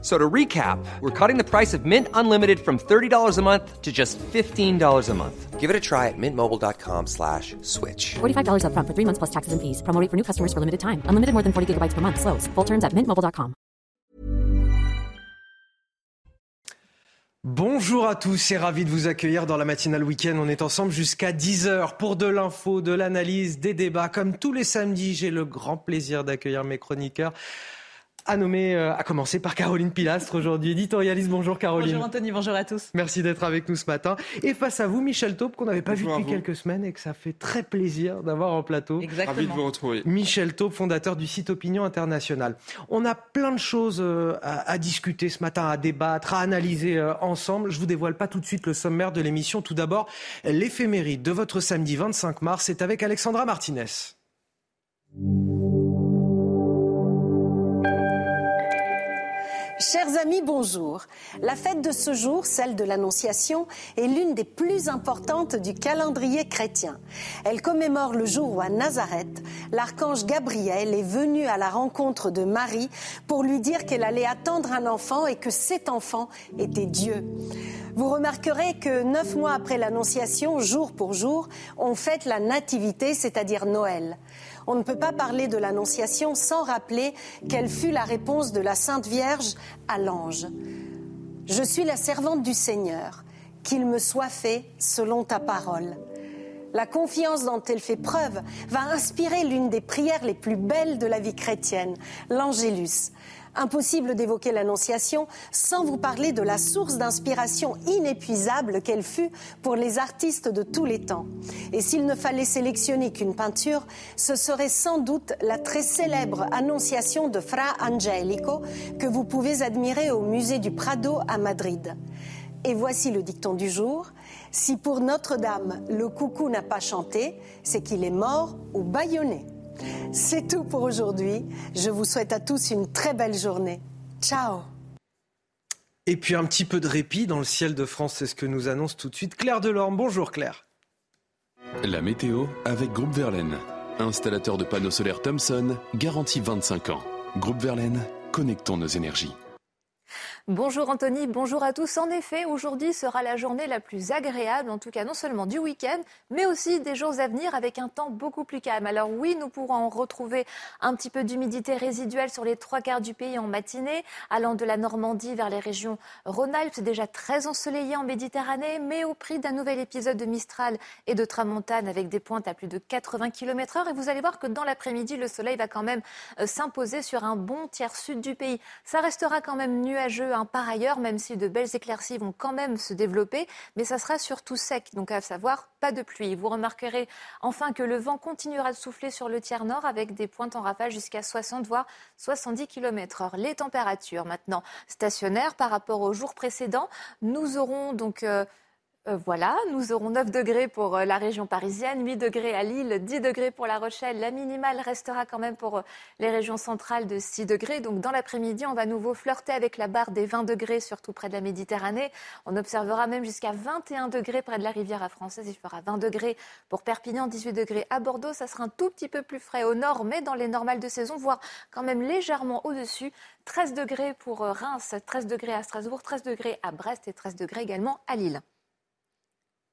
So to recap, we're cutting the price of Mint Unlimited from $30 a month to just $15 a month. Give it a try at mintmobile.com slash switch. $45 upfront for three months plus taxes and fees. Promo rate for new customers for limited time. Unlimited more than 40 gigabytes per month. Slows. Full terms at mintmobile.com. Bonjour à tous et ravi de vous accueillir dans la matinale week-end. On est ensemble jusqu'à 10h pour de l'info, de l'analyse, des débats. Comme tous les samedis, j'ai le grand plaisir d'accueillir mes chroniqueurs à nommer, euh, à commencer par Caroline Pilastre aujourd'hui, éditorialiste. Bonjour Caroline. Bonjour Anthony, bonjour à tous. Merci d'être avec nous ce matin. Et face à vous, Michel Taupe, qu'on n'avait pas vu depuis quelques semaines et que ça fait très plaisir d'avoir en plateau. Exactement. Ravi de vous retrouver. Michel Taupe, fondateur du site Opinion International. On a plein de choses euh, à, à discuter ce matin, à débattre, à analyser euh, ensemble. Je vous dévoile pas tout de suite le sommaire de l'émission. Tout d'abord, l'éphéméride de votre samedi 25 mars, c'est avec Alexandra Martinez. Chers amis, bonjour. La fête de ce jour, celle de l'Annonciation, est l'une des plus importantes du calendrier chrétien. Elle commémore le jour où à Nazareth, l'archange Gabriel est venu à la rencontre de Marie pour lui dire qu'elle allait attendre un enfant et que cet enfant était Dieu. Vous remarquerez que neuf mois après l'Annonciation, jour pour jour, on fête la Nativité, c'est-à-dire Noël. On ne peut pas parler de l'Annonciation sans rappeler quelle fut la réponse de la Sainte Vierge à l'ange. Je suis la servante du Seigneur, qu'il me soit fait selon ta parole. La confiance dont elle fait preuve va inspirer l'une des prières les plus belles de la vie chrétienne, l'Angélus. Impossible d'évoquer l'Annonciation sans vous parler de la source d'inspiration inépuisable qu'elle fut pour les artistes de tous les temps. Et s'il ne fallait sélectionner qu'une peinture, ce serait sans doute la très célèbre Annonciation de Fra Angelico que vous pouvez admirer au musée du Prado à Madrid. Et voici le dicton du jour. Si pour Notre-Dame le coucou n'a pas chanté, c'est qu'il est mort ou bâillonné. C'est tout pour aujourd'hui. Je vous souhaite à tous une très belle journée. Ciao Et puis un petit peu de répit dans le ciel de France, c'est ce que nous annonce tout de suite Claire Delorme. Bonjour Claire. La météo avec Groupe Verlaine. Installateur de panneaux solaires Thomson, garantie 25 ans. Groupe Verlaine, connectons nos énergies. Bonjour Anthony, bonjour à tous. En effet, aujourd'hui sera la journée la plus agréable, en tout cas non seulement du week-end, mais aussi des jours à venir avec un temps beaucoup plus calme. Alors oui, nous pourrons retrouver un petit peu d'humidité résiduelle sur les trois quarts du pays en matinée, allant de la Normandie vers les régions Rhône-Alpes. Déjà très ensoleillé en Méditerranée, mais au prix d'un nouvel épisode de Mistral et de Tramontane avec des pointes à plus de 80 km heure. Et vous allez voir que dans l'après-midi, le soleil va quand même euh, s'imposer sur un bon tiers sud du pays. Ça restera quand même nuageux hein, par ailleurs, même si de belles éclaircies vont quand même se développer, mais ça sera surtout sec, donc à savoir pas de pluie. Vous remarquerez enfin que le vent continuera de souffler sur le tiers nord avec des pointes en rafale jusqu'à 60 voire 70 km heure. Les températures maintenant stationnaires par rapport au jour précédent, nous aurons donc euh, voilà, nous aurons 9 degrés pour euh, la région parisienne, 8 degrés à Lille, 10 degrés pour La Rochelle. La minimale restera quand même pour euh, les régions centrales de 6 degrés. Donc dans l'après-midi, on va à nouveau flirter avec la barre des 20 degrés, surtout près de la Méditerranée. On observera même jusqu'à 21 degrés près de la Riviera française. Il fera 20 degrés pour Perpignan, 18 degrés à Bordeaux. Ça sera un tout petit peu plus frais au nord, mais dans les normales de saison, voire quand même légèrement au-dessus. 13 degrés pour Reims, 13 degrés à Strasbourg, 13 degrés à Brest et 13 degrés également à Lille.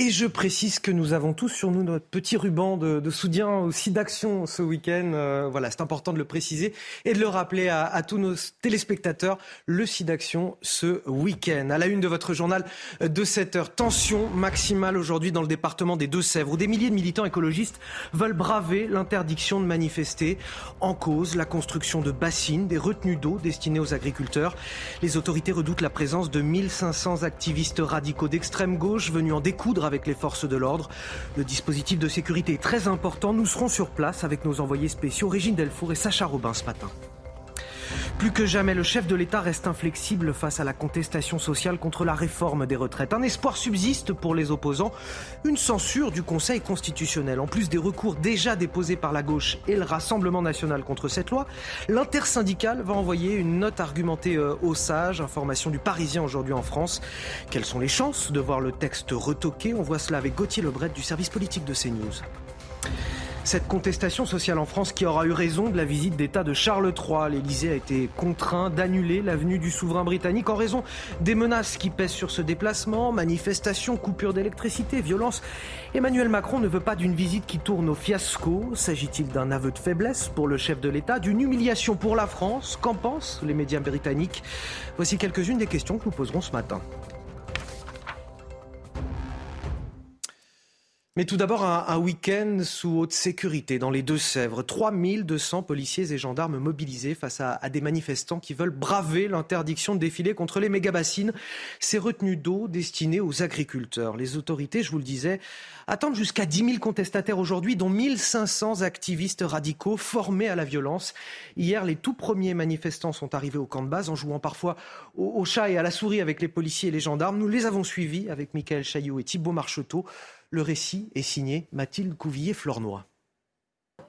Et je précise que nous avons tous sur nous notre petit ruban de, de soutien aussi d'action ce week-end. Euh, voilà, c'est important de le préciser et de le rappeler à, tous nos téléspectateurs. Le SIDAction ce week-end. À la une de votre journal de 7 heures, tension maximale aujourd'hui dans le département des Deux-Sèvres où des milliers de militants écologistes veulent braver l'interdiction de manifester. En cause, la construction de bassines, des retenues d'eau destinées aux agriculteurs. Les autorités redoutent la présence de 1500 activistes radicaux d'extrême gauche venus en découdre avec les forces de l'ordre. Le dispositif de sécurité est très important. Nous serons sur place avec nos envoyés spéciaux Régine Delfour et Sacha Robin ce matin. Plus que jamais, le chef de l'État reste inflexible face à la contestation sociale contre la réforme des retraites. Un espoir subsiste pour les opposants, une censure du Conseil constitutionnel. En plus des recours déjà déposés par la gauche et le Rassemblement national contre cette loi, l'intersyndicale va envoyer une note argumentée euh, aux sages. Information du Parisien aujourd'hui en France. Quelles sont les chances de voir le texte retoqué? On voit cela avec Gauthier Lebret du service politique de CNews. Cette contestation sociale en France qui aura eu raison de la visite d'État de Charles III. L'Élysée a été contraint d'annuler la venue du souverain britannique en raison des menaces qui pèsent sur ce déplacement, manifestations, coupures d'électricité, violences. Emmanuel Macron ne veut pas d'une visite qui tourne au fiasco. S'agit-il d'un aveu de faiblesse pour le chef de l'État, d'une humiliation pour la France? Qu'en pensent les médias britanniques? Voici quelques-unes des questions que nous poserons ce matin. Mais tout d'abord, un, week-end sous haute sécurité dans les Deux-Sèvres. 3200 policiers et gendarmes mobilisés face à, des manifestants qui veulent braver l'interdiction de défiler contre les méga-bassines. Ces retenues d'eau destinées aux agriculteurs. Les autorités, je vous le disais, attendent jusqu'à 10 000 contestataires aujourd'hui, dont 1500 activistes radicaux formés à la violence. Hier, les tout premiers manifestants sont arrivés au camp de base en jouant parfois au, chat et à la souris avec les policiers et les gendarmes. Nous les avons suivis avec Michael Chaillot et Thibault Marcheteau. Le récit est signé Mathilde Couvillier-Flornois.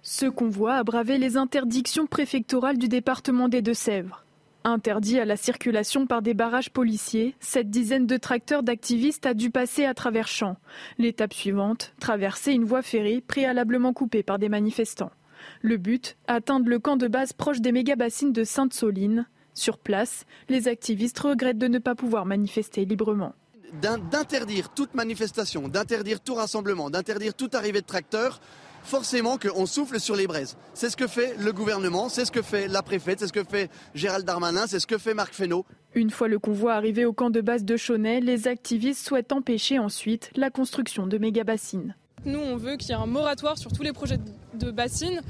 Ce convoi a bravé les interdictions préfectorales du département des Deux-Sèvres. Interdit à la circulation par des barrages policiers, cette dizaine de tracteurs d'activistes a dû passer à travers champs. L'étape suivante, traverser une voie ferrée préalablement coupée par des manifestants. Le but, atteindre le camp de base proche des méga-bassines de Sainte-Soline. Sur place, les activistes regrettent de ne pas pouvoir manifester librement d'interdire toute manifestation, d'interdire tout rassemblement, d'interdire toute arrivée de tracteurs, forcément qu'on souffle sur les braises. C'est ce que fait le gouvernement, c'est ce que fait la préfète, c'est ce que fait Gérald Darmanin, c'est ce que fait Marc Fesneau. Une fois le convoi arrivé au camp de base de Chaunet, les activistes souhaitent empêcher ensuite la construction de méga-bassines. Nous, on veut qu'il y ait un moratoire sur tous les projets de bassines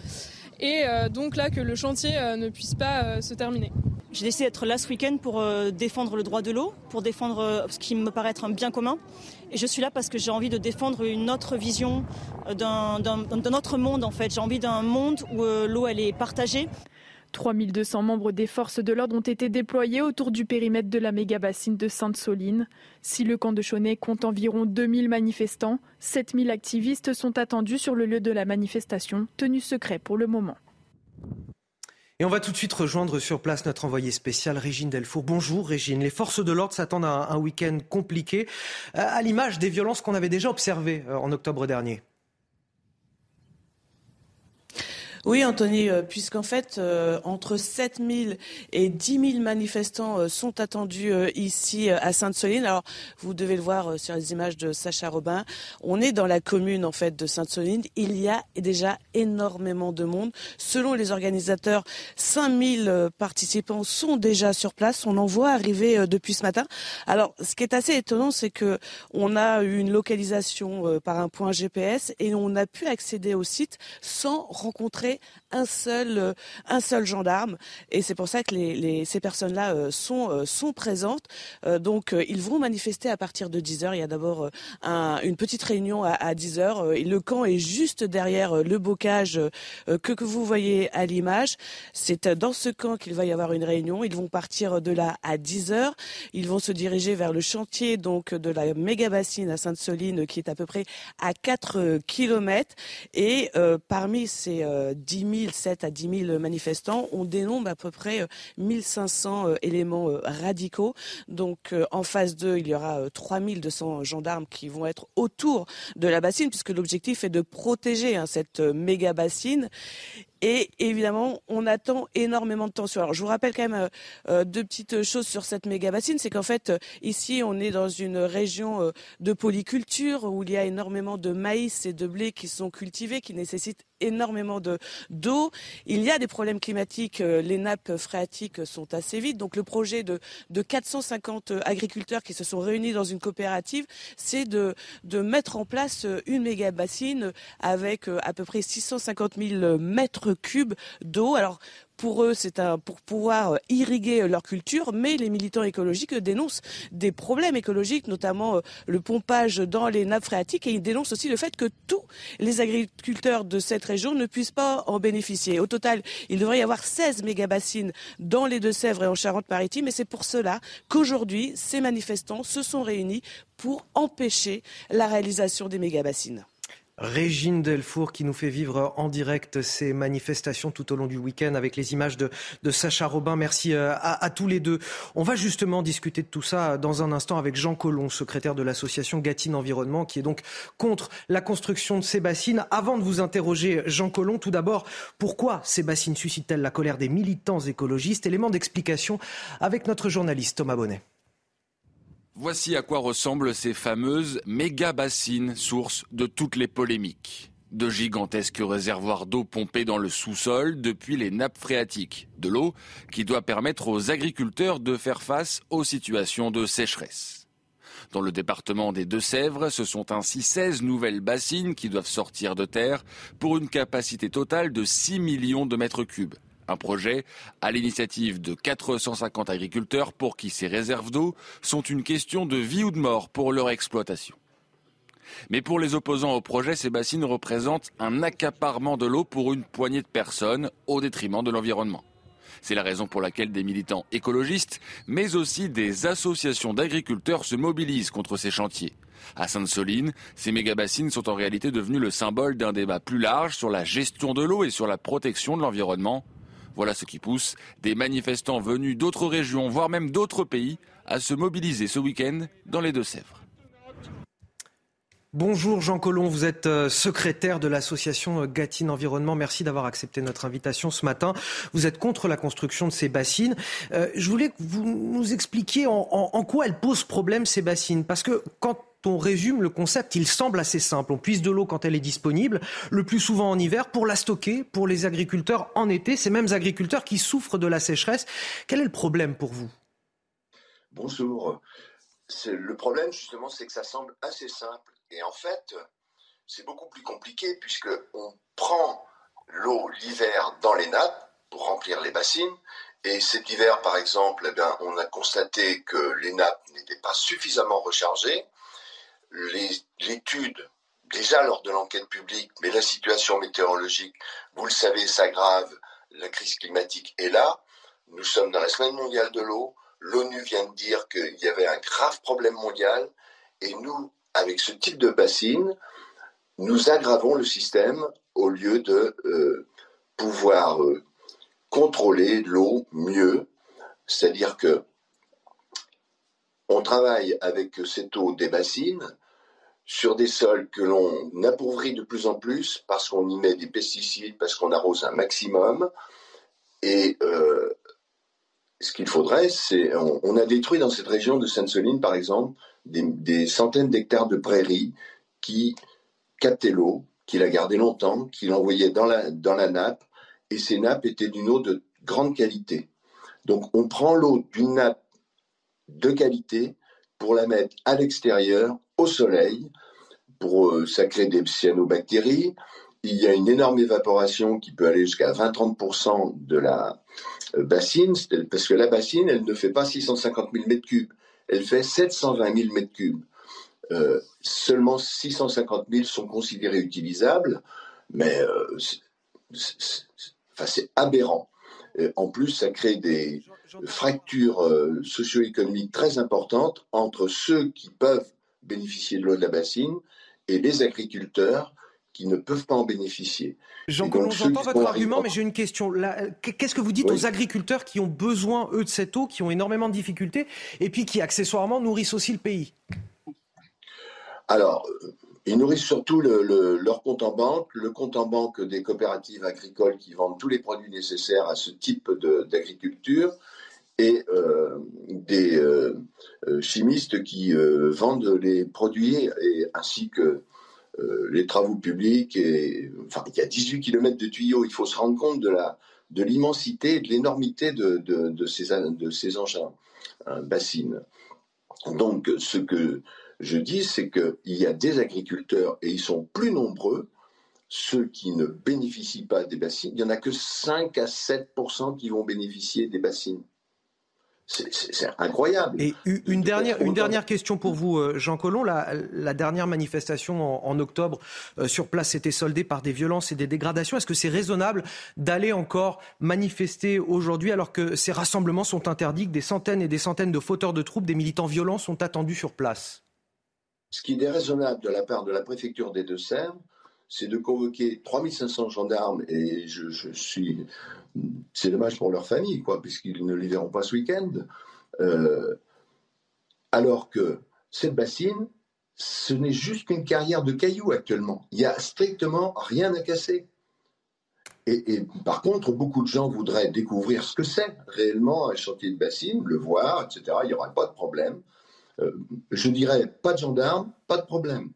et euh, donc là que le chantier euh, ne puisse pas euh, se terminer. J'ai décidé d'être là ce week-end pour défendre le droit de l'eau, pour défendre ce qui me paraît être un bien commun. Et je suis là parce que j'ai envie de défendre une autre vision d'un autre monde en fait. J'ai envie d'un monde où l'eau elle est partagée. 3200 membres des forces de l'ordre ont été déployés autour du périmètre de la méga-bassine de Sainte-Soline. Si le camp de Chaunet compte environ 2000 manifestants, 7000 activistes sont attendus sur le lieu de la manifestation, tenu secret pour le moment. Et on va tout de suite rejoindre sur place notre envoyé spécial Régine Delfour. Bonjour Régine. Les forces de l'ordre s'attendent à un week-end compliqué, euh, à l'image des violences qu'on avait déjà observées euh, en octobre dernier. Oui, Anthony, euh, puisqu'en fait, euh, entre 7 000 et 10 000 manifestants euh, sont attendus ici à Sainte-Soline. Alors, vous devez le voir sur les images de Sacha Robin. On est dans la commune, en fait, de Sainte-Soline. Il y a déjà énormément de monde. Selon les organisateurs, 5 000 participants sont déjà sur place. On en voit arriver depuis ce matin. Alors, ce qui est assez étonnant, c'est que on a eu une localisation par un point GPS et on a pu accéder au site sans rencontrer rencontrer un seul, euh, un seul gendarme. Et c'est pour ça que les, ces personnes-là euh, sont, euh, sont présentes. donc, ils vont manifester à partir de 10 heures. Il y a d'abord une petite réunion à, à 10 heures. Le camp est juste derrière le bocage que, que vous voyez à l'image. C'est dans ce camp qu'il va y avoir une réunion. Ils vont partir de là à 10 heures. Ils vont se diriger vers le chantier donc de la méga bassine à Sainte-Soline qui est à peu près à 4 kilomètres. Et parmi ces 10 000, 7 à 10 000 manifestants. On dénombre à peu près 1500 euh, euh, éléments euh, radicaux. Donc en phase 2, il y aura 3200 gendarmes qui vont être autour de la bassine, puisque l'objectif est de protéger hein, cette méga bassine. Et évidemment, on attend énormément de tension. Alors, je vous rappelle quand même euh, euh, deux petites choses sur cette méga bassine. C'est qu'en fait, euh, ici, on est dans une région de polyculture où il y a énormément de maïs et de blé qui sont cultivés, qui nécessitent énormément de d'eau. Il y a des problèmes climatiques. Les nappes phréatiques sont assez vides. Donc, le projet de, de 450 agriculteurs qui se sont réunis dans une coopérative, c'est de, de mettre en place une méga bassine avec à peu près 650 000 mètres cubes d'eau. Alors pour eux, c'est pour pouvoir irriguer leur culture, mais les militants écologiques dénoncent des problèmes écologiques, notamment le pompage dans les nappes phréatiques, et ils dénoncent aussi le fait que tous les agriculteurs de cette région ne puissent pas en bénéficier. Au total, il devrait y avoir 16 mégabassines dans les Deux-Sèvres et en Charente-Maritime, et c'est pour cela qu'aujourd'hui, ces manifestants se sont réunis pour empêcher la réalisation des mégabassines. Régine Delfour qui nous fait vivre en direct ces manifestations tout au long du week-end avec les images de, Sacha Robin. Merci euh, à, tous les deux. On va justement discuter de tout ça dans un instant avec Jean Collomb, secrétaire de l'association Gatine Environnement, qui est donc contre la construction de ces bassines. Avant de vous interroger, Jean Collomb, tout d'abord, pourquoi ces bassines suscitent-elles la colère des militants écologistes? Élément d'explication avec notre journaliste Thomas Bonnet. Voici à quoi ressemblent ces fameuses méga-bassines, source de toutes les polémiques. De gigantesques réservoirs d'eau pompés dans le sous-sol depuis les nappes phréatiques. De l'eau qui doit permettre aux agriculteurs de faire face aux situations de sécheresse. Dans le département des Deux-Sèvres, ce sont ainsi 16 nouvelles bassines qui doivent sortir de terre pour une capacité totale de 6 millions de mètres cubes. Un projet à l'initiative de 450 agriculteurs pour qui ces réserves d'eau sont une question de vie ou de mort pour leur exploitation. Mais pour les opposants au projet, ces bassines représentent un accaparement de l'eau pour une poignée de personnes au détriment de l'environnement. C'est la raison pour laquelle des militants écologistes, mais aussi des associations d'agriculteurs se mobilisent contre ces chantiers. À Sainte-Soline, ces méga-bassines sont en réalité devenues le symbole d'un débat plus large sur la gestion de l'eau et sur la protection de l'environnement. Voilà ce qui pousse des manifestants venus d'autres régions, voire même d'autres pays, à se mobiliser ce week-end dans les Deux-Sèvres. Bonjour Jean Collomb, vous êtes euh, secrétaire de l'association euh, Gatine Environnement. Merci d'avoir accepté notre invitation ce matin. Vous êtes contre la construction de ces bassines. Euh, je voulais que vous nous expliquiez en, en quoi elles posent problème ces bassines. Parce que quand on résume le concept, il semble assez simple. On puise de l'eau quand elle est disponible, le plus souvent en hiver, pour la stocker pour les agriculteurs en été, ces mêmes agriculteurs qui souffrent de la sécheresse. Quel est le problème pour vous? Bonjour. Le problème, justement, c'est que ça semble assez simple. Et en fait, c'est beaucoup plus compliqué puisque on prend l'eau l'hiver dans les nappes pour remplir les bassines. Et cet hiver, par exemple, eh on a constaté que les nappes n'étaient pas suffisamment rechargées l'étude, déjà lors de l'enquête publique, mais la situation météorologique, vous le savez, s'aggrave, la crise climatique est là. Nous sommes dans la semaine mondiale de l'eau. L'ONU vient de dire qu'il y avait un grave problème mondial. Et nous, avec ce type de bassine, nous aggravons le système au lieu de euh, pouvoir euh, contrôler l'eau mieux. C'est-à-dire que on travaille avec cette eau des bassines sur des sols que l'on appauvrit de plus en plus parce qu'on y met des pesticides, parce qu'on arrose un maximum. Et euh, ce qu'il faudrait, c'est. On, a détruit dans cette région de Sainte-Soline, par exemple, des, centaines d'hectares de prairies qui captaient l'eau, qui la gardaient longtemps, qui l'envoyaient dans la, dans la nappe, et ces nappes étaient d'une eau de grande qualité. Donc on prend l'eau d'une nappe de qualité pour la mettre à l'extérieur, au soleil, pour euh, ça crée des cyanobactéries. Il y a une énorme évaporation qui peut aller jusqu'à 20-30% de la euh, bassine, parce que la bassine, elle ne fait pas 650 000 m3, elle fait 720 000 m3. Euh, seulement 650 000 sont considérés utilisables, mais c'est aberrant. en plus, ça crée des, fracture euh, socio-économique très importante entre ceux qui peuvent bénéficier de l'eau de la bassine et les agriculteurs qui ne peuvent pas en bénéficier. Jean Colomb, j'entends votre argument, mais j'ai une question. Qu'est-ce que vous dites aux agriculteurs qui ont besoin, eux, de cette eau, qui ont énormément de difficultés, et puis qui, accessoirement, nourrissent aussi le pays? Alors, ils nourrissent surtout leur compte en banque, le compte en banque des coopératives agricoles qui vendent tous les produits nécessaires à ce type d'agriculture et euh, des euh, euh, chimistes qui vendent les produits ainsi que les travaux publics. Enfin, il y a 18 km de tuyaux. Il faut se rendre compte de de l'immensité et de l'énormité de, de, ces, de ces engins, bassines. Donc, ce que je dis, c'est qu'il y a des agriculteurs, et ils sont plus nombreux, ceux qui ne bénéficient pas des bassines, il n'y en a que 5 à 7% qui vont bénéficier des bassines. C'est incroyable. Et une dernière, une dernière question pour vous, euh, Jean Collomb. La, dernière manifestation en, octobre euh, sur place s'était soldée par des violences et des dégradations. Est-ce que c'est raisonnable d'aller encore manifester aujourd'hui alors que ces rassemblements sont interdits, que des centaines et des centaines de fauteurs de troupes, des militants violents sont attendus sur place? Ce qui est déraisonnable de la part de la préfecture des Deux-Sèvres, c'est de convoquer 3500 gendarmes, et je, suis. C'est dommage pour leur famille, quoi, puisqu'ils ne les verront pas ce week-end. Euh, alors que cette bassine, ce n'est juste qu'une carrière de cailloux actuellement. Il n'y a strictement rien à casser. Et, par contre, beaucoup de gens voudraient découvrir ce que c'est réellement un chantier de bassine, le voir, etc. Il n'y aura pas de problème. Euh, je dirais pas de gendarmes, pas de problème.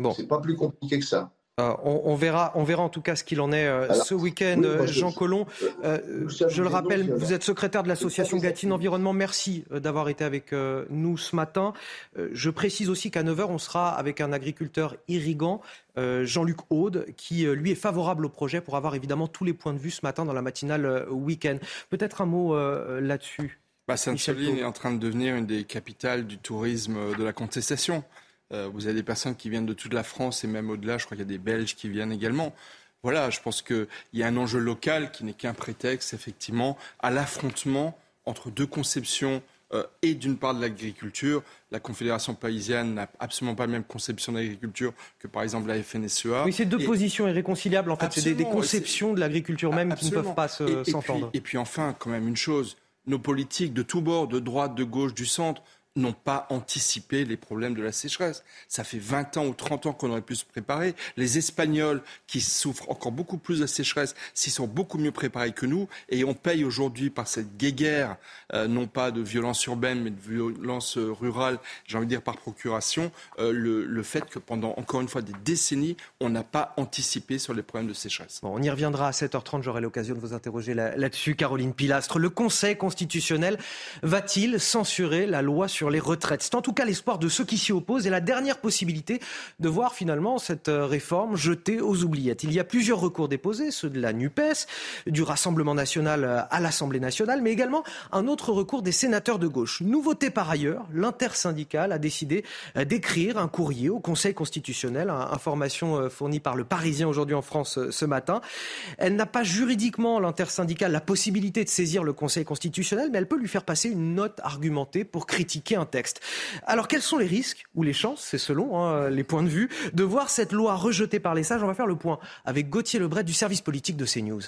Bon. C'est pas plus compliqué que ça. Euh, on, verra, on verra en tout cas ce qu'il en est euh, ce week-end. Euh, Jean Collomb, je le rappelle, vous êtes secrétaire de l'association Gatine Environnement. Merci d'avoir été avec nous ce matin. Je précise aussi qu'à 9h, on sera avec un agriculteur irrigant, Jean-Luc Aude, qui lui est favorable au projet pour avoir évidemment tous les points de vue ce matin dans la matinale week-end. Peut-être un mot là-dessus. Bah, Sainte-Soline est en train de devenir une des capitales du tourisme de la contestation. Euh, vous avez des personnes qui viennent de toute la France et même au-delà. Je crois qu'il y a des Belges qui viennent également. Voilà, je pense qu'il y a un enjeu local qui n'est qu'un prétexte, effectivement, à l'affrontement entre deux conceptions euh, et d'une part de l'agriculture. La Confédération paysanne n'a absolument pas la même conception de l'agriculture que par exemple la FNSEA. Oui, c'est deux positions irréconciliables en fait. C'est des, conceptions de l'agriculture même qui ne peuvent pas s'entendre. et, puis enfin, quand même une chose, nos politiques de tous bords, de droite, de gauche, du centre, n'ont pas anticipé les problèmes de la sécheresse. Ça fait 20 ans ou 30 ans qu'on aurait pu se préparer. Les Espagnols, qui souffrent encore beaucoup plus de sécheresse, s'y sont beaucoup mieux préparés que nous. Et on paye aujourd'hui par cette guéguerre, euh, non pas de violence urbaine, mais de violence euh, rurale, j'ai envie de dire par procuration, euh, le, fait que pendant encore une fois des décennies, on n'a pas anticipé sur les problèmes de sécheresse. on y reviendra à 7h30. J'aurai l'occasion de vous interroger là-dessus, Caroline Pilastre. Le Conseil constitutionnel va-t-il censurer la loi sur les retraites. C'est en tout cas l'espoir de ceux qui s'y opposent et la dernière possibilité de voir finalement cette euh, réforme jetée aux oubliettes. Il y a plusieurs recours déposés, ceux de la NUPES, du Rassemblement national euh, à l'Assemblée nationale, mais également un autre recours des sénateurs de gauche. Nouveauté par ailleurs, l'intersyndicale a décidé euh, d'écrire un courrier au Conseil constitutionnel, information fournie par le Parisien aujourd'hui en France ce matin. Elle n'a pas juridiquement, l'intersyndicale, la possibilité de saisir le Conseil constitutionnel, mais elle peut lui faire passer une note argumentée pour critiquer un texte. Alors quels sont les risques ou les chances, c'est selon hein, les points de vue, de voir cette loi rejetée par les sages? On va faire le point avec Gauthier Lebret du service politique de CNews.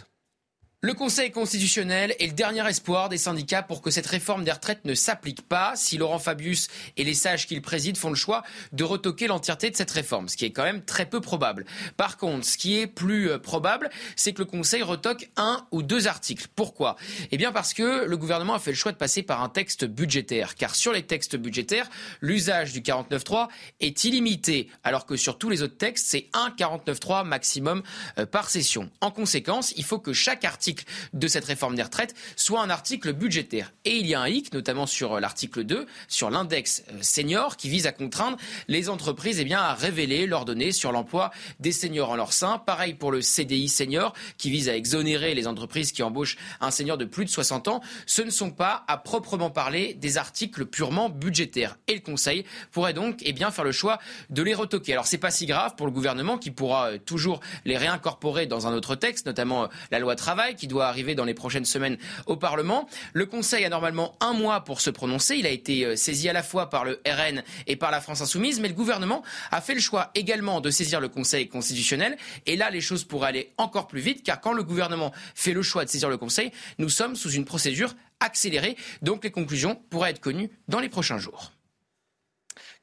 Le Conseil constitutionnel est le dernier espoir des syndicats pour que cette réforme des retraites ne s'applique pas si Laurent Fabius et les sages qu'il préside font le choix de retoquer l'entièreté de cette réforme, ce qui est quand même très peu probable. Par contre, ce qui est plus euh, probable, c'est que le Conseil retoque un ou deux articles. Pourquoi? Eh bien parce que le gouvernement a fait le choix de passer par un texte budgétaire, car sur les textes budgétaires, l'usage du 49.3 est illimité, alors que sur tous les autres textes, c'est un 49.3 maximum euh, par session. En conséquence, il faut que chaque article de cette réforme des retraites soit un article budgétaire. Et il y a un hic, notamment sur euh, l'article 2, sur l'index euh, senior, qui vise à contraindre les entreprises eh bien, à révéler leurs données sur l'emploi des seniors en leur sein. Pareil pour le CDI senior, qui vise à exonérer les entreprises qui embauchent un senior de plus de 60 ans. Ce ne sont pas, à proprement parler, des articles purement budgétaires. Et le Conseil pourrait donc eh bien, faire le choix de les retoquer. Alors, c'est pas si grave pour le gouvernement qui pourra euh, toujours les réincorporer dans un autre texte, notamment la loi travail, qui doit arriver dans les prochaines semaines au Parlement. Le Conseil a normalement un mois pour se prononcer. Il a été euh, saisi à la fois par le RN et par la France Insoumise, mais le gouvernement a fait le choix également de saisir le Conseil constitutionnel. Et là, les choses pourraient aller encore plus vite, car quand le gouvernement fait le choix de saisir le Conseil, nous sommes sous une procédure accélérée. Donc les conclusions pourraient être connues dans les prochains jours.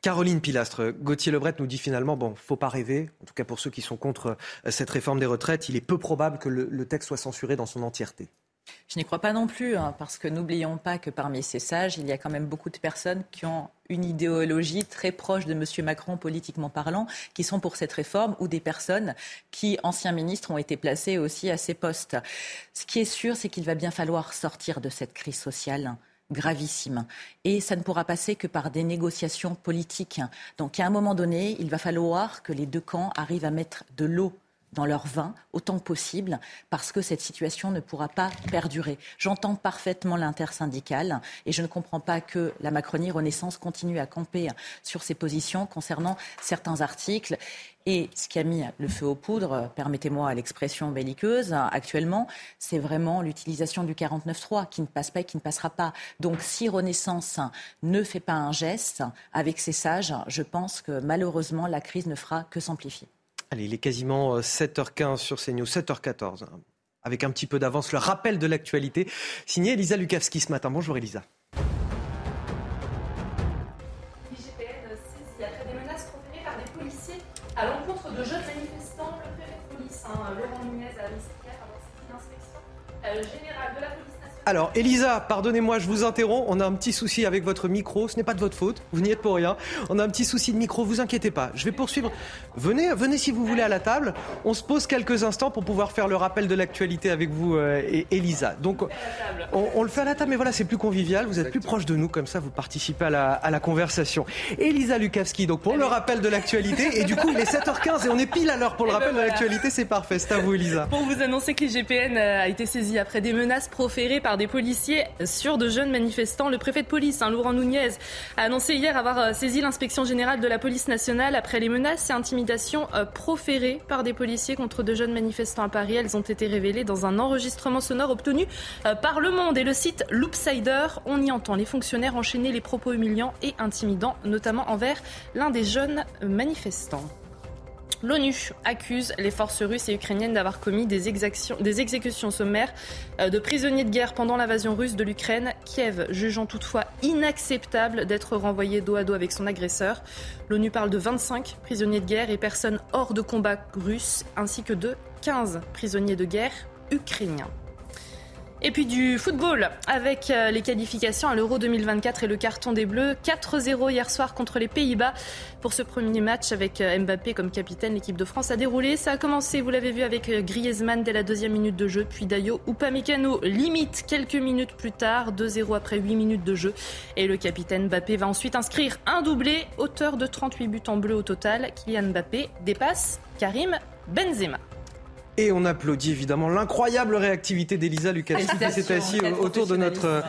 Caroline Pilastre, Gauthier Lebret nous dit finalement, bon, faut pas rêver, en tout cas pour ceux qui sont contre euh, cette réforme des retraites, il est peu probable que le, texte soit censuré dans son entièreté. Je n'y crois pas non plus, hein, parce que n'oublions pas que parmi ces sages, il y a quand même beaucoup de personnes qui ont une idéologie très proche de M. Macron politiquement parlant, qui sont pour cette réforme, ou des personnes qui, anciens ministres, ont été placés aussi à ces postes. Ce qui est sûr, c'est qu'il va bien falloir sortir de cette crise sociale gravissime. Et ça ne pourra passer que par des négociations politiques. Donc à un moment donné, il va falloir que les deux camps arrivent à mettre de l'eau dans leur vin autant que possible parce que cette situation ne pourra pas perdurer. J'entends parfaitement l'intersyndicale et je ne comprends pas que la Macronie Renaissance continue à camper sur ses positions concernant certains articles. Et ce qui a mis le feu aux poudres, permettez-moi l'expression belliqueuse, actuellement, c'est vraiment l'utilisation du 49.3 qui ne passe pas et qui ne passera pas. Donc si Renaissance ne fait pas un geste avec ses sages, je pense que malheureusement la crise ne fera que s'amplifier. Allez, il est quasiment 7h15 euh, sur CNews, 7h14. Hein. Avec un petit peu d'avance, le rappel de l'actualité. Signé Elisa Lukavski ce matin. Bonjour Elisa. à l'encontre. Le préfet police, hein, Laurent a euh, alors, Elisa, pardonnez-moi, je vous interromps. On a un petit souci avec votre micro. Ce n'est pas de votre faute. Vous n'y êtes pour rien. On a un petit souci de micro. Vous inquiétez pas. Je vais poursuivre. Venez, venez si vous voulez à la table. On se pose quelques instants pour pouvoir faire le rappel de l'actualité avec vous euh, et Elisa. Donc, on, le fait à la table, mais voilà, c'est plus convivial. Vous êtes plus proche de nous, comme ça, vous participez à la, à la conversation. Elisa Lukavski, donc pour le rappel de l'actualité. Et du coup, il est 7h15 et on est pile à l'heure pour le eh ben rappel de l'actualité. C'est parfait. C'est à vous, Elisa. Pour vous annoncer que l'IGPN a été saisi après des menaces proférées par des policiers sur de jeunes manifestants. Le préfet de police, hein, Laurent Nunez, a annoncé hier avoir euh, saisi l'inspection générale de la police nationale après les menaces et intimidations euh, proférées par des policiers contre de jeunes manifestants à Paris. Elles ont été révélées dans un enregistrement sonore obtenu euh, par Le Monde et le site Loopsider. On y entend les fonctionnaires enchaîner les propos humiliants et intimidants, notamment envers l'un des jeunes manifestants. L'ONU accuse les forces russes et ukrainiennes d'avoir commis des, exécutions sommaires euh, de prisonniers de guerre pendant l'invasion russe de l'Ukraine. Kiev jugeant toutefois inacceptable d'être renvoyé dos à dos avec son agresseur. L'ONU parle de 25 prisonniers de guerre et personnes hors de combat russes, ainsi que de 15 prisonniers de guerre ukrainiens. Et puis du football avec euh, les qualifications à l'Euro 2024 et le carton des Bleus. 4-0 hier soir contre les Pays-Bas pour ce premier match avec euh, Mbappé comme capitaine. L'équipe de France a déroulé. Ça a commencé, vous l'avez vu, avec euh, Griezmann dès la deuxième minute de jeu. Puis Dayo Upamecano limite quelques minutes plus tard. 2-0 après 8 minutes de jeu. Et le capitaine Mbappé va ensuite inscrire un doublé. Auteur de 38 buts en bleu au total. Kylian Mbappé dépasse Karim Benzema. Et on applaudit évidemment l'incroyable réactivité d'Elisa Lucas qui s'est assise autour de notre,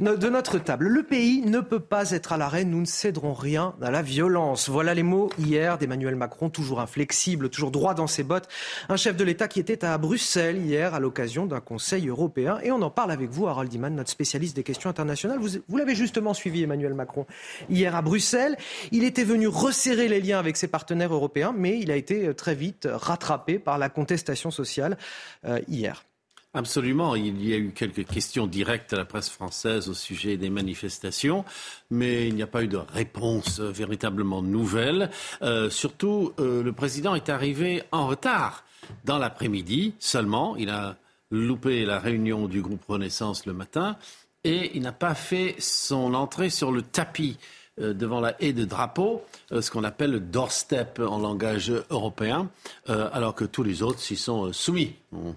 de notre table. Le pays ne peut pas être à l'arrêt, nous ne céderons rien à la violence. Voilà les mots hier d'Emmanuel Macron, toujours inflexible, toujours droit dans ses bottes. Un chef de l'État qui était à Bruxelles hier à l'occasion d'un Conseil européen. Et on en parle avec vous, Harold Iman, notre spécialiste des questions internationales. Vous, vous l'avez justement suivi, Emmanuel Macron, hier à Bruxelles. Il était venu resserrer les liens avec ses partenaires européens, mais il a été très vite rattrapé par la contestation sociale euh, hier. Absolument. Il y a eu quelques questions directes à la presse française au sujet des manifestations, mais il n'y a pas eu de réponse véritablement nouvelle. Euh, surtout, euh, le président est arrivé en retard dans l'après-midi seulement. Il a loupé la réunion du groupe Renaissance le matin et il n'a pas fait son entrée sur le tapis euh, devant la haie de drapeau, euh, ce qu'on appelle le doorstep en langage européen, euh, alors que tous les autres s'y sont soumis. On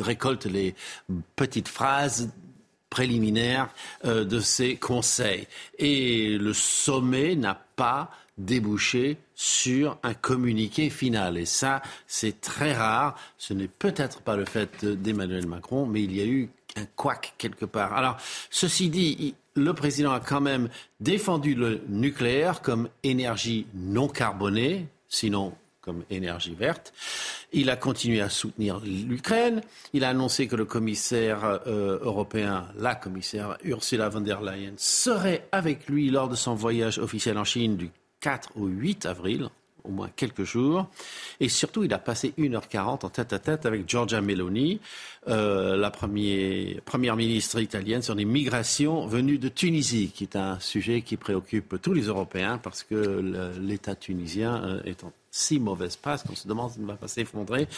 récolte les petites phrases préliminaires de ces conseils. Et le sommet n'a pas débouché sur un communiqué final. Et ça, c'est très rare. Ce n'est peut-être pas le fait d'Emmanuel Macron, mais il y a eu un couac quelque part. Alors, ceci dit, le président a quand même défendu le nucléaire comme énergie non carbonée, sinon comme énergie verte. Il a continué à soutenir l'Ukraine. Il a annoncé que le commissaire euh, européen, la commissaire Ursula von der Leyen, serait avec lui lors de son voyage officiel en Chine du 4 au 8 avril au moins quelques jours. Et surtout, il a passé 1h40 en tête à tête avec Giorgia Meloni, euh, la première ministre italienne, sur les migrations venues de Tunisie, qui est un sujet qui préoccupe tous les Européens parce que l'État tunisien euh, est en si mauvaise passe qu'on se demande s'il ne va pas s'effondrer.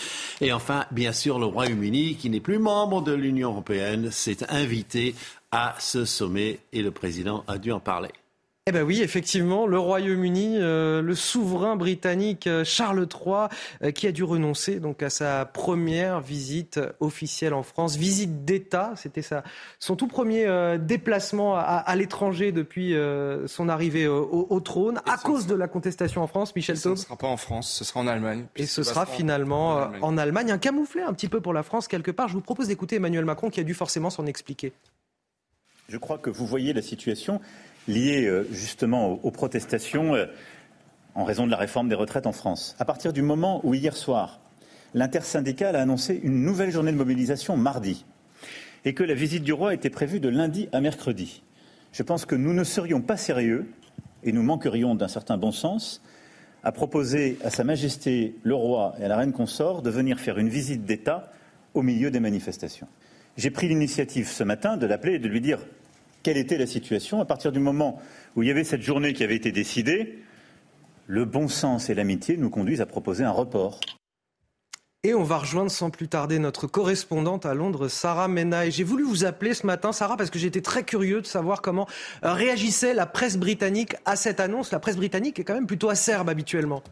Et enfin, bien sûr, le Royaume-Uni, qui n'est plus membre de l'Union européenne, s'est invité à ce sommet et le président a dû en parler. Eh bien oui, effectivement, le Royaume-Uni, euh, le souverain britannique euh, Charles III, euh, qui a dû renoncer donc à sa première visite officielle en France, visite d'État. C'était son tout premier déplacement à, l'étranger depuis son arrivée au, trône, à cause de la contestation en France. Michel Taube. Ce ne sera pas en France, ce sera en Allemagne. Et ce sera finalement en Allemagne. en Allemagne, un camouflet un petit peu pour la France quelque part. Je vous propose d'écouter Emmanuel Macron, qui a dû forcément s'en expliquer. Je crois que vous voyez la situation liées euh, justement aux, protestations euh, en raison de la réforme des retraites en France. À partir du moment où hier soir, l'intersyndicale a annoncé une nouvelle journée de mobilisation mardi et que la visite du roi était prévue de lundi à mercredi, je pense que nous ne serions pas sérieux et nous manquerions d'un certain bon sens à proposer à Sa Majesté le roi et à la reine consort de venir faire une visite d'État au milieu des manifestations. J'ai pris l'initiative ce matin de l'appeler et de lui dire quelle était la situation. À partir du moment où il y avait cette journée qui avait été décidée, le bon sens et l'amitié nous conduisent à proposer un report. Et on va rejoindre sans plus tarder notre correspondante à Londres, Sarah Menaille. J'ai voulu vous appeler ce matin, Sarah, parce que j'étais très curieux de savoir comment euh, réagissait la presse britannique à cette annonce. La presse britannique est quand même plutôt acerbe habituellement.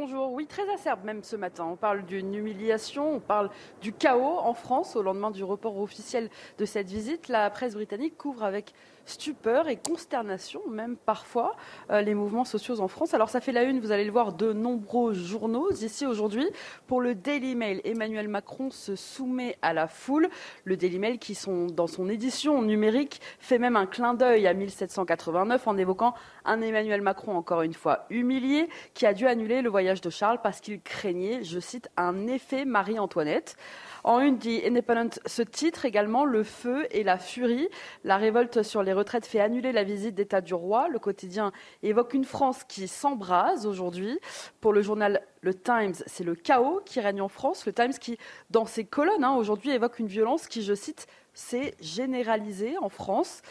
Bonjour, oui, très acerbe même ce matin. On parle d'une humiliation, on parle du chaos en France au lendemain du report officiel de cette visite. La presse britannique couvre avec stupeur et consternation, même parfois, euh, les mouvements sociaux en France. Alors ça fait la une, vous allez le voir, de nombreux journaux. Ici aujourd'hui, pour le Daily Mail, Emmanuel Macron se soumet à la foule. Le Daily Mail, qui sont, dans son édition numérique, fait même un clin d'œil à 1789 en évoquant un Emmanuel Macron, encore une fois, humilié, qui a dû annuler le voyage de Charles parce qu'il craignait, je cite, un effet Marie-Antoinette. En une dit Independent, ce titre également, le feu et la furie. La révolte sur les retraites fait annuler la visite d'État du roi. Le quotidien évoque une France qui s'embrase aujourd'hui. Pour le journal Le Times, c'est le chaos qui règne en France. Le Times qui, dans ses colonnes, hein, aujourd'hui évoque une violence qui, je cite, s'est généralisée en France.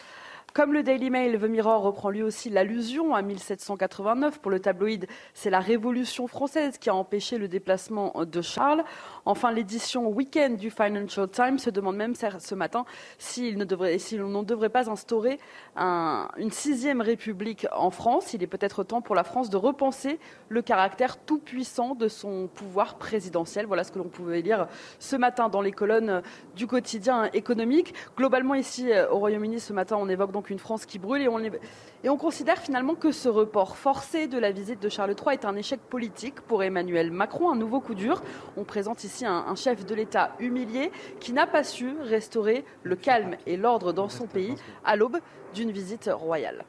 Comme le Daily Mail, The Mirror reprend lui aussi l'allusion à 1789 pour le tabloïd, c'est la Révolution française qui a empêché le déplacement de Charles. Enfin, l'édition Weekend du Financial Times se demande même ce matin si ne devrait, ne devrait pas instaurer une sixième république en France. Il est peut-être temps pour la France de repenser le caractère tout puissant de son pouvoir présidentiel. Voilà ce que l'on pouvait lire ce matin dans les colonnes du quotidien économique. Globalement, ici au Royaume-Uni, ce matin, on évoque donc une France qui brûle et on, on considère finalement que ce report forcé de la visite de Charles III est un échec politique pour Emmanuel Macron, un nouveau coup dur. On présente ici un, chef de l'État humilié qui n'a pas su restaurer le calme et l'ordre dans son pays à l'aube d'une visite royale.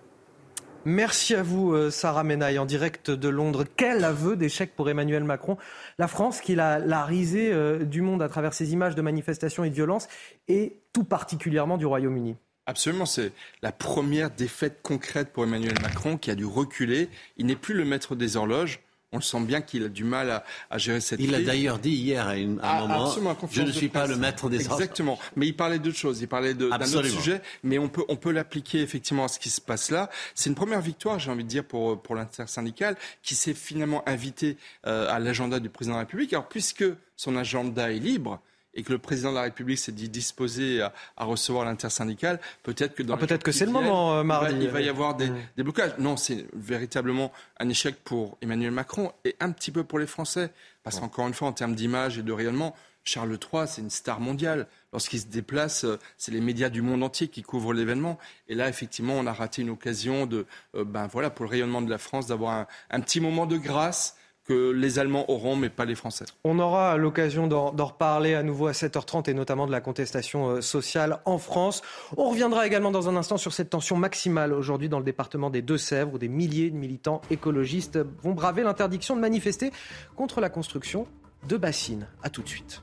Merci à vous, euh, Sarah Menaille, en direct de Londres. Quel aveu d'échec pour Emmanuel Macron. La France, qui l'a la risée euh, du monde à travers ses images de manifestations et de violences, et tout particulièrement du Royaume-Uni. Absolument, c'est la première défaite concrète pour Emmanuel Macron qui a dû reculer. Il n'est plus le maître des horloges. On le sent bien qu'il a du mal à, gérer cette Il a d'ailleurs dit hier à, un ah, moment, je ne suis pas le maître des horloges. Exactement, mais il parlait d'autre chose, il parlait d'un autre sujet, mais on peut, on peut l'appliquer effectivement à ce qui se passe là. C'est une première victoire, j'ai envie de dire, pour, pour l'intersyndicale, qui s'est finalement invité euh, à l'agenda du président de la République. Alors, puisque son agenda est libre, et que le président de la République s'est dit disposé à, recevoir l'intersyndicale, peut-être que dans ah, peut-être que c'est le moment euh, mardi. Il va, y avoir des, des blocages. Non, c'est véritablement un échec pour Emmanuel Macron et un petit peu pour les Français, parce qu'encore une fois, en termes d'image et de rayonnement, Charles III, c'est une star mondiale. Lorsqu'il se déplace, euh, c'est les médias du monde entier qui couvrent l'événement. Et là, effectivement, on a raté une occasion de, euh, ben voilà, pour le rayonnement de la France, d'avoir un petit moment de grâce que les Allemands auront, mais pas les Français. On aura l'occasion d'en reparler à nouveau à 7h30 et notamment de la contestation euh, sociale en France. On reviendra également dans un instant sur cette tension maximale aujourd'hui dans le département des Deux-Sèvres où des milliers de militants écologistes vont braver l'interdiction de manifester contre la construction de bassines. A tout de suite.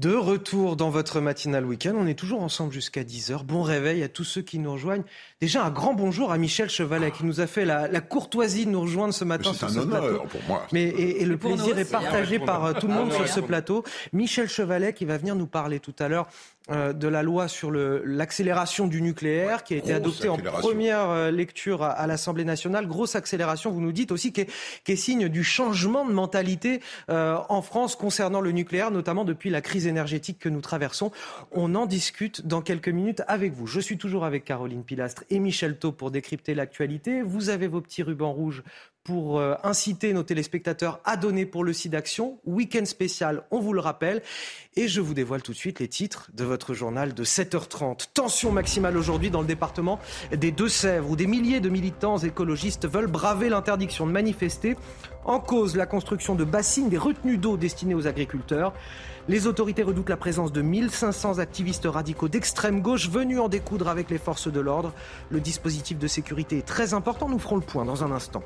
De retour dans votre matinale week-end, on est toujours ensemble jusqu'à 10h. Bon réveil à tous ceux qui nous rejoignent. Déjà un grand bonjour à Michel Chevalet qui nous a fait la, courtoisie de nous rejoindre ce matin sur ce plateau. pour moi. Mais, et, le plaisir est partagé par euh, tout le monde sur ce plateau. Michel Chevalet qui va venir nous parler tout à l'heure euh, de la loi sur l'accélération du nucléaire qui a été adoptée en première euh, lecture à, l'Assemblée nationale. Grosse accélération, vous nous dites aussi, qui est, signe du changement de mentalité euh, en France concernant le nucléaire, notamment depuis la crise énergétique que nous traversons. On en discute dans quelques minutes avec vous. Je suis toujours avec Caroline Pilastre et Michel Taub pour décrypter l'actualité. Vous avez vos petits rubans rouges pour euh, inciter nos téléspectateurs à donner pour le site d'action. Week-end spécial, on vous le rappelle. Et je vous dévoile tout de suite les titres de votre journal de 7h30. Tension maximale aujourd'hui dans le département des Deux-Sèvres, où des milliers de militants écologistes veulent braver l'interdiction de manifester. En cause, la construction de bassines, des retenues d'eau destinées aux agriculteurs. Les autorités redoutent la présence de 1500 activistes radicaux d'extrême gauche venus en découdre avec les forces de l'ordre. Le dispositif de sécurité est très important. Nous ferons le point dans un instant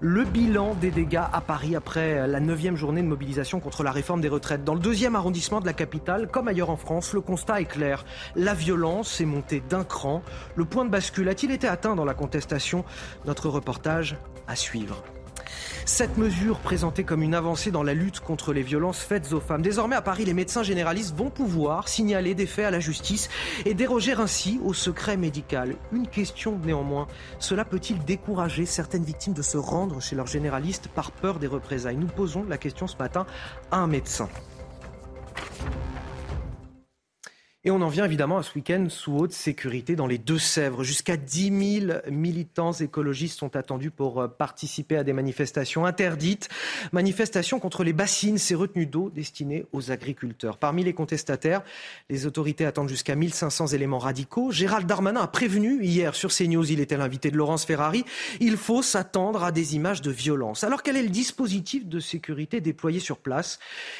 le bilan des dégâts à Paris après la neuvième journée de mobilisation contre la réforme des retraites. Dans le deuxième arrondissement de la capitale, comme ailleurs en France, le constat est clair. La violence est montée d'un cran. Le point de bascule a-t-il été atteint dans la contestation? Notre reportage à suivre. Cette mesure présentée comme une avancée dans la lutte contre les violences faites aux femmes. Désormais, à Paris, les médecins généralistes vont pouvoir signaler des faits à la justice et déroger ainsi au secret médical. Une question néanmoins, cela peut-il décourager certaines victimes de se rendre chez leur généraliste par peur des représailles? Nous posons la question ce matin à un médecin. Et on en vient évidemment à ce week-end sous haute sécurité dans les Deux-Sèvres. Jusqu'à 10 000 militants écologistes sont attendus pour euh, participer à des manifestations interdites. Manifestations contre les bassines, ces retenues d'eau destinées aux agriculteurs. Parmi les contestataires, les autorités attendent jusqu'à 1500 éléments radicaux. Gérald Darmanin a prévenu hier sur CNews, il était l'invité de Laurence Ferrari, il faut s'attendre à des images de violence. Alors quel est le dispositif de sécurité déployé sur place?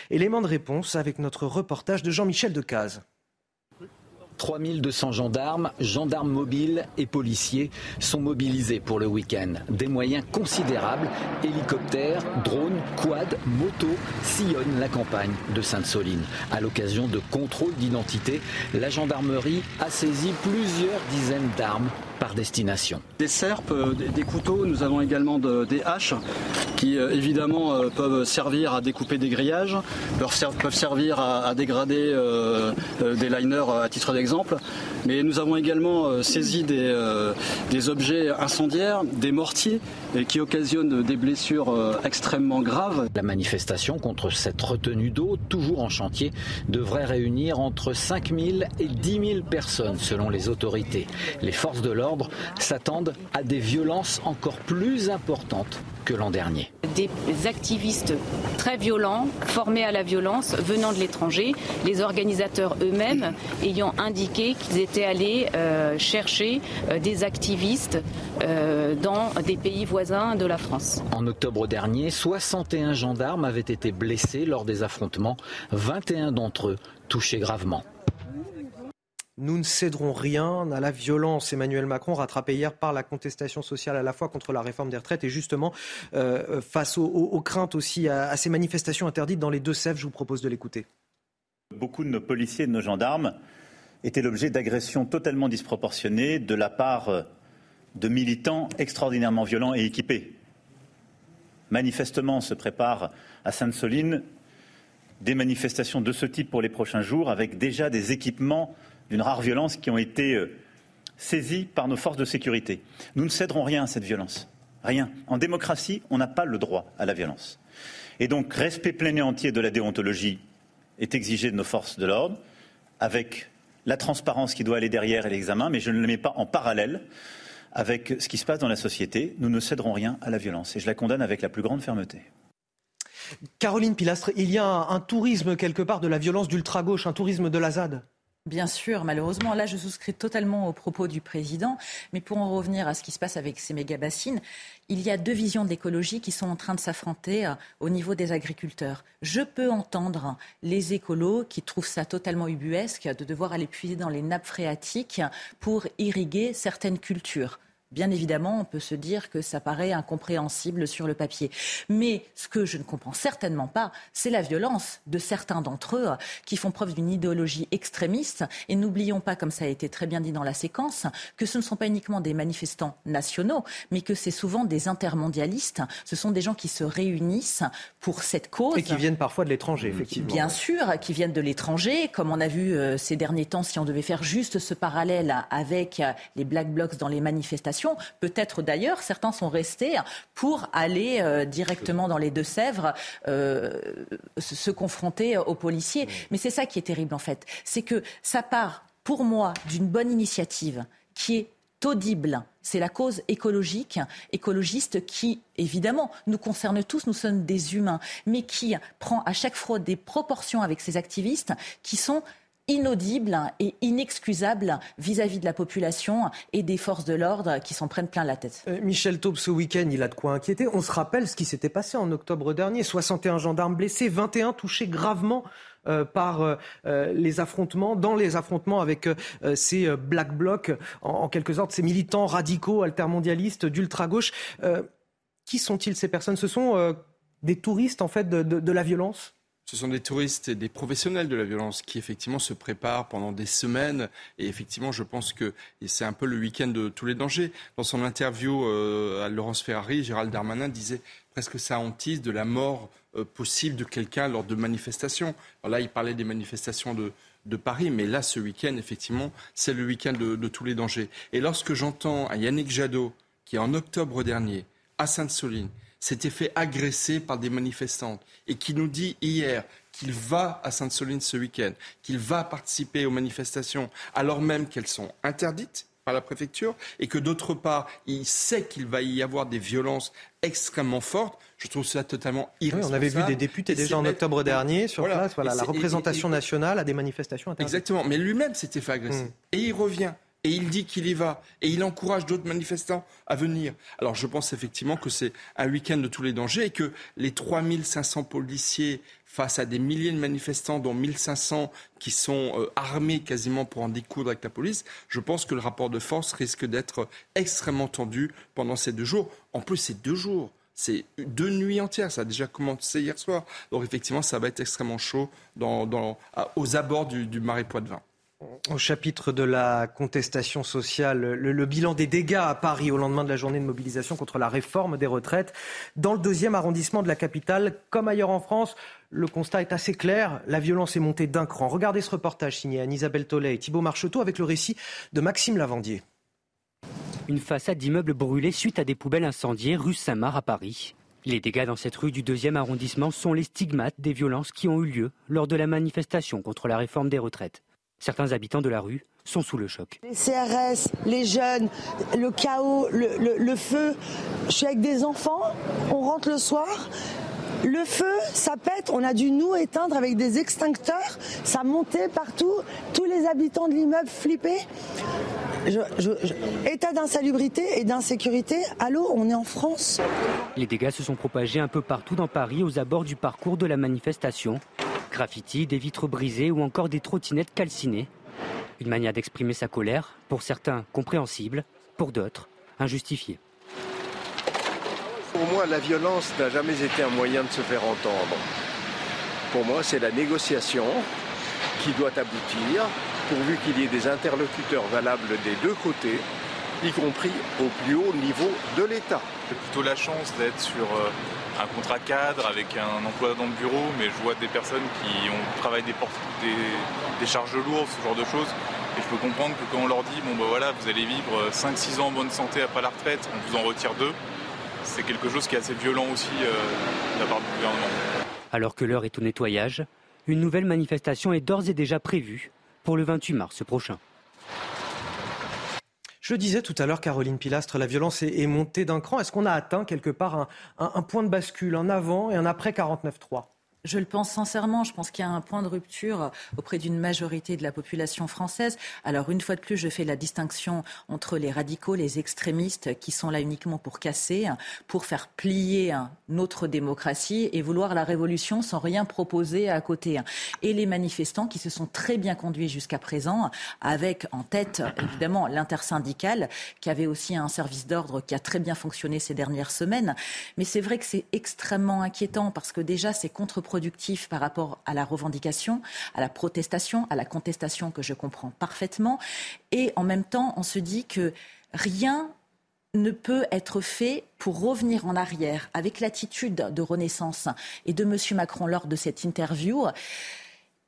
Élément de réponse avec notre reportage de Jean-Michel Decaze. 3200 gendarmes, gendarmes mobiles et policiers sont mobilisés pour le week-end. Des moyens considérables, hélicoptères, drones, quads, motos sillonnent la campagne de Sainte-Soline. À l'occasion de contrôles d'identité, la gendarmerie a saisi plusieurs dizaines d'armes par destination. Des serpes, euh, des couteaux, nous avons également des haches qui euh, évidemment euh, peuvent servir à découper des grillages, peuvent servir à dégrader des liners à titre d'exemple. Mais nous avons également saisi des, des objets incendiaires, des mortiers qui occasionnent des blessures extrêmement graves. La manifestation contre cette retenue d'eau, toujours en chantier, devrait réunir entre 5 000 et 10 000 personnes selon les autorités. Les forces de l'ordre s'attendent à des violences encore plus importantes que l'an dernier. Des activistes très violents, formés à la violence, venant de l'étranger, les organisateurs eux-mêmes ayant indiqué qu'ils étaient allés euh, chercher euh, des activistes euh, dans des pays voisins de la France. En octobre dernier, 61 gendarmes avaient été blessés lors des affrontements, 21 d'entre eux touchés gravement. Nous ne céderons rien à la violence. Emmanuel Macron, rattrapé hier par la contestation sociale à la fois contre la réforme des retraites et justement euh, face aux, craintes aussi à, ces manifestations interdites dans les Deux-Sèvres. Je vous propose de l'écouter. Beaucoup de nos policiers et de nos gendarmes étaient l'objet d'agressions totalement disproportionnées de la part euh, de militants extraordinairement violents et équipés. Manifestement, se préparent à Sainte-Soline des manifestations de ce type pour les prochains jours, avec déjà des équipements d'une rare violence qui ont été euh, saisis par nos forces de sécurité. Nous ne céderons rien à cette violence. Rien. En démocratie, on n'a pas le droit à la violence. Et donc, respect plein et entier de la déontologie est exigé de nos forces de l'ordre, avec la transparence qui doit aller derrière et l'examen, mais je ne le mets pas en parallèle avec ce qui se passe dans la société. Nous ne céderons rien à la violence et je la condamne avec la plus grande fermeté. Caroline Pilastre, il y a un, tourisme quelque part de la violence d'ultra-gauche, un tourisme de la ZAD? Bien sûr, malheureusement, là je souscris totalement aux propos du président, mais pour en revenir à ce qui se passe avec ces méga-bassines, il y a deux visions de l'écologie qui sont en train de s'affronter euh, au niveau des agriculteurs. Je peux entendre les écolos qui trouvent ça totalement ubuesque de devoir aller puiser dans les nappes phréatiques pour irriguer certaines cultures. Bien évidemment, on peut se dire que ça paraît incompréhensible sur le papier. Mais ce que je ne comprends certainement pas, c'est la violence de certains d'entre eux qui font preuve d'une idéologie extrémiste. Et n'oublions pas, comme ça a été très bien dit dans la séquence, que ce ne sont pas uniquement des manifestants nationaux, mais que c'est souvent des intermondialistes. Ce sont des gens qui se réunissent pour cette cause. Et qui viennent parfois de l'étranger, effectivement. Bien sûr, qui viennent de l'étranger, comme on a vu euh, ces derniers temps, si on devait faire juste ce parallèle avec les Black Blocs dans les manifestations Peut-être d'ailleurs, certains sont restés pour aller euh, directement dans les Deux-Sèvres euh, se confronter aux policiers. Mais c'est ça qui est terrible en fait. C'est que ça part, pour moi, d'une bonne initiative qui est audible. C'est la cause écologique, écologiste qui, évidemment, nous concerne tous, nous sommes des humains, mais qui prend à chaque fois des proportions avec ces activistes qui sont inaudible et inexcusable vis-à-vis de la population et des forces de l'ordre qui s'en prennent plein la tête. Euh, Michel Taube, ce week-end, il a de quoi inquiéter. On se rappelle ce qui s'était passé en octobre dernier. 61 gendarmes blessés, 21 touchés gravement euh, par euh, les affrontements, dans les affrontements avec ces black blocs, en, quelque sorte, ces militants radicaux, altermondialistes, d'ultra-gauche. qui sont-ils ces personnes? Ce sont des touristes, en fait, de la violence? Ce sont des touristes et des professionnels de la violence qui effectivement se préparent pendant des semaines. Et effectivement, je pense que c'est un peu le week-end de tous les dangers. Dans son interview euh, à Laurence Ferrari, Gérald Darmanin disait presque ça hantise de la mort euh, possible de quelqu'un lors de manifestations. là, il parlait des manifestations de, Paris, mais là, ce week-end, effectivement, c'est le week-end de, de, tous les dangers. Et lorsque j'entends Yannick Jadot, qui en octobre dernier, à Sainte-Soline, s'était fait agresser par des manifestantes et qui nous dit hier qu'il va à Sainte-Soline ce week-end, qu'il va participer aux manifestations alors même qu'elles sont interdites par la préfecture et que d'autre part, il sait qu'il va y avoir des violences extrêmement fortes. Je trouve ça totalement irresponsable. on avait vu des députés déjà en octobre dernier sur place, voilà, la représentation nationale à des manifestations interdites. Exactement, mais lui-même s'était fait agresser. Hmm. Et il revient et il dit qu'il y va et il encourage d'autres manifestants à venir. Alors je pense effectivement que c'est un week-end de tous les dangers et que les 3500 policiers face à des milliers de manifestants, dont 1500 qui sont euh, armés quasiment pour en découdre avec la police, je pense que le rapport de force risque d'être extrêmement tendu pendant ces deux jours. En plus, c'est deux jours. C'est deux nuits entières, ça a déjà commencé hier soir. Donc effectivement, ça va être extrêmement chaud aux abords du, du Marais Poitevin. Au chapitre de la contestation sociale, le, bilan des dégâts à Paris au lendemain de la journée de mobilisation contre la réforme des retraites. Dans le deuxième arrondissement de la capitale, comme ailleurs en France, le constat est assez clair. La violence est montée d'un cran. Regardez ce reportage signé Anne-Isabelle Tollet et Thibault Marcheteau avec le récit de Maxime Lavandier. Une façade d'immeuble brûlée suite à des poubelles incendiées rue Saint-Marc à Paris. Les dégâts dans cette rue du deuxième arrondissement sont les stigmates des violences qui ont eu lieu lors de la manifestation contre la réforme des retraites. Certains habitants de la rue sont sous le choc. Les CRS, les jeunes, le chaos, le, feu. Je suis avec des enfants, on rentre le soir, le feu, ça pète, on a dû nous éteindre avec des extincteurs, ça montait partout, tous les habitants de l'immeuble flippaient. état d'insalubrité et d'insécurité, allô, on est en France. Les dégâts se sont propagés un peu partout dans Paris aux abords du parcours de la manifestation. Graffiti, des vitres brisées ou encore des trottinettes calcinées. Une manière d'exprimer sa colère, pour certains compréhensible, pour d'autres injustifiée. Pour moi, la violence n'a jamais été un moyen de se faire entendre. Pour moi, c'est la négociation qui doit aboutir, pourvu qu'il y ait des interlocuteurs valables des deux côtés, y compris au plus haut niveau de l'État. J'ai plutôt la chance d'être sur euh, un contrat cadre avec un emploi dans le bureau, mais je vois des personnes qui ont travaillé des, des, charges lourdes, ce genre de choses. Et je peux comprendre que quand on leur dit, bon bah voilà, vous allez vivre 5-6 ans en bonne santé après la retraite, on vous en retire deux, c'est quelque chose qui est assez violent aussi euh, de la part du gouvernement. Alors que l'heure est au nettoyage, une nouvelle manifestation est d'ores et déjà prévue pour le 28 mars prochain. Je disais tout à l'heure, Caroline Pilastre, la violence est, montée d'un cran. Est-ce qu'on a atteint quelque part un, point de bascule, un avant et un après 49-3 Je le pense sincèrement. Je pense qu'il y a un point de rupture auprès d'une majorité de la population française. Alors, une fois de plus, je fais la distinction entre les radicaux, les extrémistes qui sont là uniquement pour casser, pour faire plier notre démocratie et vouloir la révolution sans rien proposer à côté. Et les manifestants qui se sont très bien conduits jusqu'à présent, avec en tête, évidemment, l'intersyndicale, qui avait aussi un service d'ordre qui a très bien fonctionné ces dernières semaines. Mais c'est vrai que c'est extrêmement inquiétant parce que déjà, c'est contre productif par rapport à la revendication, à la protestation, à la contestation que je comprends parfaitement. Et en même temps, on se dit que rien ne peut être fait pour revenir en arrière avec l'attitude de renaissance et de M. Macron lors de cette interview.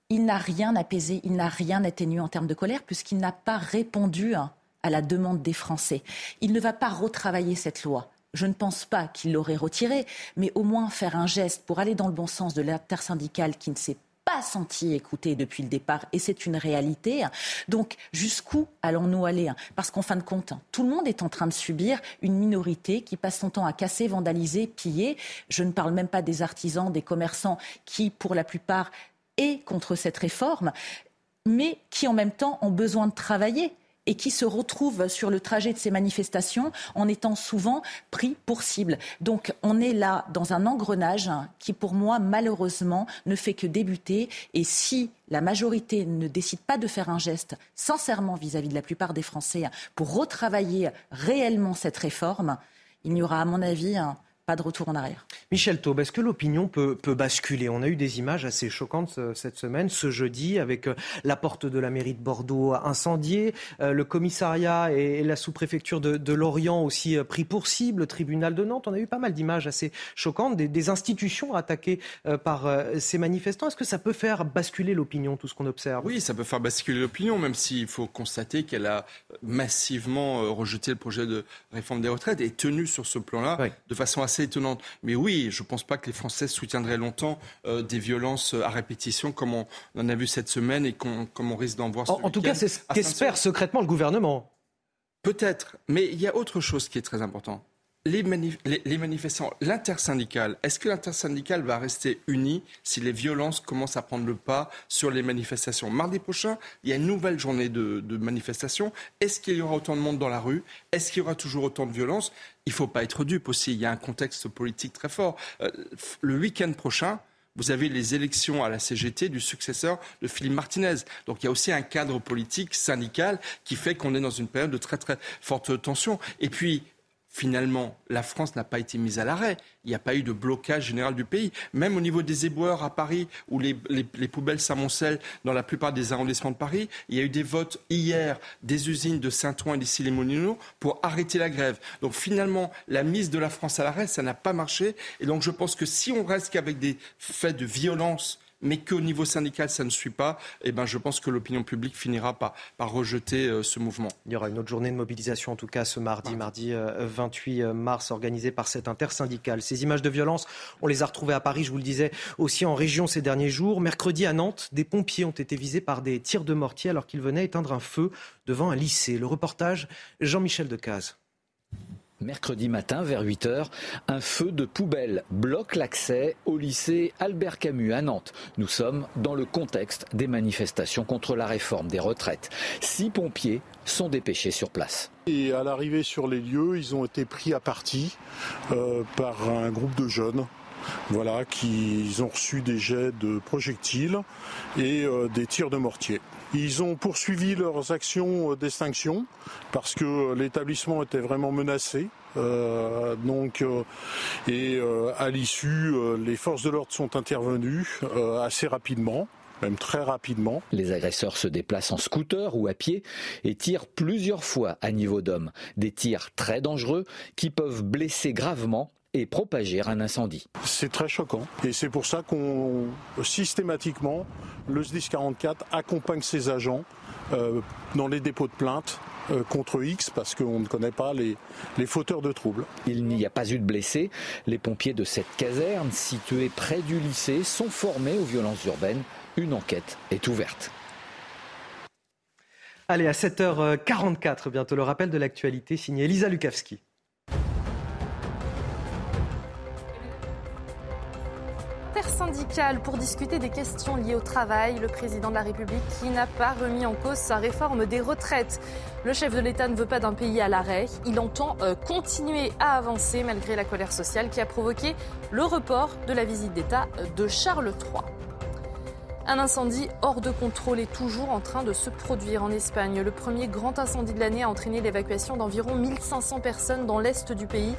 Il n'a rien apaisé, il n'a rien atténué en termes de colère puisqu'il n'a pas répondu à la demande des Français. Il ne va pas retravailler cette loi je ne pense pas qu'il l'aurait retiré, mais au moins faire un geste pour aller dans le bon sens de l'intersyndicale qui ne s'est pas senti écouté depuis le départ et c'est une réalité. Donc jusqu'où allons-nous aller Parce qu'en fin de compte, tout le monde est en train de subir une minorité qui passe son temps à casser, vandaliser, piller. Je ne parle même pas des artisans, des commerçants qui, pour la plupart, est contre cette réforme mais qui en même temps ont besoin de travailler et qui se retrouvent sur le trajet de ces manifestations en étant souvent pris pour cible. Donc on est là dans un engrenage qui, pour moi, malheureusement, ne fait que débuter. Et si la majorité ne décide pas de faire un geste sincèrement vis-à-vis -vis de la plupart des Français pour retravailler réellement cette réforme, il n'y aura, à mon avis, de retour en arrière. Michel Taube, est-ce que l'opinion peut, basculer? On a eu des images assez choquantes euh, cette semaine, ce jeudi, avec euh, la porte de la mairie de Bordeaux incendiée, euh, le commissariat et la sous-préfecture de, Lorient aussi pris pour cible, le tribunal de Nantes. On a eu pas mal d'images assez choquantes, des, institutions attaquées par ces manifestants. Est-ce que ça peut faire basculer l'opinion, tout ce qu'on observe? Oui, ça peut faire basculer l'opinion, même s'il faut constater qu'elle a massivement rejeté le projet de réforme des retraites et tenu sur ce plan-là de façon assez étonnante. Mais oui, je ne pense pas que les Français soutiendraient longtemps euh, des violences à répétition comme on en a vu cette semaine et comme on risque d'en voir. En, en tout cas, c'est ce qu'espère secrètement le gouvernement. Peut-être, mais il y a autre chose qui est très important les, manifestants, l'intersyndicale, est-ce que l'intersyndicale va rester unie si les violences commencent à prendre le pas sur les manifestations? Mardi prochain, il y a une nouvelle journée de, de manifestations. Est-ce qu'il y aura autant de monde dans la rue? Est-ce qu'il y aura toujours autant de violence? Il ne faut pas être dupe aussi, il y a un contexte politique très fort. Euh, le week-end prochain, vous avez les élections à la CGT du successeur de Philippe Martinez. Donc il y a aussi un cadre politique syndical qui fait qu'on est dans une période de très très forte tension. Et puis finalement, la France n'a pas été mise à l'arrêt. Il n'y a pas eu de blocage général du pays. Même au niveau des éboueurs à Paris, où les, poubelles s'amoncellent dans la plupart des arrondissements de Paris, il y a eu des votes hier des usines de Saint-Ouen et d'ici les pour arrêter la grève. Donc finalement, la mise de la France à l'arrêt, ça n'a pas marché. Et donc je pense que si on reste qu'avec des faits de violence mais qu'au niveau syndical, ça ne suit pas, eh ben, je pense que l'opinion publique finira par, par rejeter euh, ce mouvement. Il y aura une autre journée de mobilisation, en tout cas ce mardi, mardi 28 euh, mars, organisée par cette intersyndicale. Ces images de violence, on les a retrouvées à Paris, je vous le disais, aussi en région ces derniers jours. Mercredi à Nantes, des pompiers ont été visés par des tirs de mortier alors qu'ils venaient éteindre un feu devant un lycée. Le reportage, Jean-Michel Decaze. Mercredi matin, vers 8 h un feu de poubelle bloque l'accès au lycée Albert Camus à Nantes. Nous sommes dans le contexte des manifestations contre la réforme des retraites. Six pompiers sont dépêchés sur place. Et à l'arrivée sur les lieux, ils ont été pris à partie euh, par un groupe de jeunes voilà, qui ont reçu des jets de projectiles et euh, des tirs de mortier. Ils ont poursuivi leurs actions d'extinction parce que l'établissement était vraiment menacé. Euh, donc, euh, et euh, à l'issue, les forces de l'ordre sont intervenues assez rapidement même très rapidement. Les agresseurs se déplacent en scooter ou à pied et tirent plusieurs fois à niveau d'homme. Des tirs très dangereux qui peuvent blesser gravement et propager un incendie. C'est très choquant et c'est pour ça qu'on systématiquement le SDIS 44 accompagne ses agents euh, dans les dépôts de plainte euh, contre X parce qu'on ne connaît pas les, les fauteurs de troubles. Il n'y a pas eu de blessés. Les pompiers de cette caserne située près du lycée sont formés aux violences urbaines. Une enquête est ouverte. Allez, à 7h44, bientôt le rappel de l'actualité signé Elisa Lukavski. Intersyndicale pour discuter des questions liées au travail. Le président de la République qui n'a pas remis en cause sa réforme des retraites. Le chef de l'État ne veut pas d'un pays à l'arrêt. Il entend euh, continuer à avancer malgré la colère sociale qui a provoqué le report de la visite d'État de Charles III. Un incendie hors de contrôle est toujours en train de se produire en Espagne. Le premier grand incendie de l'année a entraîné l'évacuation d'environ 1500 personnes dans l'est du pays.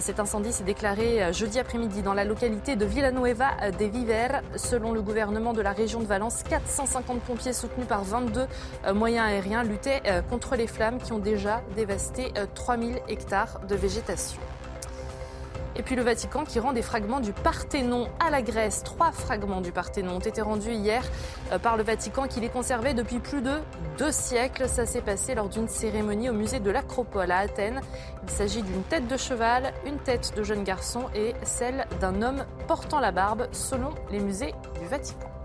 Cet incendie s'est déclaré jeudi après-midi dans la localité de Villanueva de Viver. Selon le gouvernement de la région de Valence, 450 pompiers soutenus par 22 moyens aériens luttaient contre les flammes qui ont déjà dévasté 3000 hectares de végétation. Et puis le Vatican qui rend des fragments du Parthénon à la Grèce. Trois fragments du Parthénon ont été rendus hier euh, par le Vatican qui les conservait depuis plus de deux siècles. Ça s'est passé lors d'une cérémonie au musée de l'Acropole à Athènes. Il s'agit d'une tête de cheval, une tête de jeune garçon et celle d'un homme portant la barbe selon les musées du Vatican.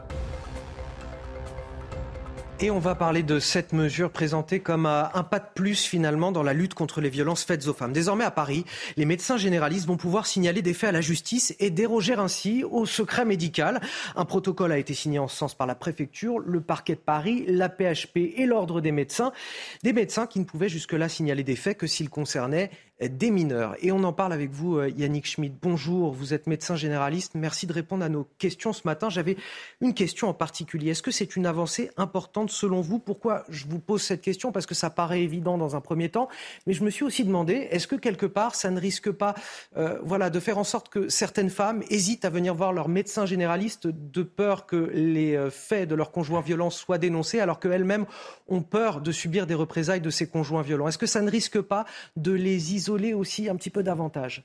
Et on va parler de cette mesure présentée comme un pas de plus finalement dans la lutte contre les violences faites aux femmes. Désormais à Paris, les médecins généralistes vont pouvoir signaler des faits à la justice et déroger ainsi au secret médical. Un protocole a été signé en ce sens par la préfecture, le parquet de Paris, la PHP et l'ordre des médecins. Des médecins qui ne pouvaient jusque-là signaler des faits que s'ils concernaient des mineurs. Et on en parle avec vous, euh, Yannick Schmidt. Bonjour, vous êtes médecin généraliste. Merci de répondre à nos questions ce matin. J'avais une question en particulier. Est-ce que c'est une avancée importante selon vous? Pourquoi je vous pose cette question? Parce que ça paraît évident dans un premier temps. Mais je me suis aussi demandé, est-ce que quelque part, ça ne risque pas euh, voilà, de faire en sorte que certaines femmes hésitent à venir voir leur médecin généraliste de peur que les euh, faits de leur conjoint violent soient dénoncés, alors qu'elles-mêmes ont peur de subir des représailles de ces conjoints violents? Est-ce que ça ne risque pas de les isoler aussi un petit peu davantage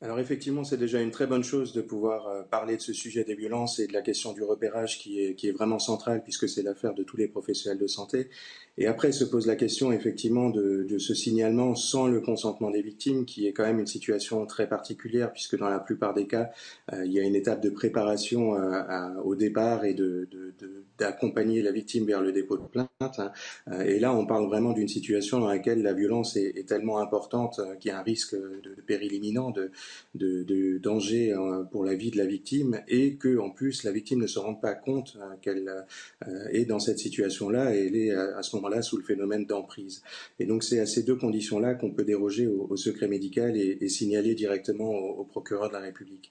alors effectivement, c'est déjà une très bonne chose de pouvoir euh, parler de ce sujet des violences et de la question du repérage qui est, qui est vraiment centrale puisque c'est l'affaire de tous les professionnels de santé. Et après se pose la question effectivement de, de, ce signalement sans le consentement des victimes, qui est quand même une situation très particulière, puisque dans la plupart des cas, euh, il y a une étape de préparation euh, au départ et de, d'accompagner la victime vers le dépôt de plainte. Hein. Et là, on parle vraiment d'une situation dans laquelle la violence est, est tellement importante qu'il y a un risque de, péril imminent, de, de, danger pour la vie de la victime, et que en plus la victime ne se rende pas compte qu'elle est dans cette situation-là et elle est à ce moment là sous le phénomène d'emprise. Et donc c'est à ces deux conditions-là qu'on peut déroger au, secret médical et, signaler directement au, procureur de la République.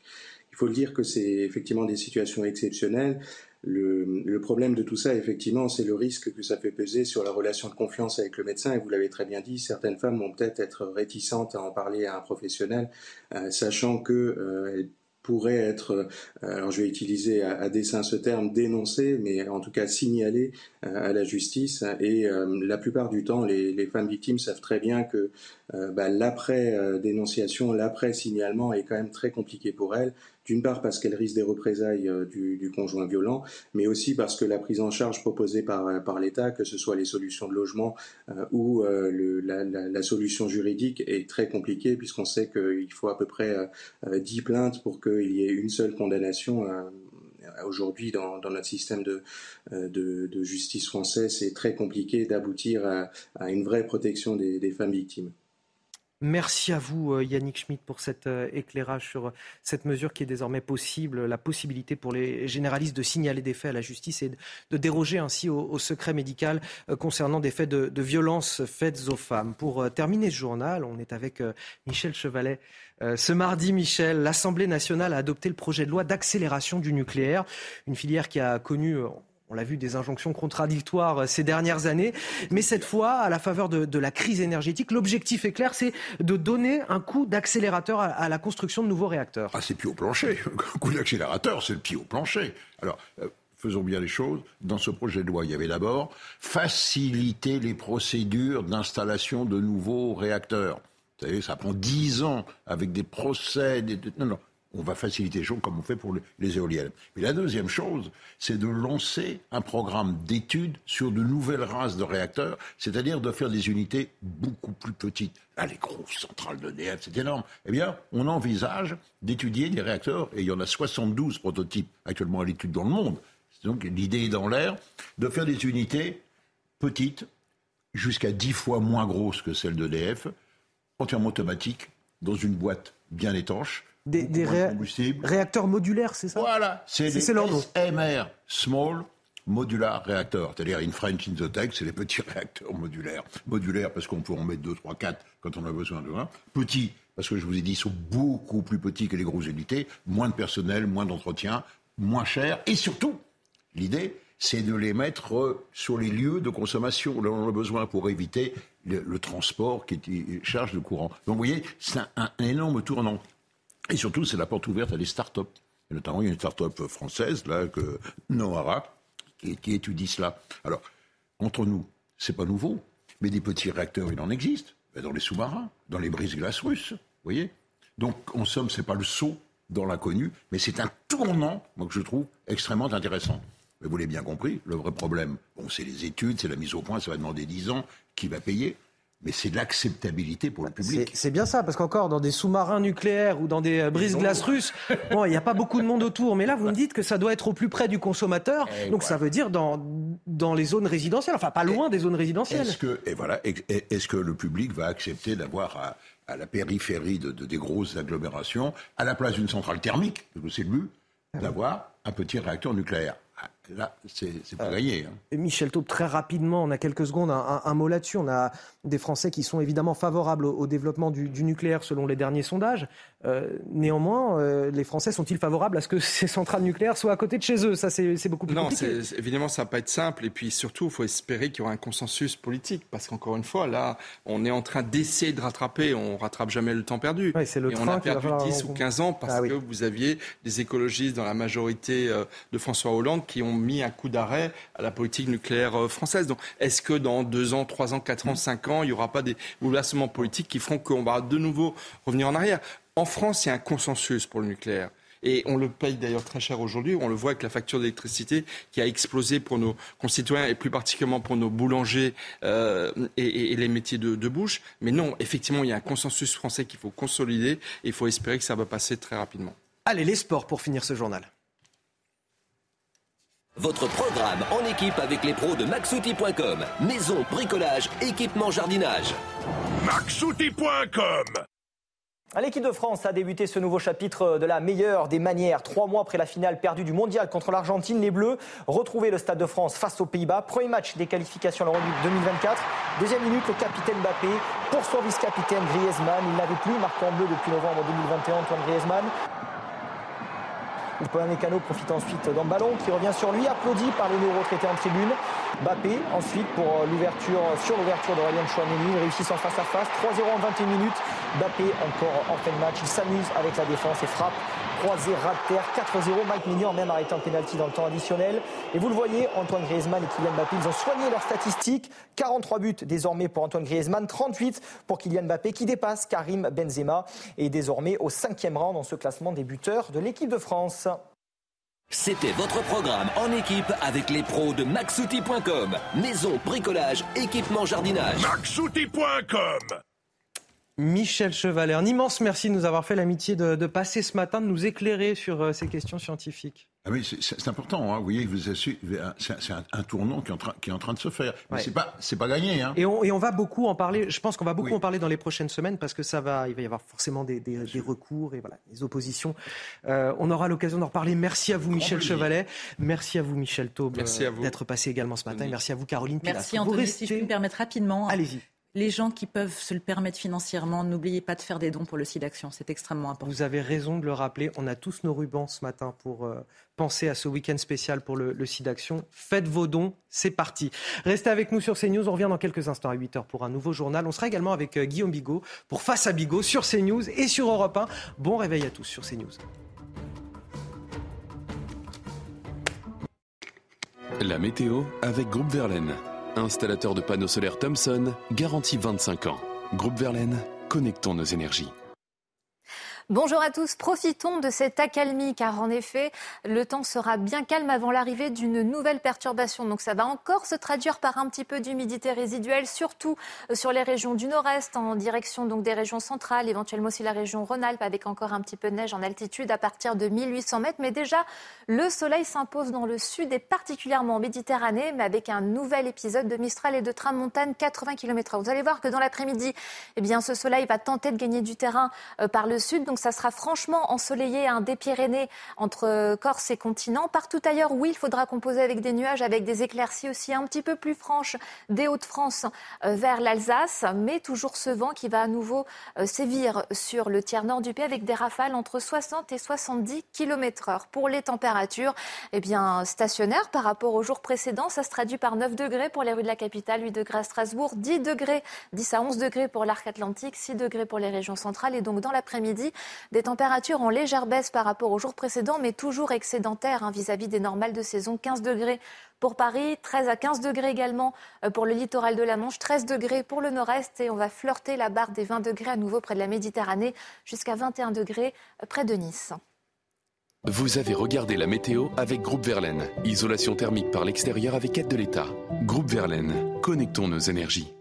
Il faut le dire que c'est effectivement des situations exceptionnelles. Le, problème de tout ça, effectivement, c'est le risque que ça fait peser sur la relation de confiance avec le médecin. Et vous l'avez très bien dit, certaines femmes vont peut-être être réticentes à en parler à un professionnel, euh, sachant que euh, pourrait être, euh, alors je vais utiliser à, dessein ce terme, dénoncé, mais en tout cas signalé euh, à la justice. Et la plupart du temps, les, les, femmes victimes savent très bien que bah, l'après-dénonciation, l'après-signalement est quand même très compliqué pour elles d'une part parce qu'elle risque des représailles euh, du, conjoint violent, mais aussi parce que la prise en charge proposée par, euh, l'État, que ce soit les solutions de logement euh, ou la, solution juridique, est très compliquée puisqu'on sait qu'il faut à peu près 10 plaintes pour qu'il y ait une seule condamnation. Aujourd'hui, dans, notre système de, de, justice français, c'est très compliqué d'aboutir à, une vraie protection des femmes victimes. Merci à vous, euh, Yannick Schmidt, pour cet euh, éclairage sur euh, cette mesure qui est désormais possible, la possibilité pour les généralistes de signaler des faits à la justice et de déroger ainsi au, secret médical concernant des faits de, de violences faites aux femmes. Pour terminer ce journal, on est avec Michel Chevalet. Ce mardi, Michel, l'Assemblée nationale a adopté le projet de loi d'accélération du nucléaire, une filière qui a connu on l'a vu, des injonctions contradictoires euh, ces dernières années. Mais cette fois, à la faveur de, la crise énergétique, l'objectif est clair, c'est de donner un coup d'accélérateur à, la construction de nouveaux réacteurs. Ah, c'est pied au plancher. Un coup d'accélérateur, c'est le pied au plancher. Alors, euh, faisons bien les choses. Dans ce projet de loi, il y avait d'abord faciliter les procédures d'installation de nouveaux réacteurs. Vous savez, ça prend dix ans avec des procès. Des... Non, non on va faciliter les choses comme on fait pour les éoliennes. Mais la deuxième chose, c'est de lancer un programme d'études sur de nouvelles races de réacteurs, c'est-à-dire de faire des unités beaucoup plus petites. Là, les grosses centrales d'EDF, c'est énorme. Eh bien, on envisage d'étudier des réacteurs, et il y en a 72 prototypes actuellement à l'étude dans le monde. Donc l'idée est dans l'air de faire des unités petites, jusqu'à 10 fois moins grosses que celles d'EDF, entièrement automatiques, dans une boîte bien étanche, Des, réacteurs modulaires, c'est ça? Voilà, c'est des SMR, Small Modular Reactor. C'est-à-dire, in French, in the text, c'est les petits réacteurs modulaires. Modulaires parce qu'on peut en mettre 2, 3, 4 quand on a besoin de un. Petits parce que je vous ai dit, ils sont beaucoup plus petits que les grosses unités, moins de personnel, moins d'entretien, moins cher, et surtout, l'idée, c'est de les mettre euh, sur les lieux de consommation où on a besoin pour éviter le, transport qui charge de courant. Donc vous voyez, c'est un, énorme tournant. Et surtout, c'est la porte ouverte à des start-up. Et notamment, il y a une start-up française, là, que Nohara, qui, étudie cela. Alors, entre nous, c'est pas nouveau, mais des petits réacteurs, il en existe. Dans les sous-marins, dans les brises-glaces russes voyez Donc, en somme, ce n'est pas le saut dans l'inconnu, mais c'est un tournant, moi, que je trouve extrêmement intéressant. Mais vous l'avez bien compris, le vrai problème, bon, c'est les études, c'est la mise au point, ça va demander 10 ans, qui va payer mais c'est l'acceptabilité pour le public. C'est bien ça, parce qu'encore dans des sous-marins nucléaires ou dans des euh, brises-glaces russes, bon, il n'y a pas beaucoup de monde autour. Mais là, vous me dites que ça doit être au plus près du consommateur. donc ça veut dire dans, dans les zones résidentielles, enfin pas loin des zones résidentielles. Est-ce que, et voilà, est-ce que le public va accepter d'avoir à, à la périphérie de, des grosses agglomérations, à la place d'une centrale thermique, parce que c'est le but, ah d'avoir un petit réacteur nucléaire? Là, c'est pas euh, gagné. Hein. Michel Taube, très rapidement, on a quelques secondes, un, mot là-dessus. On a des Français qui sont évidemment favorables au, développement du, nucléaire selon les derniers sondages. Euh, néanmoins, euh, les Français sont-ils favorables à ce que ces centrales nucléaires soient à côté de chez eux? Ça, c'est beaucoup plus non, compliqué. Non, évidemment, ça va pas être simple. Et puis surtout, il faut espérer qu'il y aura un consensus politique. Parce qu'encore une fois, là, on est en train d'essayer de rattraper. On rattrape jamais le temps perdu. le et on a perdu 10 ou 15 ans parce ah que vous aviez des écologistes dans la majorité de François Hollande qui ont mis un coup d'arrêt à la politique nucléaire euh, française. Donc, est-ce que dans deux ans, trois ans, quatre ans, cinq ans, il n'y aura pas des bouleversements politiques qui feront qu'on va de nouveau revenir en arrière? En France, il y a un consensus pour le nucléaire. Et on le paye d'ailleurs très cher aujourd'hui. On le voit avec la facture d'électricité qui a explosé pour nos concitoyens et plus particulièrement pour nos boulangers euh, et, les métiers de, de, bouche. Mais non, effectivement, il y a un consensus français qu'il faut consolider et il faut espérer que ça va passer très rapidement. Allez, les sports pour finir ce journal. Votre programme en équipe avec les pros de maxouti.com. Maison, bricolage, équipement, jardinage. maxouti.com L'équipe de France a débuté ce nouveau chapitre de la meilleure des manières. Trois mois après la finale perdue du mondial contre l'Argentine, les Bleus retrouvaient le Stade de France face aux Pays-Bas. Premier match des qualifications à l'Euro 2024. Deuxième minute, le capitaine Mbappé pour son vice-capitaine Griezmann. Il n'avait plus marqué en bleu depuis novembre 2021, Antoine Griezmann. Mécano profite ensuite d'un ballon qui revient sur lui, applaudi par les nouveaux retraités en tribune. Bappé ensuite pour l'ouverture sur l'ouverture de Chouameni, réussit en face à face. 3-0 en 21 minutes. Bappé encore en fin de match, il s'amuse avec la défense et frappe croisé, ras de terre, 4-0. Mike Mignon même arrêté en pénalty dans le temps additionnel. Et vous le voyez, Antoine Griezmann et Kylian Mbappé, ils ont soigné leurs statistiques. 43 buts désormais pour Antoine Griezmann, 38 pour Kylian Mbappé qui dépasse Karim Benzema et désormais au cinquième rang dans ce classement des buteurs de l'équipe de France. C'était votre programme en équipe avec les pros de maxouti.com. Maison, bricolage, équipement, jardinage. maxouti.com Michel Chevalet, un immense merci de nous avoir fait l'amitié de, passer ce matin, de nous éclairer sur euh, ces questions scientifiques. Ah oui, c'est important. Hein. Vous voyez, c'est un, tournant qui est, en train, qui est en train de se faire. Mais c'est pas, c'est pas gagné. Hein. Et, on, et, on, va beaucoup en parler. Je pense qu'on va beaucoup en parler dans les prochaines semaines parce que ça va, il va y avoir forcément des, des, recours et voilà, des oppositions. Euh, on aura l'occasion d'en reparler. Merci à vous, Michel Chevalet. Merci à vous, Michel Taube, euh, d'être passé également ce matin. merci à vous, Caroline Merci, Anthony. Si je peux me permettre rapidement. Allez-y les gens qui peuvent se le permettre financièrement, n'oubliez pas de faire des dons pour le SIDAction, c'est extrêmement important. Vous avez raison de le rappeler, on a tous nos rubans ce matin pour euh, penser à ce week-end spécial pour le, le SIDAction. Faites vos dons, c'est parti. Restez avec nous sur CNews, on revient dans quelques instants à 8h pour un nouveau journal. On sera également avec euh, Guillaume Bigot pour Face à Bigot sur CNews et sur Europe 1. Bon réveil à tous sur CNews. La météo avec Groupe Verlaine. Installateur de panneaux solaires Thomson, garantie 25 ans. Groupe Verlaine, connectons nos énergies. Bonjour à tous, profitons de cette accalmie car en effet le temps sera bien calme avant l'arrivée d'une nouvelle perturbation. Donc ça va encore se traduire par un petit peu d'humidité résiduelle, surtout euh, sur les régions du nord-est en direction donc des régions centrales, éventuellement aussi la région Rhône-Alpes avec encore un petit peu de neige en altitude à partir de 1800 mètres. Mais déjà le soleil s'impose dans le sud et particulièrement en Méditerranée, mais avec un nouvel épisode de Mistral et de Tramontane 80 km/h. Vous allez voir que dans l'après-midi, eh bien ce soleil va tenter de gagner du terrain euh, par le sud. Donc ça sera franchement ensoleillé hein, des Pyrénées entre Corse et continent. Partout ailleurs, oui, il faudra composer avec des nuages, avec des éclaircies aussi un petit peu plus franches des Hauts-de-France euh, vers l'Alsace, mais toujours ce vent qui va à nouveau euh, sévir sur le tiers nord du pays avec des rafales entre 60 et 70 km heure. Pour les températures, eh bien, stationnaires par rapport au jour précédent, ça se traduit par 9 degrés pour les rues de la capitale, 8 degrés à Strasbourg, 10 degrés, 10 à 11 degrés pour l'arc atlantique, 6 degrés pour les régions centrales. Et donc, dans l'après-midi, des températures en légère baisse par rapport au jour précédent, mais toujours excédentaires hein, vis-à-vis des normales de saison. 15 degrés pour Paris, 13 à 15 degrés également euh, pour le littoral de la Manche, 13 degrés pour le nord-est et on va flirter la barre des 20 degrés à nouveau près de la Méditerranée jusqu'à 21 degrés euh, près de Nice. Vous avez regardé la météo avec Groupe Verlaine. Isolation thermique par l'extérieur avec aide de l'État. Groupe Verlaine, connectons nos énergies.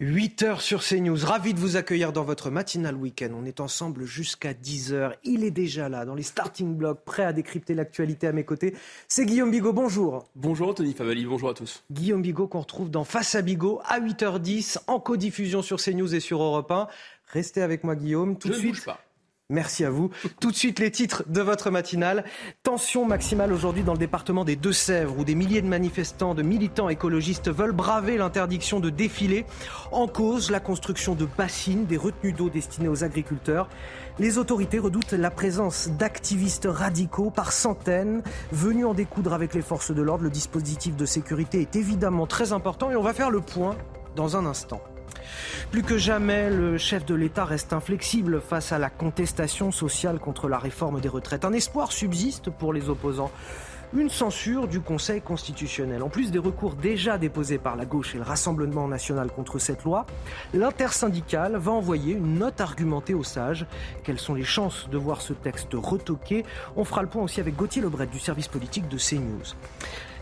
8 heures sur CNews. Ravi de vous accueillir dans votre matinal week-end. On est ensemble jusqu'à 10 heures. Il est déjà là, dans les starting blocks, prêt à décrypter l'actualité à mes côtés. C'est Guillaume Bigot. Bonjour. Bonjour Anthony Favali. Bonjour à tous. Guillaume Bigot qu'on retrouve dans Face à Bigot à 8h10 en codiffusion sur CNews et sur Europe 1. Restez avec moi Guillaume. Tout Je de ne suite. bouge pas. Merci à vous. Tout de suite, les titres de votre matinale. Tension maximale aujourd'hui dans le département des Deux-Sèvres, où des milliers de manifestants, de militants écologistes veulent braver l'interdiction de défiler. En cause, la construction de bassines, des retenues d'eau destinées aux agriculteurs. Les autorités redoutent la présence d'activistes radicaux par centaines venus en découdre avec les forces de l'ordre. Le dispositif de sécurité est évidemment très important et on va faire le point dans un instant. Plus que jamais, le chef de l'État reste inflexible face à la contestation sociale contre la réforme des retraites. Un espoir subsiste pour les opposants. Une censure du Conseil constitutionnel. En plus des recours déjà déposés par la gauche et le Rassemblement national contre cette loi, l'intersyndicale va envoyer une note argumentée aux sages. Quelles sont les chances de voir ce texte retoqué? On fera le point aussi avec Gauthier Lebret du service politique de CNews.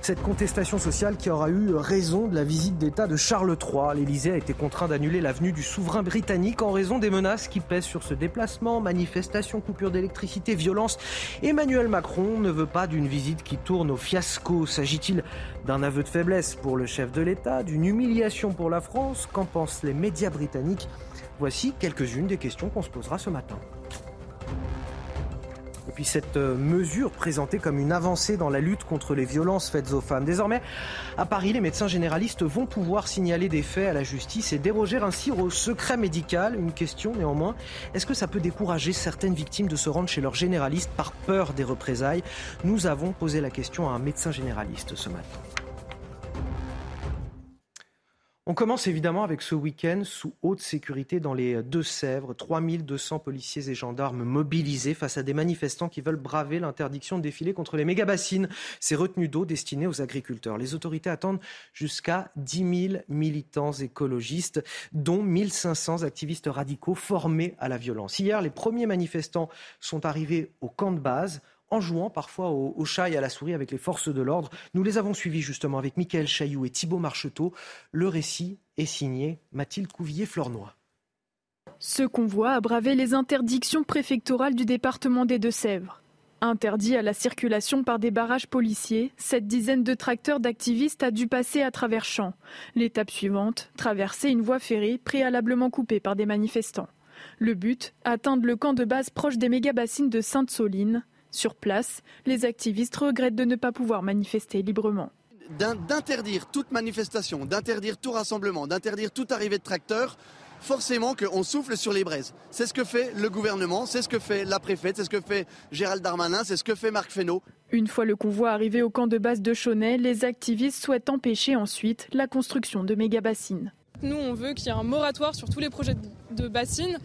Cette contestation sociale qui aura eu raison de la visite d'État de Charles III. L'Élysée a été contraint d'annuler la venue du souverain britannique en raison des menaces qui pèsent sur ce déplacement. Manifestations, coupures d'électricité, violence. Emmanuel Macron ne veut pas d'une visite qui tourne au fiasco. S'agit-il d'un aveu de faiblesse pour le chef de l'État, d'une humiliation pour la France? Qu'en pensent les médias britanniques? Voici quelques-unes des questions qu'on se posera ce matin. Et puis cette euh, mesure présentée comme une avancée dans la lutte contre les violences faites aux femmes. Désormais, à Paris, les médecins généralistes vont pouvoir signaler des faits à la justice et déroger ainsi au secret médical. Une question néanmoins, est-ce que ça peut décourager certaines victimes de se rendre chez leur généraliste par peur des représailles? Nous avons posé la question à un médecin généraliste ce matin. On commence évidemment avec ce week-end sous haute sécurité dans les Deux-Sèvres. 3200 policiers et gendarmes mobilisés face à des manifestants qui veulent braver l'interdiction de défiler contre les méga-bassines, ces retenues d'eau destinées aux agriculteurs. Les autorités attendent jusqu'à 10 000 militants écologistes, dont 1500 activistes radicaux formés à la violence. Hier, les premiers manifestants sont arrivés au camp de base en jouant parfois au, chat et à la souris avec les forces de l'ordre. Nous les avons suivis justement avec Michael Chailloux et Thibault Marcheteau. Le récit est signé Mathilde Couvillier-Flornois. Ce convoi a bravé les interdictions préfectorales du département des Deux-Sèvres. Interdit à la circulation par des barrages policiers, cette dizaine de tracteurs d'activistes a dû passer à travers champs. L'étape suivante, traverser une voie ferrée préalablement coupée par des manifestants. Le but, atteindre le camp de base proche des méga-bassines de Sainte-Soline. Sur place, les activistes regrettent de ne pas pouvoir manifester librement. D'interdire toute manifestation, d'interdire tout rassemblement, d'interdire toute arrivée de tracteurs, forcément qu'on souffle sur les braises. C'est ce que fait le gouvernement, c'est ce que fait la préfète, c'est ce que fait Gérald Darmanin, c'est ce que fait Marc Fesneau. Une fois le convoi arrivé au camp de base de Chaunet, les activistes souhaitent empêcher ensuite la construction de méga-bassines. Nous, on veut qu'il y ait un moratoire sur tous les projets de bassines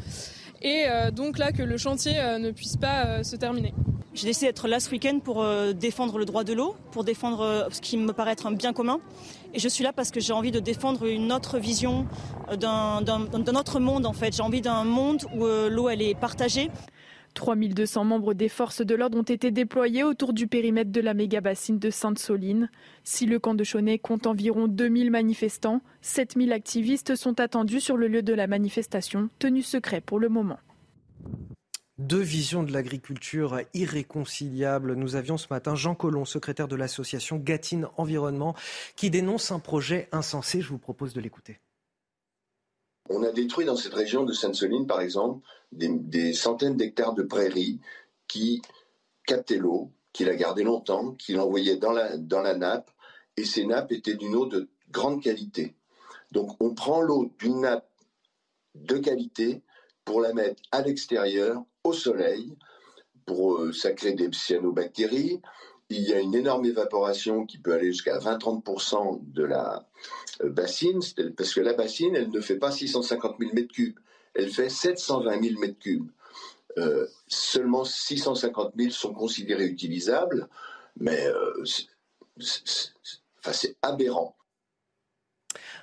et euh, donc là que le chantier euh, ne puisse pas euh, se terminer. J'ai décidé d'être là ce week-end pour défendre le droit de l'eau, pour défendre ce qui me paraît être un bien commun. Et je suis là parce que j'ai envie de défendre une autre vision d'un autre monde en fait. J'ai envie d'un monde où l'eau elle est partagée. 3200 membres des forces de l'ordre ont été déployés autour du périmètre de la méga-bassine de Sainte-Soline. Si le camp de Chaunet compte environ 2000 manifestants, 7000 activistes sont attendus sur le lieu de la manifestation, tenu secret pour le moment. Deux visions de l'agriculture irréconciliables. Nous avions ce matin Jean Collomb, secrétaire de l'association Gatine Environnement, qui dénonce un projet insensé. Je vous propose de l'écouter. on a détruit dans cette région de Sainte-Soline, par exemple, des, centaines d'hectares de prairies qui captaient l'eau, qui la gardaient longtemps, qui l'envoyaient dans la, dans la nappe, et ces nappes étaient d'une eau de grande qualité. Donc on prend l'eau d'une nappe de qualité pour la mettre à l'extérieur, au soleil, pour euh, ça des cyanobactéries. Il y a une énorme évaporation qui peut aller jusqu'à 20-30% de la euh, bassine, parce que la bassine, elle ne fait pas 650 000 m3, elle fait 720 000 m3. Euh, seulement 650 000 sont considérés utilisables, mais c'est aberrant.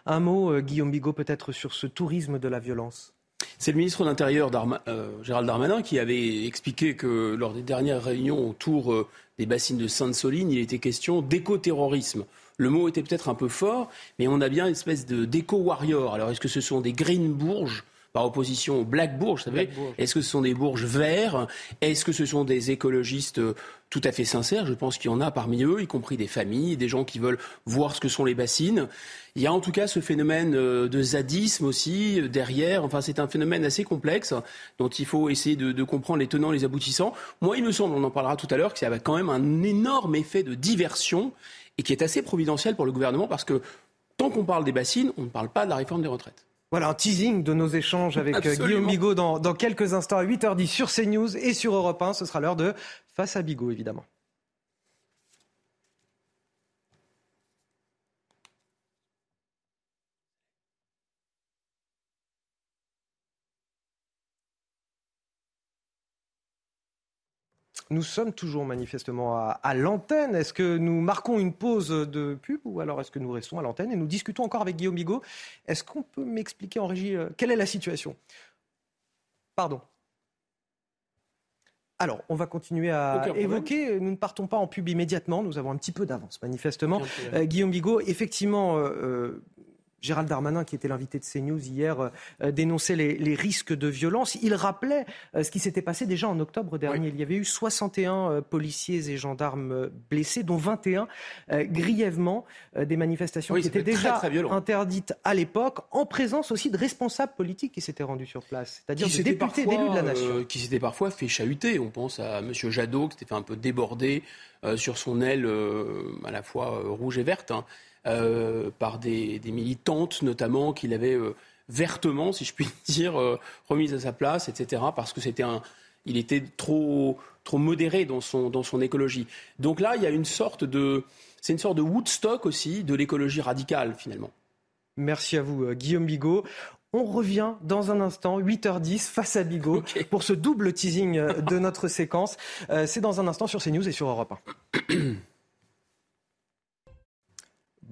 Un mot, Guillaume Bigot, peut-être sur ce tourisme de la violence. C'est le ministre de l'Intérieur, euh, Gérald Darmanin, qui avait expliqué que lors des dernières réunions autour euh, des bassines de Sainte-Soline, il était question d'éco-terrorisme. Le mot était peut-être un peu fort, mais on a bien une espèce de d'éco-warrior. Alors, est-ce que ce sont des Green Bourges par opposition aux Black Bourges, vous savez Est-ce que ce sont des bourges verts? Est-ce que ce sont des écologistes euh, tout à fait sincères? Je pense qu'il y en a parmi eux, y compris des familles, des gens qui veulent voir ce que sont les bassines. Il y a en tout cas ce phénomène euh, de zadisme aussi euh, derrière. Enfin, c'est un phénomène assez complexe dont il faut essayer de, comprendre les tenants, les aboutissants. Moi, il me semble, on en parlera tout à l'heure, que ça a quand même un énorme effet de diversion et qui est assez providentiel pour le gouvernement parce que tant qu'on parle des bassines, on ne parle pas de la réforme des retraites. Voilà un teasing de nos échanges avec euh, Guillaume Bigot dans, dans quelques instants à 8h10 sur CNews et sur Europe 1. Ce sera l'heure de Face à Bigot, évidemment. Nous sommes toujours manifestement à, l'antenne. Est-ce que nous marquons une pause de pub ou alors est-ce que nous restons à l'antenne et nous discutons encore avec Guillaume Bigot? Est-ce qu'on peut m'expliquer en régie euh, quelle est la situation? Pardon. Alors, on va continuer à évoquer. Nous ne partons pas en pub immédiatement. Nous avons un petit peu d'avance, manifestement. Euh, Guillaume Bigot, effectivement, euh, Gérald Darmanin, qui était l'invité de CNews hier, euh, dénonçait les, risques de violence. Il rappelait euh, ce qui s'était passé déjà en octobre dernier. Il y avait eu 61 euh, policiers et gendarmes blessés, dont 21 grièvement, des manifestations qui étaient déjà interdites à l'époque, en présence aussi de responsables politiques qui s'étaient rendus sur place, c'est-à-dire de députés d'élus de la nation. qui s'étaient parfois fait chahuter. On pense à M. Jadot, qui s'était fait un peu déborder sur son aile à la fois rouge et verte. Hein. Euh, par des, militantes notamment qu'il avait euh, vertement, si je puis dire, euh, remise à sa place, etc. Parce que c'était un, il était trop, trop modéré dans son, dans son écologie. Donc là, il y a une sorte de, c'est une sorte de Woodstock aussi de l'écologie radicale finalement. Merci à vous, Guillaume Bigot. On revient dans un instant, 8h10, face à Bigot, pour ce double teasing de notre séquence. C'est dans un instant sur CNews et sur Europe 1.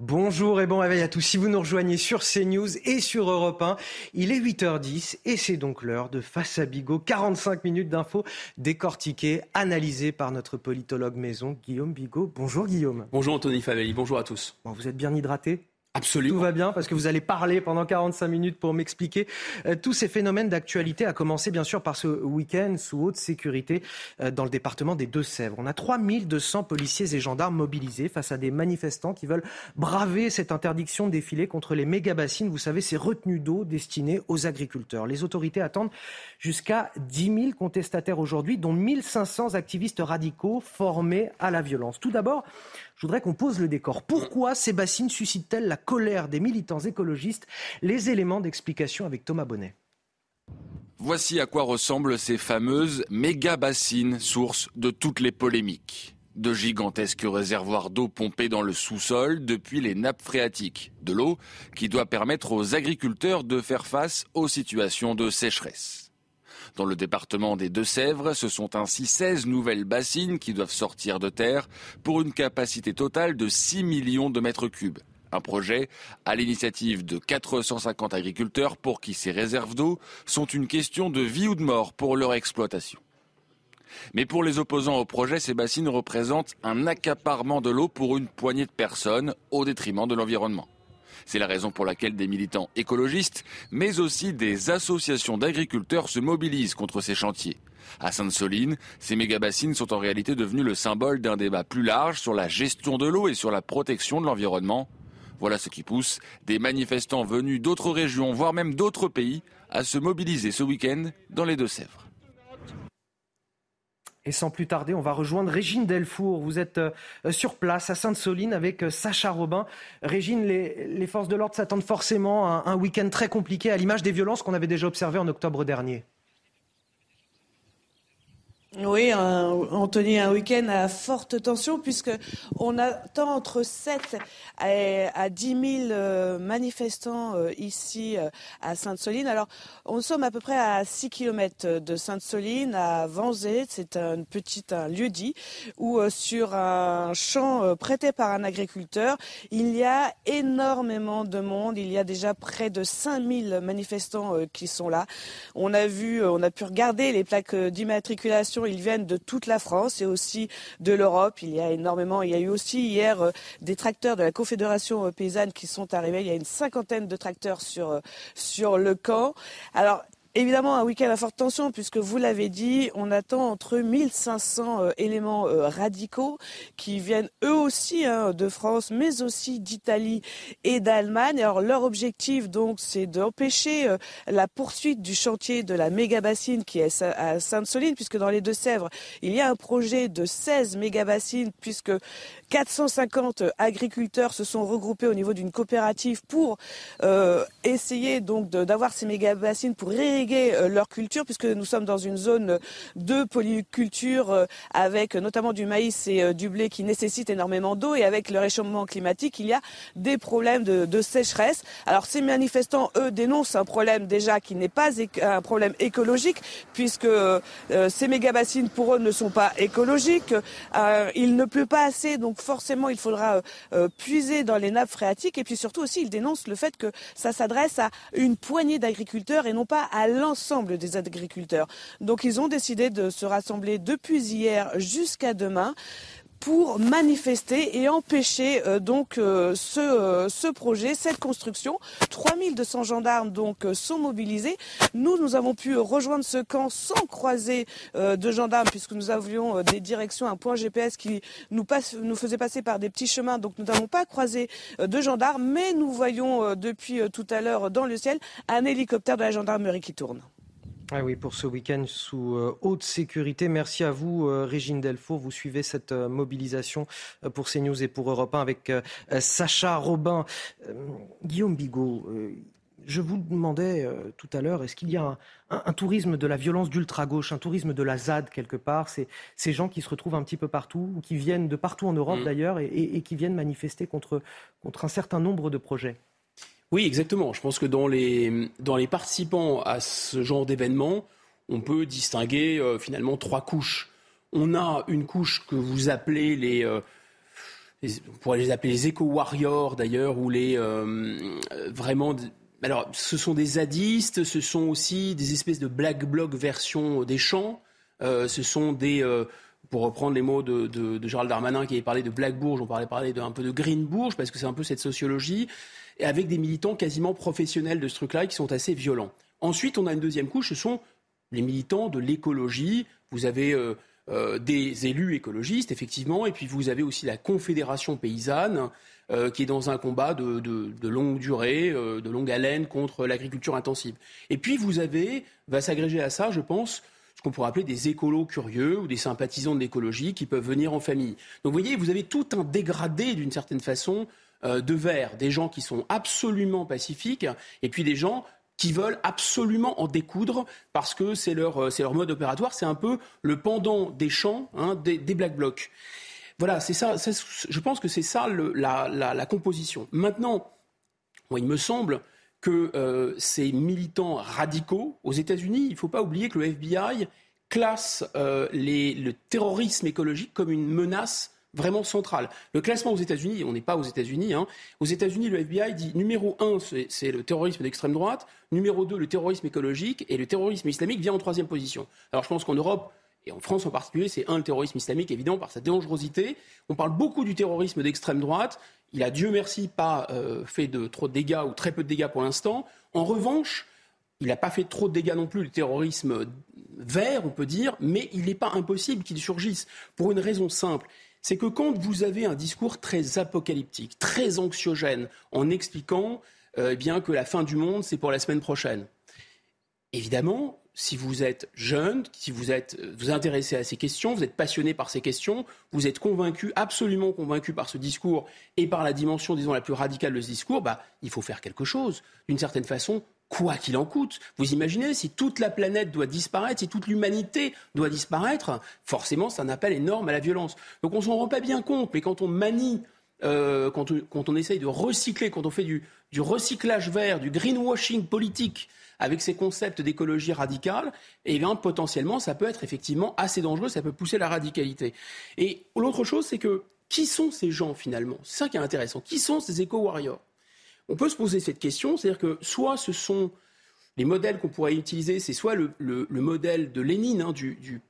Bonjour et bon réveil à tous. Si vous nous rejoignez sur CNews et sur Europe 1, il est 8h10 et c'est donc l'heure de Face à Bigot. 45 minutes d'infos décortiquées, analysées par notre politologue maison, Guillaume Bigot. Bonjour Guillaume. Bonjour Anthony Favelli, bonjour à tous. vous êtes bien hydraté? Absolument. Tout va bien parce que vous allez parler pendant 45 minutes pour m'expliquer euh, tous ces phénomènes d'actualité, à commencer bien sûr par ce week-end sous haute sécurité euh, dans le département des Deux-Sèvres. On a 3200 policiers et gendarmes mobilisés face à des manifestants qui veulent braver cette interdiction de défiler contre les méga-bassines, vous savez, ces retenues d'eau destinées aux agriculteurs. Les autorités attendent jusqu'à 10 000 contestataires aujourd'hui, dont 1500 activistes radicaux formés à la violence. Tout d'abord, je voudrais qu'on pose le décor. Pourquoi ces bassines suscitent-elles la colère des militants écologistes? Les éléments d'explication avec Thomas Bonnet. Voici à quoi ressemblent ces fameuses méga bassines, source de toutes les polémiques. De gigantesques réservoirs d'eau pompés dans le sous-sol depuis les nappes phréatiques. De l'eau qui doit permettre aux agriculteurs de faire face aux situations de sécheresse. Dans le département des Deux-Sèvres, ce sont ainsi 16 nouvelles bassines qui doivent sortir de terre pour une capacité totale de 6 millions de mètres cubes. Un projet à l'initiative de 450 agriculteurs pour qui ces réserves d'eau sont une question de vie ou de mort pour leur exploitation. Mais pour les opposants au projet, ces bassines représentent un accaparement de l'eau pour une poignée de personnes au détriment de l'environnement. C'est la raison pour laquelle des militants écologistes, mais aussi des associations d'agriculteurs se mobilisent contre ces chantiers. À Sainte-Soline, ces méga-bassines sont en réalité devenues le symbole d'un débat plus large sur la gestion de l'eau et sur la protection de l'environnement. Voilà ce qui pousse des manifestants venus d'autres régions, voire même d'autres pays, à se mobiliser ce week-end dans les Deux-Sèvres. Et sans plus tarder, on va rejoindre Régine Delfour. Vous êtes euh, sur place à Sainte-Soline avec euh, Sacha Robin. Régine, les, forces de l'ordre s'attendent forcément à un week-end très compliqué à l'image des violences qu'on avait déjà observées en octobre dernier. Oui, Anthony, un week-end à forte tension puisque on attend entre 7 à 10 000 euh, manifestants euh, ici euh, à Sainte-Soline. Alors, on sommes à peu près à 6 km de Sainte-Soline, à Vanzé. C'est un petit un lieu-dit où sur un champ prêté par un agriculteur, il y a énormément de monde. Il y a déjà près de 5 000 manifestants qui sont là. On a vu, on a pu regarder les plaques d'immatriculation ils viennent de toute la France et aussi de l'Europe. Il y a eu aussi hier euh, des tracteurs de la Confédération euh, paysanne qui sont arrivés. Il y a une cinquantaine de tracteurs sur, euh, sur le camp. Alors, Évidemment, un week-end à forte tension, puisque vous l'avez dit, on attend entre 1500 euh, éléments euh, radicaux qui viennent eux aussi hein, de France, mais aussi d'Italie et d'Allemagne. Alors, leur objectif, donc, c'est d'empêcher euh, la poursuite du chantier de la méga bassine qui est à Sainte-Soline, puisque dans les Deux-Sèvres, il y a un projet de 16 méga bassines, puisque 450 agriculteurs se sont regroupés au niveau d'une coopérative pour essayer donc d'avoir ces méga bassines pour euh, leur culture, puisque nous sommes dans une zone de polyculture euh, avec notamment du maïs et euh, du blé qui nécessitent énormément d'eau et avec le réchauffement climatique, il y a des problèmes de, sécheresse. Alors ces manifestants, eux, dénoncent un problème déjà qui n'est pas un problème écologique, puisque ces méga-bassines, pour eux, ne sont pas écologiques. il ne pleut pas assez, donc forcément, il faudra puiser dans les nappes phréatiques. Et puis surtout aussi, ils dénoncent le fait que ça s'adresse à une poignée d'agriculteurs et non pas à l'ensemble des agriculteurs. Donc ils ont décidé de se rassembler depuis hier jusqu'à demain pour manifester et empêcher euh, donc euh, ce, euh, ce, projet, cette construction. 3200 gendarmes donc sont mobilisés. Nous, nous avons pu rejoindre ce camp sans croiser de gendarmes puisque nous avions des directions, un point GPS qui nous, nous faisait passer par des petits chemins. Donc nous n'avons pas croisé de gendarmes, mais nous voyons depuis tout à l'heure dans le ciel un hélicoptère de la gendarmerie qui tourne. Ah oui, pour ce week-end sous euh, haute sécurité. Merci à vous, euh, Régine Delfour. Vous suivez cette euh, mobilisation pour CNews et pour Europe 1 avec Sacha Robin. Guillaume Bigot, je vous demandais tout à l'heure, est-ce qu'il y a un, tourisme de la violence d'ultra-gauche, un tourisme de la ZAD quelque part C'est ces gens qui se retrouvent un petit peu partout, qui viennent de partout en Europe mmh. d'ailleurs, et, qui viennent manifester contre, contre un certain nombre de projets? Oui, exactement. Je pense que dans les, dans les participants à ce genre d'événement, on peut distinguer euh, finalement trois couches. On a une couche que vous appelez les, euh, on pourrait les appeler les éco-warriors d'ailleurs, ou les euh, vraiment. Alors, ce sont des zadistes, ce sont aussi des espèces de black bloc version des champs. ce sont des pour reprendre les mots de, de, Gérald Darmanin qui avait parlé de Black Bourge, on parlait, parler d'un peu de Green Bourge, parce que c'est un peu cette sociologie avec des militants quasiment professionnels de ce truc-là qui sont assez violents. Ensuite, on a une deuxième couche, ce sont les militants de l'écologie. Vous avez euh, euh, des élus écologistes, effectivement, et puis vous avez aussi la Confédération paysanne, euh, qui est dans un combat de, longue durée, de longue haleine contre l'agriculture intensive. Et puis vous avez, va s'agréger à ça, je pense, ce qu'on pourrait appeler des écolos curieux ou des sympathisants de l'écologie qui peuvent venir en famille. Donc vous voyez, vous avez tout un dégradé d'une certaine façon de verre, des gens qui sont absolument pacifiques, et puis des gens qui veulent absolument en découdre parce que c'est leur, euh, leur, mode opératoire. C'est un peu le pendant des champs, hein, des, Black Blocs. Voilà, c'est ça, Je pense que c'est ça la, composition. Maintenant, il me semble que euh, ces militants radicaux aux États-Unis, il ne faut pas oublier que le FBI classe le terrorisme écologique comme une menace vraiment centrale. Le classement aux États-Unis, on n'est pas aux États-Unis, hein. aux États-Unis, le FBI dit numéro un, c'est le terrorisme d'extrême droite, numéro deux, le terrorisme écologique, et le terrorisme islamique vient en troisième position. Alors je pense qu'en Europe, et en France en particulier, c'est un, le terrorisme islamique, évidemment, par sa dangerosité. On parle beaucoup du terrorisme d'extrême droite. Il a, Dieu merci, pas euh, fait de trop de dégâts ou très peu de dégâts pour l'instant. En revanche, il n'a pas fait trop de dégâts non plus, le terrorisme vert, on peut dire, mais il n'est pas impossible qu'il surgisse. Pour une raison simple, c'est que quand vous avez un discours très apocalyptique, très anxiogène, en expliquant euh, eh bien que la fin du monde, c'est pour la semaine prochaine, évidemment, si vous êtes jeune, si vous êtes euh, vous intéressez à ces questions, vous êtes passionné par ces questions, vous êtes convaincu, absolument convaincu par ce discours et par la dimension, disons, la plus radicale de ce discours, bah, il faut faire quelque chose. D'une certaine façon, quoi qu'il en coûte. Vous imaginez, si toute la planète doit disparaître, si toute l'humanité doit disparaître, forcément, c'est un appel énorme à la violence. Donc on s'en rend pas bien compte, mais quand on manie, euh, quand, on, essaye de recycler, quand on fait du, recyclage vert, du greenwashing politique avec ces concepts d'écologie radicale, eh bien, potentiellement, ça peut être effectivement assez dangereux, ça peut pousser la radicalité. Et l'autre chose, c'est que qui sont ces gens finalement? C'est ça qui est intéressant. Qui sont ces éco-warriors? On peut se poser cette question, c'est-à-dire que soit ce sont les modèles qu'on pourrait utiliser, c'est soit le, modèle de Lénine, hein, du,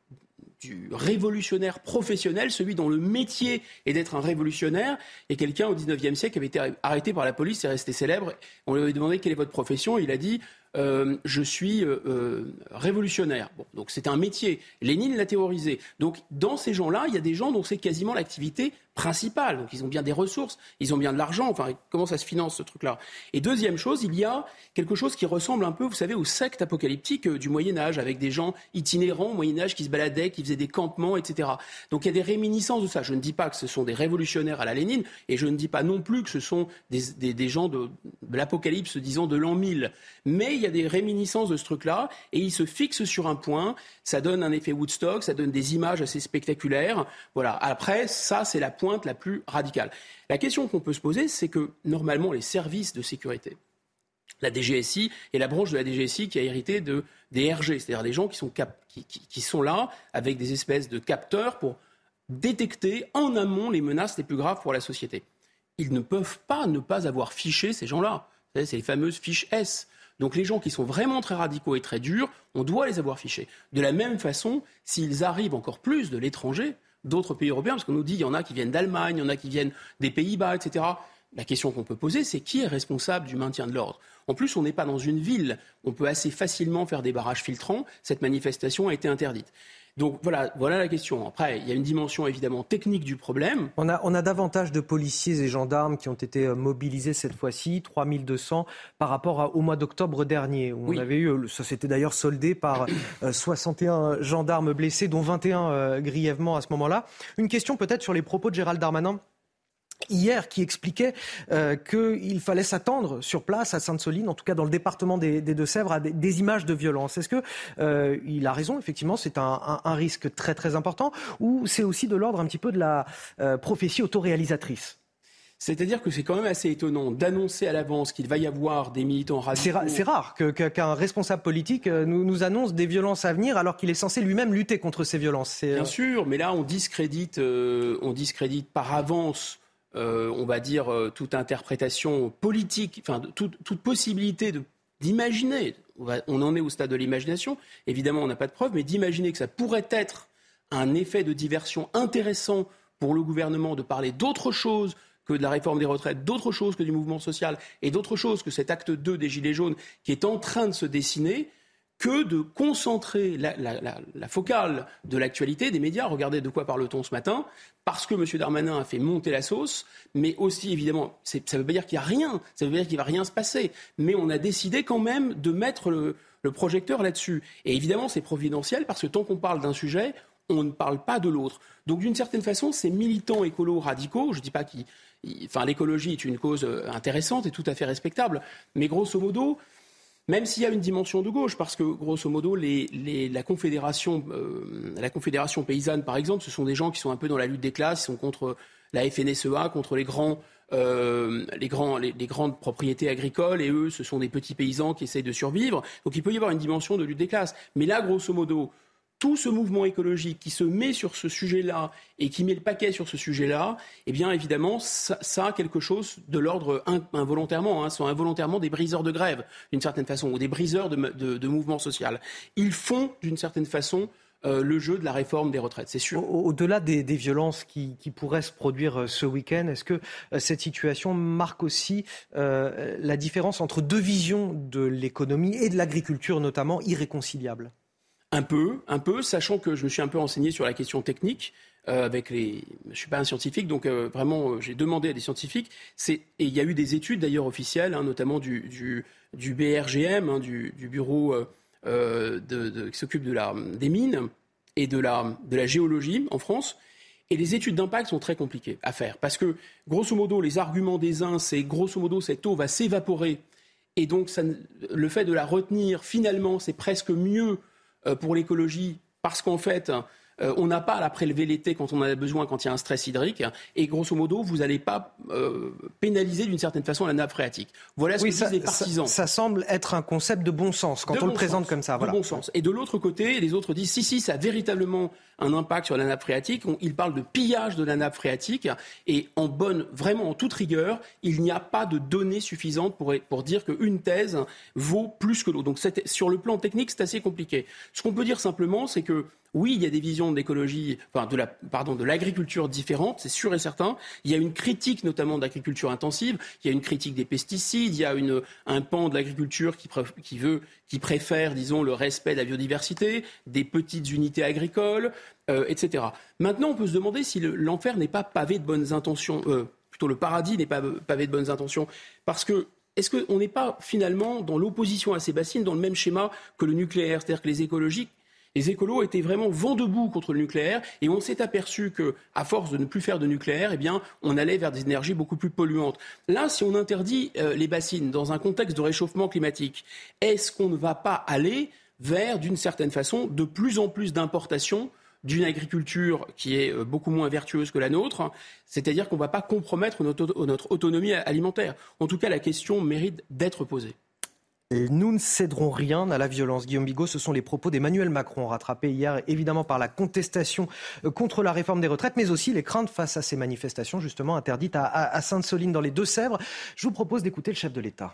révolutionnaire professionnel, celui dont le métier est d'être un révolutionnaire, et quelqu'un au XIXe siècle avait été arrêté par la police et resté célèbre. On lui avait demandé quelle est votre profession, il a dit euh, je suis euh, euh, révolutionnaire. Donc c'est un métier. Lénine l'a terrorisé. Donc dans ces gens-là, il y a des gens dont c'est quasiment l'activité principale. Donc ils ont bien des ressources, ils ont bien de l'argent. Enfin, comment ça se finance ce truc-là? Et deuxième chose, il y a quelque chose qui ressemble un peu, vous savez, aux sectes apocalyptiques du Moyen Âge, avec des gens itinérants au Moyen Âge qui se baladaient, qui faisaient des campements, etc. Donc il y a des réminiscences de ça. Je ne dis pas que ce sont des révolutionnaires à la Lénine, et je ne dis pas non plus que ce sont des, gens de, de l'apocalypse, disons, de l'an 1000. Mais il y a des réminiscences de ce truc-là, et il se fixe sur un point. Ça donne un effet Woodstock, ça donne des images assez spectaculaires. Voilà. Après, ça, c'est la pointe la plus radicale. La question qu'on peut se poser, c'est que normalement, les services de sécurité, la DGSI et la branche de la DGSI qui a hérité de, des RG, c'est-à-dire des gens qui sont, qui sont là avec des espèces de capteurs pour détecter en amont les menaces les plus graves pour la société. Ils ne peuvent pas ne pas avoir fiché ces gens-là. C'est les fameuses fiches S. Donc les gens qui sont vraiment très radicaux et très durs, on doit les avoir fichés. De la même façon, s'ils arrivent encore plus de l'étranger, d'autres pays européens, parce qu'on nous dit qu'il y en a qui viennent d'Allemagne, il y en a qui viennent des Pays-Bas, etc. La question qu'on peut poser, c'est qui est responsable du maintien de l'ordre? En plus, on n'est pas dans une ville. On peut assez facilement faire des barrages filtrants. Cette manifestation a été interdite. Donc voilà, voilà la question. Après, il y a une dimension évidemment technique du problème. On a, on a davantage de policiers et gendarmes qui ont été euh, mobilisés cette fois-ci, 3200 par rapport au mois d'octobre dernier. Où On avait eu, ça s'était d'ailleurs soldé par 61 euh, gendarmes blessés, dont 21 euh, grièvement à ce moment-là. Une question peut-être sur les propos de Gérald Darmanin hier qui expliquait euh, qu'il fallait s'attendre sur place à Sainte-Soline, en tout cas dans le département des, Deux-Sèvres, à des, images de violence. Est-ce qu'il euh, a raison Effectivement, c'est un, risque très très important, ou c'est aussi de l'ordre un petit peu de la euh, prophétie autoréalisatrice? C'est-à-dire que c'est quand même assez étonnant d'annoncer à l'avance qu'il va y avoir des militants radicaux. C'est rare qu'un responsable politique nous, annonce des violences à venir alors qu'il est censé lui-même lutter contre ces violences. Bien sûr, mais là on discrédite, on discrédite par avance euh, on va dire, euh, toute interprétation politique, toute, possibilité d'imaginer, on en est au stade de l'imagination, évidemment on n'a pas de preuves, mais d'imaginer que ça pourrait être un effet de diversion intéressant pour le gouvernement de parler d'autre chose que de la réforme des retraites, d'autre chose que du mouvement social et d'autre chose que cet acte 2 des Gilets jaunes qui est en train de se dessiner, que de concentrer la, focale de l'actualité des médias. Regardez de quoi parle-t-on ce matin Parce que M. Darmanin a fait monter la sauce, mais aussi, évidemment, ça ne veut pas dire qu'il n'y a rien, ça veut pas dire qu'il ne va rien se passer, mais on a décidé quand même de mettre le, projecteur là-dessus. Et évidemment, c'est providentiel parce que tant qu'on parle d'un sujet, on ne parle pas de l'autre. Donc, d'une certaine façon, ces militants écolos radicaux, je ne dis pas qu'ils... Enfin, l'écologie est une cause euh, intéressante et tout à fait respectable, mais grosso modo, même s'il y a une dimension de gauche, parce que grosso modo, la, confédération, euh, la confédération paysanne, par exemple, ce sont des gens qui sont un peu dans la lutte des classes, ils sont contre la FNSEA, contre les grands. Euh, les, les, grandes propriétés agricoles et eux, ce sont des petits paysans qui essayent de survivre. Donc il peut y avoir une dimension de lutte des classes. Mais là, grosso modo, tout ce mouvement écologique qui se met sur ce sujet-là et qui met le paquet sur ce sujet-là, eh bien évidemment, ça, a quelque chose de l'ordre involontairement, hein, sont involontairement des briseurs de grève, d'une certaine façon, ou des briseurs de, de, mouvements sociaux. Ils font, d'une certaine façon, euh, le jeu de la réforme des retraites, c'est sûr. Au-delà des, violences qui, pourraient se produire euh, ce week-end, est-ce que euh, cette situation marque aussi la différence entre deux visions de l'économie et de l'agriculture notamment irréconciliables? Un peu, un peu, sachant que je me suis un peu renseigné sur la question technique. Euh, avec les, je suis pas un scientifique, donc euh, vraiment euh, j'ai demandé à des scientifiques. et il y a eu des études d'ailleurs officielles, hein, notamment du, du, BRGM, hein, du, du, bureau de, qui s'occupe de des mines et de la, de la géologie en France. Et les études d'impact sont très compliquées à faire parce que grosso modo les arguments des uns c'est grosso modo cette eau va s'évaporer et donc ça, le fait de la retenir finalement c'est presque mieux pour l'écologie parce qu'en fait euh, on n'a pas à la prélever l'été quand on en a besoin, quand il y a un stress hydrique. Et grosso modo, vous n'allez pas euh, pénaliser d'une certaine façon la nappe phréatique. Voilà ce que disent les partisans. Ça, semble être un concept de bon sens quand on le présente comme ça. De bon sens. Et de l'autre côté, les autres disent si, si, ça a véritablement un impact sur la nappe phréatique. ils parlent de pillage de la nappe phréatique. Et en bonne, vraiment en toute rigueur, il n'y a pas de données suffisantes pour, pour dire qu'une thèse vaut plus que l'autre. Donc sur le plan technique, c'est assez compliqué. Ce qu'on peut dire simplement, c'est que oui, il y a des visions de l'écologie, de pardon, de l'agriculture différentes, c'est sûr et certain. Il y a une critique notamment de l'agriculture intensive. Il y a une critique des pesticides. Il y a un pan de l'agriculture qui, qui veut, qui préfère, disons, le respect de la biodiversité, des petites unités agricoles, euh, etc. Maintenant, on peut se demander si l'enfer n'est pas pavé de bonnes intentions, euh, plutôt le paradis n'est pas pavé de bonnes intentions, parce que est-ce qu'on n'est pas finalement dans l'opposition à ces bassines, dans le même schéma que le nucléaire? C'est-à-dire que les écologiques les écolos étaient vraiment vent debout contre le nucléaire et on s'est aperçu que, à force de ne plus faire de nucléaire, eh bien, on allait vers des énergies beaucoup plus polluantes. Là, si on interdit euh, les bassines dans un contexte de réchauffement climatique, est-ce qu'on ne va pas aller vers, d'une certaine façon, de plus en plus d'importations d'une agriculture qui est euh, beaucoup moins vertueuse que la nôtre, c'est-à-dire qu'on ne va pas compromettre notre autonomie alimentaire? En tout cas, la question mérite d'être posée. Nous ne céderons rien à la violence. Guillaume Bigot, ce sont les propos d'Emmanuel Macron, rattrapés hier évidemment par la contestation euh, contre la réforme des retraites, mais aussi les craintes face à ces manifestations justement interdites à, Sainte-Soline dans les Deux-Sèvres. Je vous propose d'écouter le chef de l'État.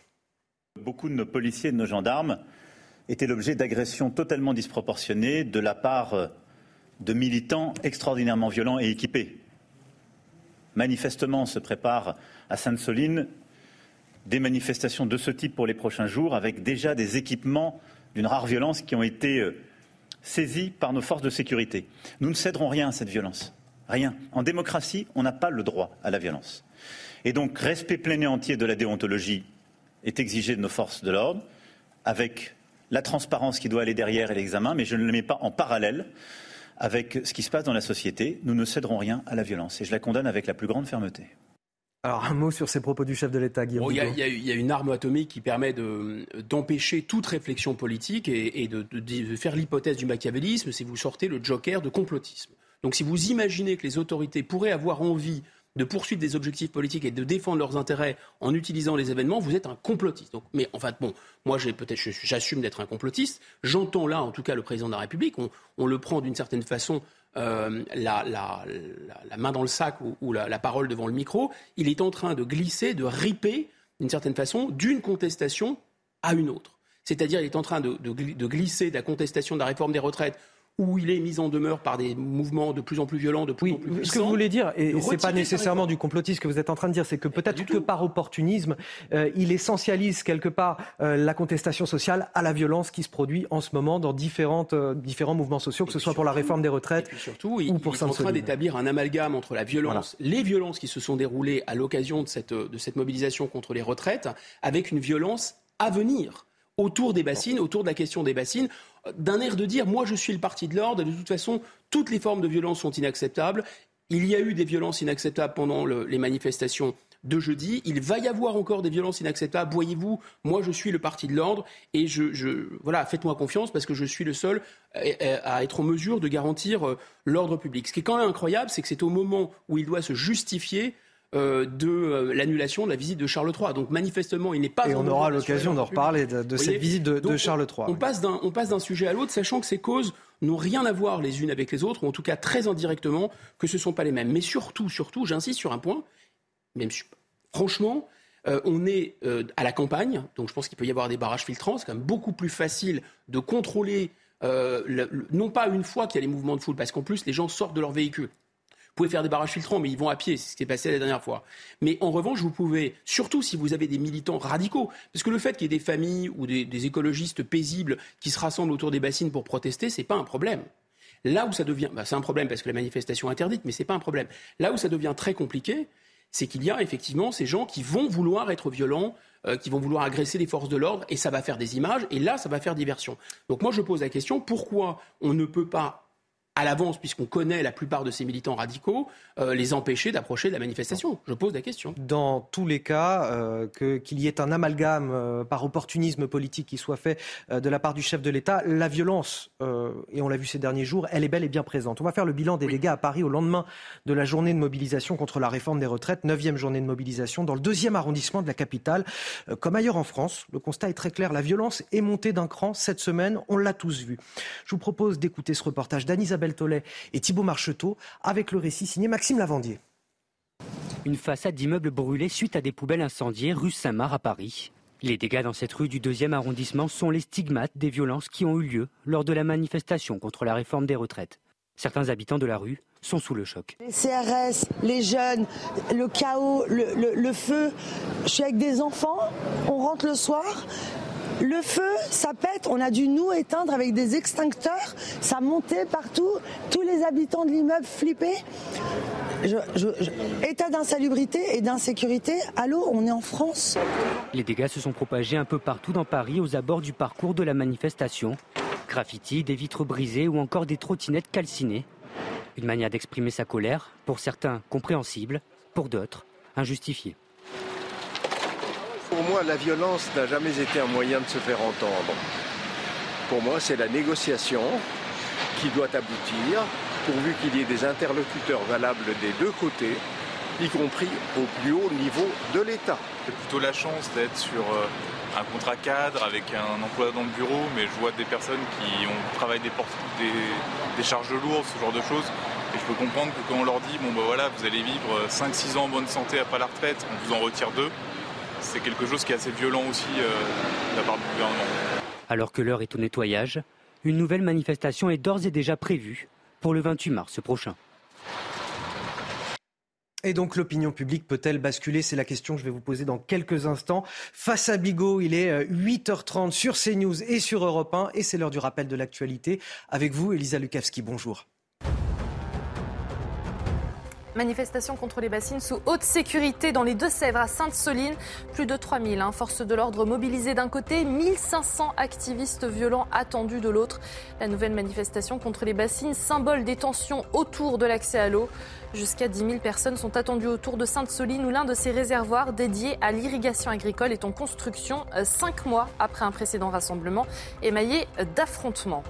Beaucoup de nos policiers et de nos gendarmes étaient l'objet d'agressions totalement disproportionnées de la part euh, de militants extraordinairement violents et équipés. Manifestement, se prépare à Sainte-Soline des manifestations de ce type pour les prochains jours, avec déjà des équipements d'une rare violence qui ont été euh, saisis par nos forces de sécurité. Nous ne céderons rien à cette violence. Rien. En démocratie, on n'a pas le droit à la violence. Et donc, respect plein et entier de la déontologie est exigé de nos forces de l'ordre, avec la transparence qui doit aller derrière et l'examen, mais je ne le mets pas en parallèle avec ce qui se passe dans la société. Nous ne céderons rien à la violence et je la condamne avec la plus grande fermeté. Alors un mot sur ces propos du chef de l'État, Guillaume. Il y, a une arme atomique qui permet d'empêcher toute réflexion politique et, de, faire l'hypothèse du machiavélisme, si vous sortez le joker de complotisme. Donc si vous imaginez que les autorités pourraient avoir envie de poursuivre des objectifs politiques et de défendre leurs intérêts en utilisant les événements, vous êtes un complotiste. Donc, mais en fait, bon, moi, peut-être, j'assume d'être un complotiste. J'entends là, en tout cas, le président de la République. on le prend d'une certaine façon euh, la, main dans le sac ou, la, parole devant le micro, il est en train de glisser, de riper, d'une certaine façon, d'une contestation à une autre. C'est-à-dire, il est en train de, de, glisser de la contestation de la réforme des retraites où il est mis en demeure par des mouvements de plus en plus violents, de plus en plus puissants. Ce que vous voulez dire, et ce n'est pas nécessairement du complotisme que vous êtes en train de dire, c'est que peut-être que par opportunisme, euh, il essentialise quelque part euh, la contestation sociale à la violence qui se produit en ce moment dans différentes, euh, différents mouvements sociaux, que ce soit pour la réforme des retraites et surtout, ou pour il, est en train d'établir un amalgame entre la violence, les violences qui se sont déroulées à l'occasion de cette, de cette mobilisation contre les retraites, avec une violence à venir autour des bassines, autour de la question des bassines, d'un air de dire moi je suis le parti de l'ordre, de toute façon toutes les formes de violence sont inacceptables. Il y a eu des violences inacceptables pendant les manifestations de jeudi. Il va y avoir encore des violences inacceptables. Voyez-vous, moi je suis le parti de l'ordre et je, voilà, faites-moi confiance parce que je suis le seul à être en mesure de garantir euh, l'ordre public. Ce qui est quand même incroyable, c'est que c'est au moment où il doit se justifier euh, de euh, l'annulation de la visite de Charles III. Donc manifestement, il n'est pas. Et on aura l'occasion d'en reparler de, cette visite de, Charles III. On, passe d'un, on passe d'un sujet à l'autre, sachant que ces causes n'ont rien à voir les unes avec les autres, ou en tout cas très indirectement, que ce ne sont pas les mêmes. Mais surtout, surtout, j'insiste sur un point, même franchement, euh, on est à la campagne, donc je pense qu'il peut y avoir des barrages filtrants. C'est quand même beaucoup plus facile de contrôler, non pas une fois qu'il y a les mouvements de foule, parce qu'en plus les gens sortent de leur véhicule pouvez faire des barrages filtrants, mais ils vont à pied, c'est ce qui est passé la dernière fois. Mais en revanche, vous pouvez, surtout si vous avez des militants radicaux, parce que le fait qu'il y ait des familles ou des, des écologistes paisibles qui se rassemblent autour des bassines pour protester, c'est pas un problème. Là où ça devient, bah, c'est un problème parce que la manifestation est interdite, mais c'est pas un problème. Là où ça devient très compliqué, c'est qu'il y a effectivement ces gens qui vont vouloir être violents, euh, qui vont vouloir agresser les forces de l'ordre, et ça va faire des images, et là, ça va faire diversion. Donc moi, je pose la question, pourquoi on ne peut pas à l'avance, puisqu'on connaît la plupart de ces militants radicaux, euh, les empêcher d'approcher de la manifestation Je pose la question. Dans tous les cas, euh, qu'il y ait un amalgame euh, par opportunisme politique qui soit fait euh, de la part du chef de l'État, la violence, euh, et on l'a vu ces derniers jours, elle est belle et bien présente. On va faire le bilan des dégâts à Paris au lendemain de la journée de mobilisation contre la réforme des retraites, neuvième journée de mobilisation dans le deuxième arrondissement de la capitale. Euh, comme ailleurs en France, le constat est très clair, la violence est montée d'un cran cette semaine, on l'a tous vu. Je vous propose d'écouter ce reportage d'Anne-Isabelle Tollet et Thibault Marcheteau avec le récit signé Maxime Lavandier. Une façade d'immeuble brûlée suite à des poubelles incendiées rue Saint-Marc à Paris. Les dégâts dans cette rue du deuxième arrondissement sont les stigmates des violences qui ont eu lieu lors de la manifestation contre la réforme des retraites. Certains habitants de la rue sont sous le choc. Les CRS, les jeunes, le chaos, le, le- le feu. Je suis avec des enfants, on rentre le soir. Le feu, ça pète, on a dû nous éteindre avec des extincteurs, ça montait partout, tous les habitants de l'immeuble flippaient. État d'insalubrité et d'insécurité, allô, on est en France. Les dégâts se sont propagés un peu partout dans Paris aux abords du parcours de la manifestation. Graffiti, des vitres brisées ou encore des trottinettes calcinées. Une manière d'exprimer sa colère, pour certains compréhensible, pour d'autres injustifiée. Pour moi, la violence n'a jamais été un moyen de se faire entendre. Pour moi, c'est la négociation qui doit aboutir, pourvu qu'il y ait des interlocuteurs valables des deux côtés, y compris au plus haut niveau de l'État. J'ai plutôt la chance d'être sur euh, un contrat cadre avec un emploi dans le bureau, mais je vois des personnes qui ont travaillé des, des, charges lourdes, ce genre de choses. Et je peux comprendre que quand on leur dit, bon bah voilà, vous allez vivre 5-6 ans en bonne santé après la retraite, on vous en retire deux, c'est quelque chose qui est assez violent aussi euh, de la part du gouvernement. Alors que l'heure est au nettoyage, une nouvelle manifestation est d'ores et déjà prévue pour le 28 mars prochain. Et donc l'opinion publique peut-elle basculer? C'est la question que je vais vous poser dans quelques instants. Face à Bigot, il est euh, 8h30 sur CNews et sur Europe 1 et c'est l'heure du rappel de l'actualité. Avec vous, Elisa Lukavski, bonjour. Manifestation contre les bassines sous haute sécurité dans les Deux-Sèvres à Sainte-Soline. Plus de 3000 hein, forces de l'ordre mobilisées d'un côté, 1500 activistes violents attendus de l'autre. La nouvelle manifestation contre les bassines, symbole des tensions autour de l'accès à l'eau. Jusqu'à 10 000 personnes sont attendues autour de Sainte-Soline où l'un de ces réservoirs dédiés à l'irrigation agricole est en construction euh, cinq mois après un précédent rassemblement émaillé d'affrontements.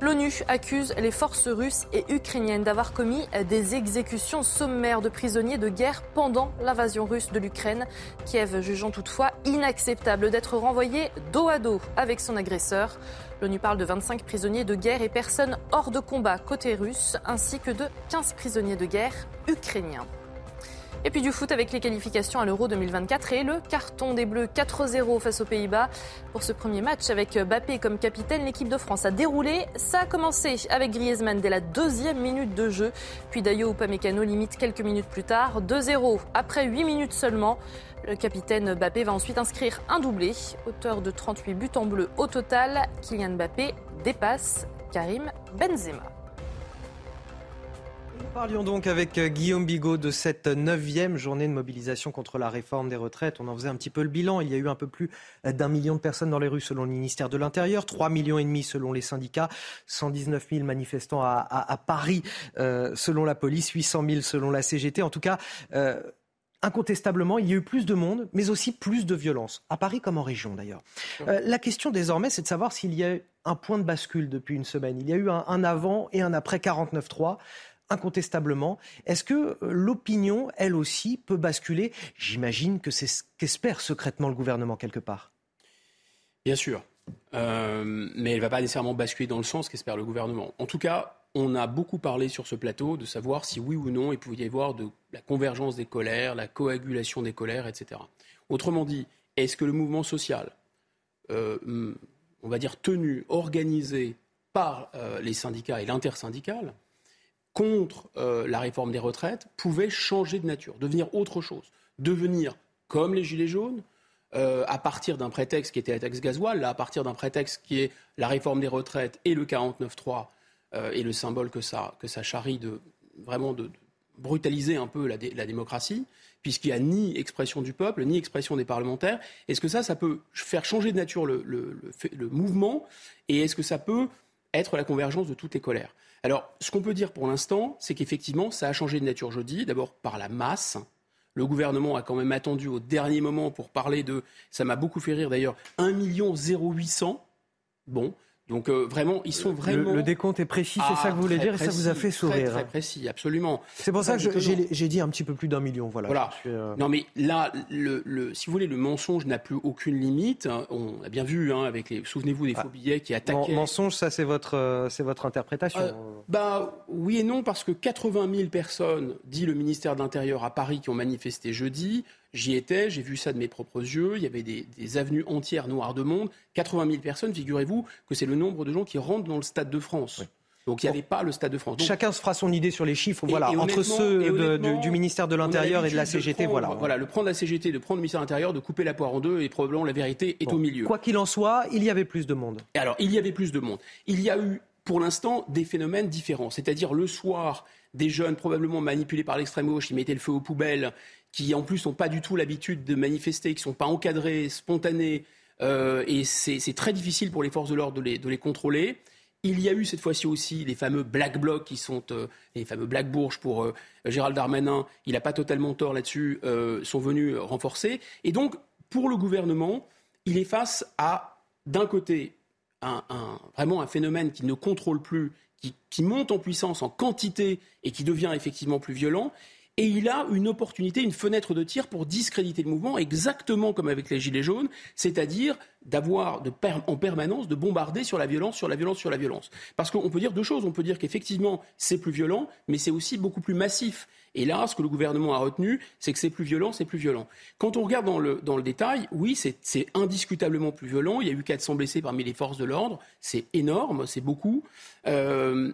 L'ONU accuse les forces russes et ukrainiennes d'avoir commis des exécutions sommaires de prisonniers de guerre pendant l'invasion russe de l'Ukraine. Kiev jugeant toutefois inacceptable d'être renvoyé dos à dos avec son agresseur. L'ONU parle de 25 prisonniers de guerre et personnes hors de combat côté russe, ainsi que de 15 prisonniers de guerre ukrainiens. Et puis du foot avec les qualifications à l'Euro 2024 et le carton des Bleus 4-0 face aux Pays-Bas. Pour ce premier match avec Bappé comme capitaine, l'équipe de France a déroulé. Ça a commencé avec Griezmann dès la deuxième minute de jeu. Puis Dayo Upamecano limite quelques minutes plus tard. 2-0 après 8 minutes seulement. Le capitaine Bappé va ensuite inscrire un doublé. Auteur de 38 buts en bleu au total, Kylian Mbappé dépasse Karim Benzema. Parlions donc avec euh, Guillaume Bigot de cette neuvième journée de mobilisation contre la réforme des retraites. On en faisait un petit peu le bilan. Il y a eu un peu plus euh, d'un million de personnes dans les rues selon le ministère de l'Intérieur, 3 millions et demi selon les syndicats, 119 000 manifestants à, à- Paris euh, selon la police, 800 000 selon la CGT. En tout cas, Incontestablement, il y a eu plus de monde, mais aussi plus de violence, à Paris comme en région d'ailleurs. La question désormais, c'est de savoir s'il y a un point de bascule depuis une semaine. Il y a eu un, un avant et un après 49-3 incontestablement. Est-ce que euh, l'opinion, elle aussi, peut basculer? J'imagine que c'est ce qu'espère secrètement le gouvernement quelque part. Bien sûr. Euh, mais elle ne va pas nécessairement basculer dans le sens qu'espère le gouvernement. En tout cas, on a beaucoup parlé sur ce plateau de savoir si oui ou non il pouvait y avoir de la convergence des colères, la coagulation des colères, etc. Autrement dit, est-ce que le mouvement social, euh, on va dire tenu, organisé par les syndicats et l'intersyndical, contre euh, la réforme des retraites pouvait changer de nature, devenir autre chose, devenir comme les Gilets jaunes, euh, à partir d'un prétexte qui était la taxe gasoil, là, à partir d'un prétexte qui est la réforme des retraites et le 49.3 euh, et le symbole que ça, que charrie de vraiment de, brutaliser un peu la, démocratie, puisqu'il n'y a ni expression du peuple, ni expression des parlementaires. Est-ce que ça, ça peut faire changer de nature le mouvement Et est-ce que ça peut être la convergence de toutes les colères? Alors, ce qu'on peut dire pour l'instant, c'est qu'effectivement, ça a changé de nature jeudi, d'abord par la masse, le gouvernement a quand même attendu au dernier moment pour parler de, ça m'a beaucoup fait rire d'ailleurs, 1 million 0800. Bon, donc euh, vraiment, ils sont vraiment. Le, décompte est précis, c'est ça que vous voulez dire, et ça vous a fait sourire. Très, très précis, absolument. C'est pour ça que j'ai dit un petit peu plus d'un million, voilà. voilà. Euh, non mais là, le, si vous voulez, le mensonge n'a plus aucune limite. On a bien vu hein, avec les, souvenez-vous des faux ah. billets qui attaquaient. Mensonge, ça c'est votre, euh, c'est votre interprétation. bah oui et non parce que 80 000 personnes, dit le ministère de l'Intérieur à Paris, qui ont manifesté jeudi. J'y étais, j'ai vu ça de mes propres yeux. Il y avait des, avenues entières noires de monde. 80 000 personnes, figurez-vous que c'est le nombre de gens qui rentrent dans le Stade de France. Donc il n'y avait pas le Stade de France. Chacun se fera son idée sur les chiffres, voilà, entre ceux du, ministère de l'Intérieur et de la CGT, voilà. Voilà, le prendre la CGT, de prendre le ministère de l'Intérieur, de couper la poire en deux, et probablement la vérité est au milieu. Quoi qu'il en soit, il y avait plus de monde. alors, il y avait plus de monde. Il y a eu, pour l'instant, des phénomènes différents. C'est-à-dire le soir, des jeunes probablement manipulés par l'extrême gauche qui mettaient le feu aux poubelles, qui en plus n'ont pas du tout l'habitude de manifester, qui ne sont pas encadrés, spontanés, euh, et c'est très difficile pour les forces de l'ordre de les, contrôler. Il y a eu cette fois-ci aussi les fameux Black Blocs qui sont euh, les fameux Black Bourges pour euh, Gérald Darmanin. Il n'a pas totalement tort là-dessus. sont venus renforcer. Et donc, pour le gouvernement, il est face à, d'un côté, vraiment un phénomène qui ne contrôle plus, qui monte en puissance en quantité et qui devient effectivement plus violent et il a une opportunité, une fenêtre de tir pour discréditer le mouvement, exactement comme avec les Gilets jaunes, c'est-à-dire d'avoir en permanence de bombarder sur la violence, sur la violence, sur la violence. Parce qu'on peut dire deux choses. On peut dire qu'effectivement, c'est plus violent, mais c'est aussi beaucoup plus massif. Et là, ce que le gouvernement a retenu, c'est que c'est plus violent, c'est plus violent. Quand on regarde dans le, dans le détail, oui, c'est indiscutablement plus violent. Il y a eu 400 blessés parmi les forces de l'ordre. C'est énorme, c'est beaucoup. Euh,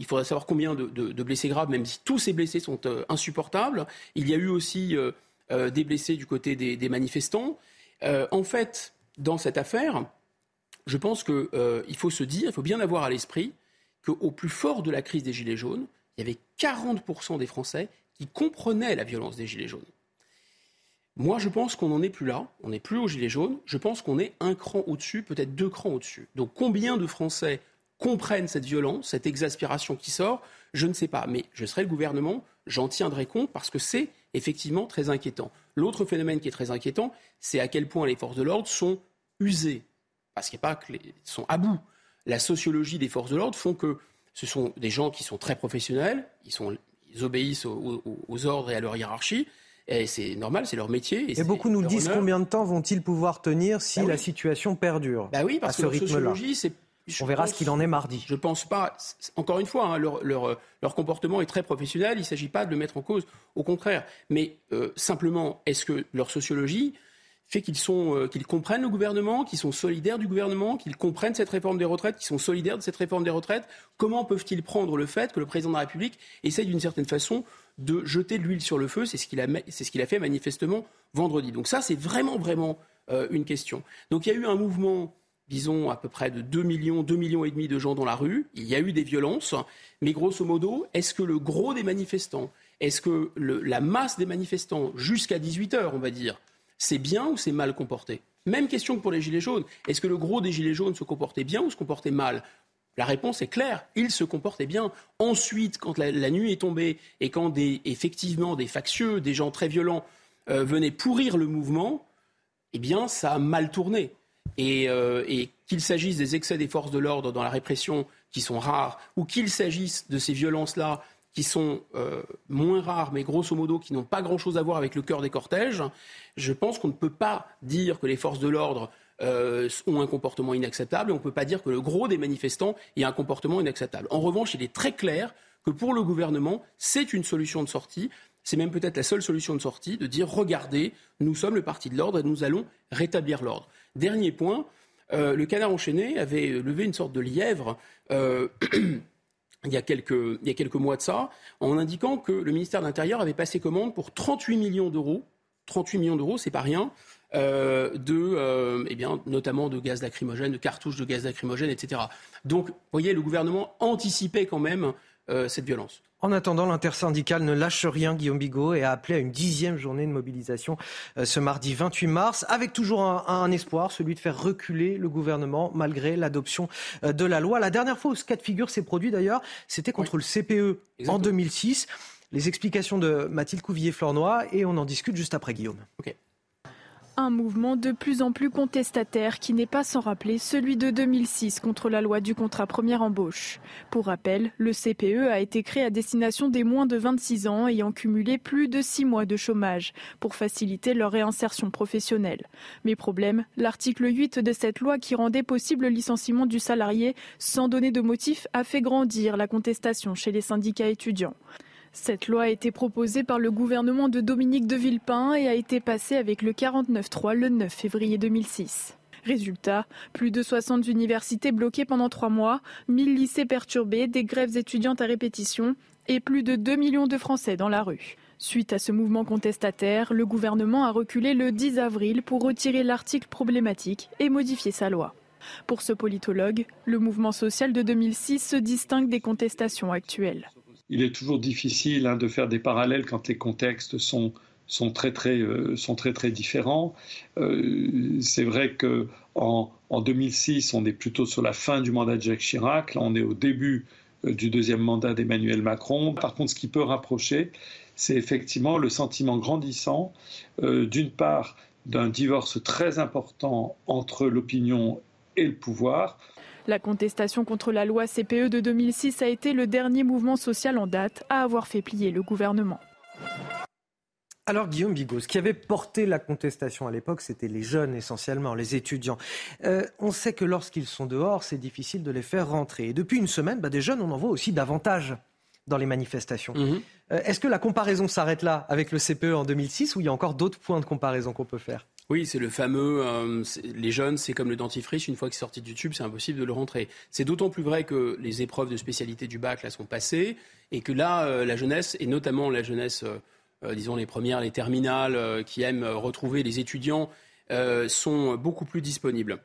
il faudrait savoir combien de, blessés graves, même si tous ces blessés sont euh, insupportables. Il y a eu aussi euh, euh, des blessés du côté des, manifestants. en fait, dans cette affaire, je pense qu'il faut se dire, il faut bien avoir à l'esprit qu'au plus fort de la crise des Gilets jaunes, il y avait 40% des Français qui comprenaient la violence des Gilets jaunes. Moi, je pense qu'on n'en est plus là, on n'est plus aux Gilets jaunes, je pense qu'on est un cran au-dessus, peut-être deux crans au-dessus. Donc combien de Français comprennent cette violence, cette exaspération qui sort, je ne sais pas. Mais je serai le gouvernement, j'en tiendrai compte parce que c'est effectivement très inquiétant. L'autre phénomène qui est très inquiétant, c'est à quel point les forces de l'ordre sont usées. Parce qu'il n'y a pas que les... sont à bout. La sociologie des forces de l'ordre font que ce sont des gens qui sont très professionnels, ils, sont, ils obéissent aux, ordres et à leur hiérarchie, et c'est normal, c'est leur métier. Et, beaucoup nous disent combien de temps vont-ils pouvoir tenir si bah la situation perdure Bah oui, parce que la sociologie, c'est on verra ce qu'il en est mardi. Je ne pense pas. Encore une fois, hein, leur, comportement est très professionnel. Il ne s'agit pas de le mettre en cause. Au contraire. Mais euh, simplement, est-ce que leur sociologie fait qu'ils euh, qu'ils comprennent le gouvernement, qu'ils sont solidaires du gouvernement, qu'ils comprennent cette réforme des retraites, qu'ils sont solidaires de cette réforme des retraites? Comment peuvent-ils prendre le fait que le président de la République essaye d'une certaine façon de jeter de l'huile sur le feu? C'est ce qu'il a, ce qu'il a fait manifestement vendredi. Donc ça, c'est vraiment, vraiment euh, une question. Donc il y a eu un mouvement disons, à peu près de 2 millions, 2 millions et demi de gens dans la rue. Il y a eu des violences. Mais grosso modo, est-ce que le gros des manifestants, est-ce que la masse des manifestants, jusqu'à 18 heures, on va dire, c'est bien ou c'est mal comporté? Même question que pour les Gilets jaunes. Est-ce que le gros des Gilets jaunes se comportait bien ou se comportait mal? La réponse est claire, ils se comportaient bien. Ensuite, quand la, nuit est tombée et quand effectivement des factieux, des gens très violents euh, venaient pourrir le mouvement, eh bien, ça a mal tourné. Euh, et, qu'il s'agisse des excès des forces de l'ordre dans la répression, qui sont rares, ou qu'il s'agisse de ces violences-là, qui sont euh, moins rares, mais grosso modo qui n'ont pas grand-chose à voir avec le cœur des cortèges, je pense qu'on ne peut pas dire que les forces de l'ordre euh, ont un comportement inacceptable, et on ne peut pas dire que le gros des manifestants ait un comportement inacceptable. En revanche, il est très clair que pour le gouvernement, c'est une solution de sortie. C'est même peut-être la seule solution de sortie de dire regardez, nous sommes le parti de l'ordre et nous allons rétablir l'ordre. Dernier point, euh, le canard enchaîné avait levé une sorte de lièvre euh, il y, a quelques, mois de ça, en indiquant que le ministère de l'Intérieur avait passé commande pour 38 millions d'euros. 38 millions d'euros, c'est pas rien. Euh, de, eh notamment de gaz lacrymogène, de cartouches de gaz lacrymogène, etc. Donc, vous voyez, le gouvernement anticipait quand même euh, cette violence. En attendant, l'intersyndicale ne lâche rien, Guillaume Bigot, et a appelé à une dixième journée de mobilisation ce mardi 28 mars, avec toujours un, espoir, celui de faire reculer le gouvernement malgré l'adoption de la loi. La dernière fois où ce cas de figure s'est produit d'ailleurs, c'était contre le CPE en 2006. Les explications de Mathilde Couvillier-Flornois, et on en discute juste après Guillaume. Un mouvement de plus en plus contestataire qui n'est pas sans rappeler celui de 2006 contre la loi du contrat première embauche. Pour rappel, le CPE a été créé à destination des moins de 26 ans ayant cumulé plus de 6 mois de chômage pour faciliter leur réinsertion professionnelle. Mais problème, l'article 8 de cette loi qui rendait possible le licenciement du salarié sans donner de motif a fait grandir la contestation chez les syndicats étudiants. Cette loi a été proposée par le gouvernement de Dominique de Villepin et a été passée avec le 49-3 le 9 février 2006. Résultat, plus de 60 universités bloquées pendant trois mois, 1000 lycées perturbés, des grèves étudiantes à répétition et plus de 2 millions de Français dans la rue. Suite à ce mouvement contestataire, le gouvernement a reculé le 10 avril pour retirer l'article problématique et modifier sa loi. Pour ce politologue, le mouvement social de 2006 se distingue des contestations actuelles il est toujours difficile hein, de faire des parallèles quand les contextes sont, euh, très très différents. Euh, c'est vrai que en, 2006, on est plutôt sur la fin du mandat de Jacques Chirac. Là, on est au début euh, du deuxième mandat d'Emmanuel Macron. Par contre, ce qui peut rapprocher, c'est effectivement le sentiment grandissant, d'une part, d'un divorce très important entre l'opinion et le pouvoir. La contestation contre la loi CPE de 2006 a été le dernier mouvement social en date à avoir fait plier le gouvernement. Alors Guillaume Bigot, ce qui avait porté la contestation à l'époque, c'était les jeunes essentiellement, les étudiants. Euh, on sait que lorsqu'ils sont dehors, c'est difficile de les faire rentrer. Et depuis une semaine, bah, des jeunes, on en voit aussi davantage dans les manifestations. Mhm. Euh, est-ce que la comparaison s'arrête là avec le CPE en 2006 ou il y a encore d'autres points de comparaison qu'on peut faire? Oui, c'est le fameux. Euh, les jeunes, c'est comme le dentifrice. Une fois qu'ils est sorti du tube, c'est impossible de le rentrer. C'est d'autant plus vrai que les épreuves de spécialité du bac là sont passées et que là, euh, la jeunesse et notamment la jeunesse, euh, disons les premières, les terminales, qui aiment retrouver les étudiants, sont beaucoup plus disponibles.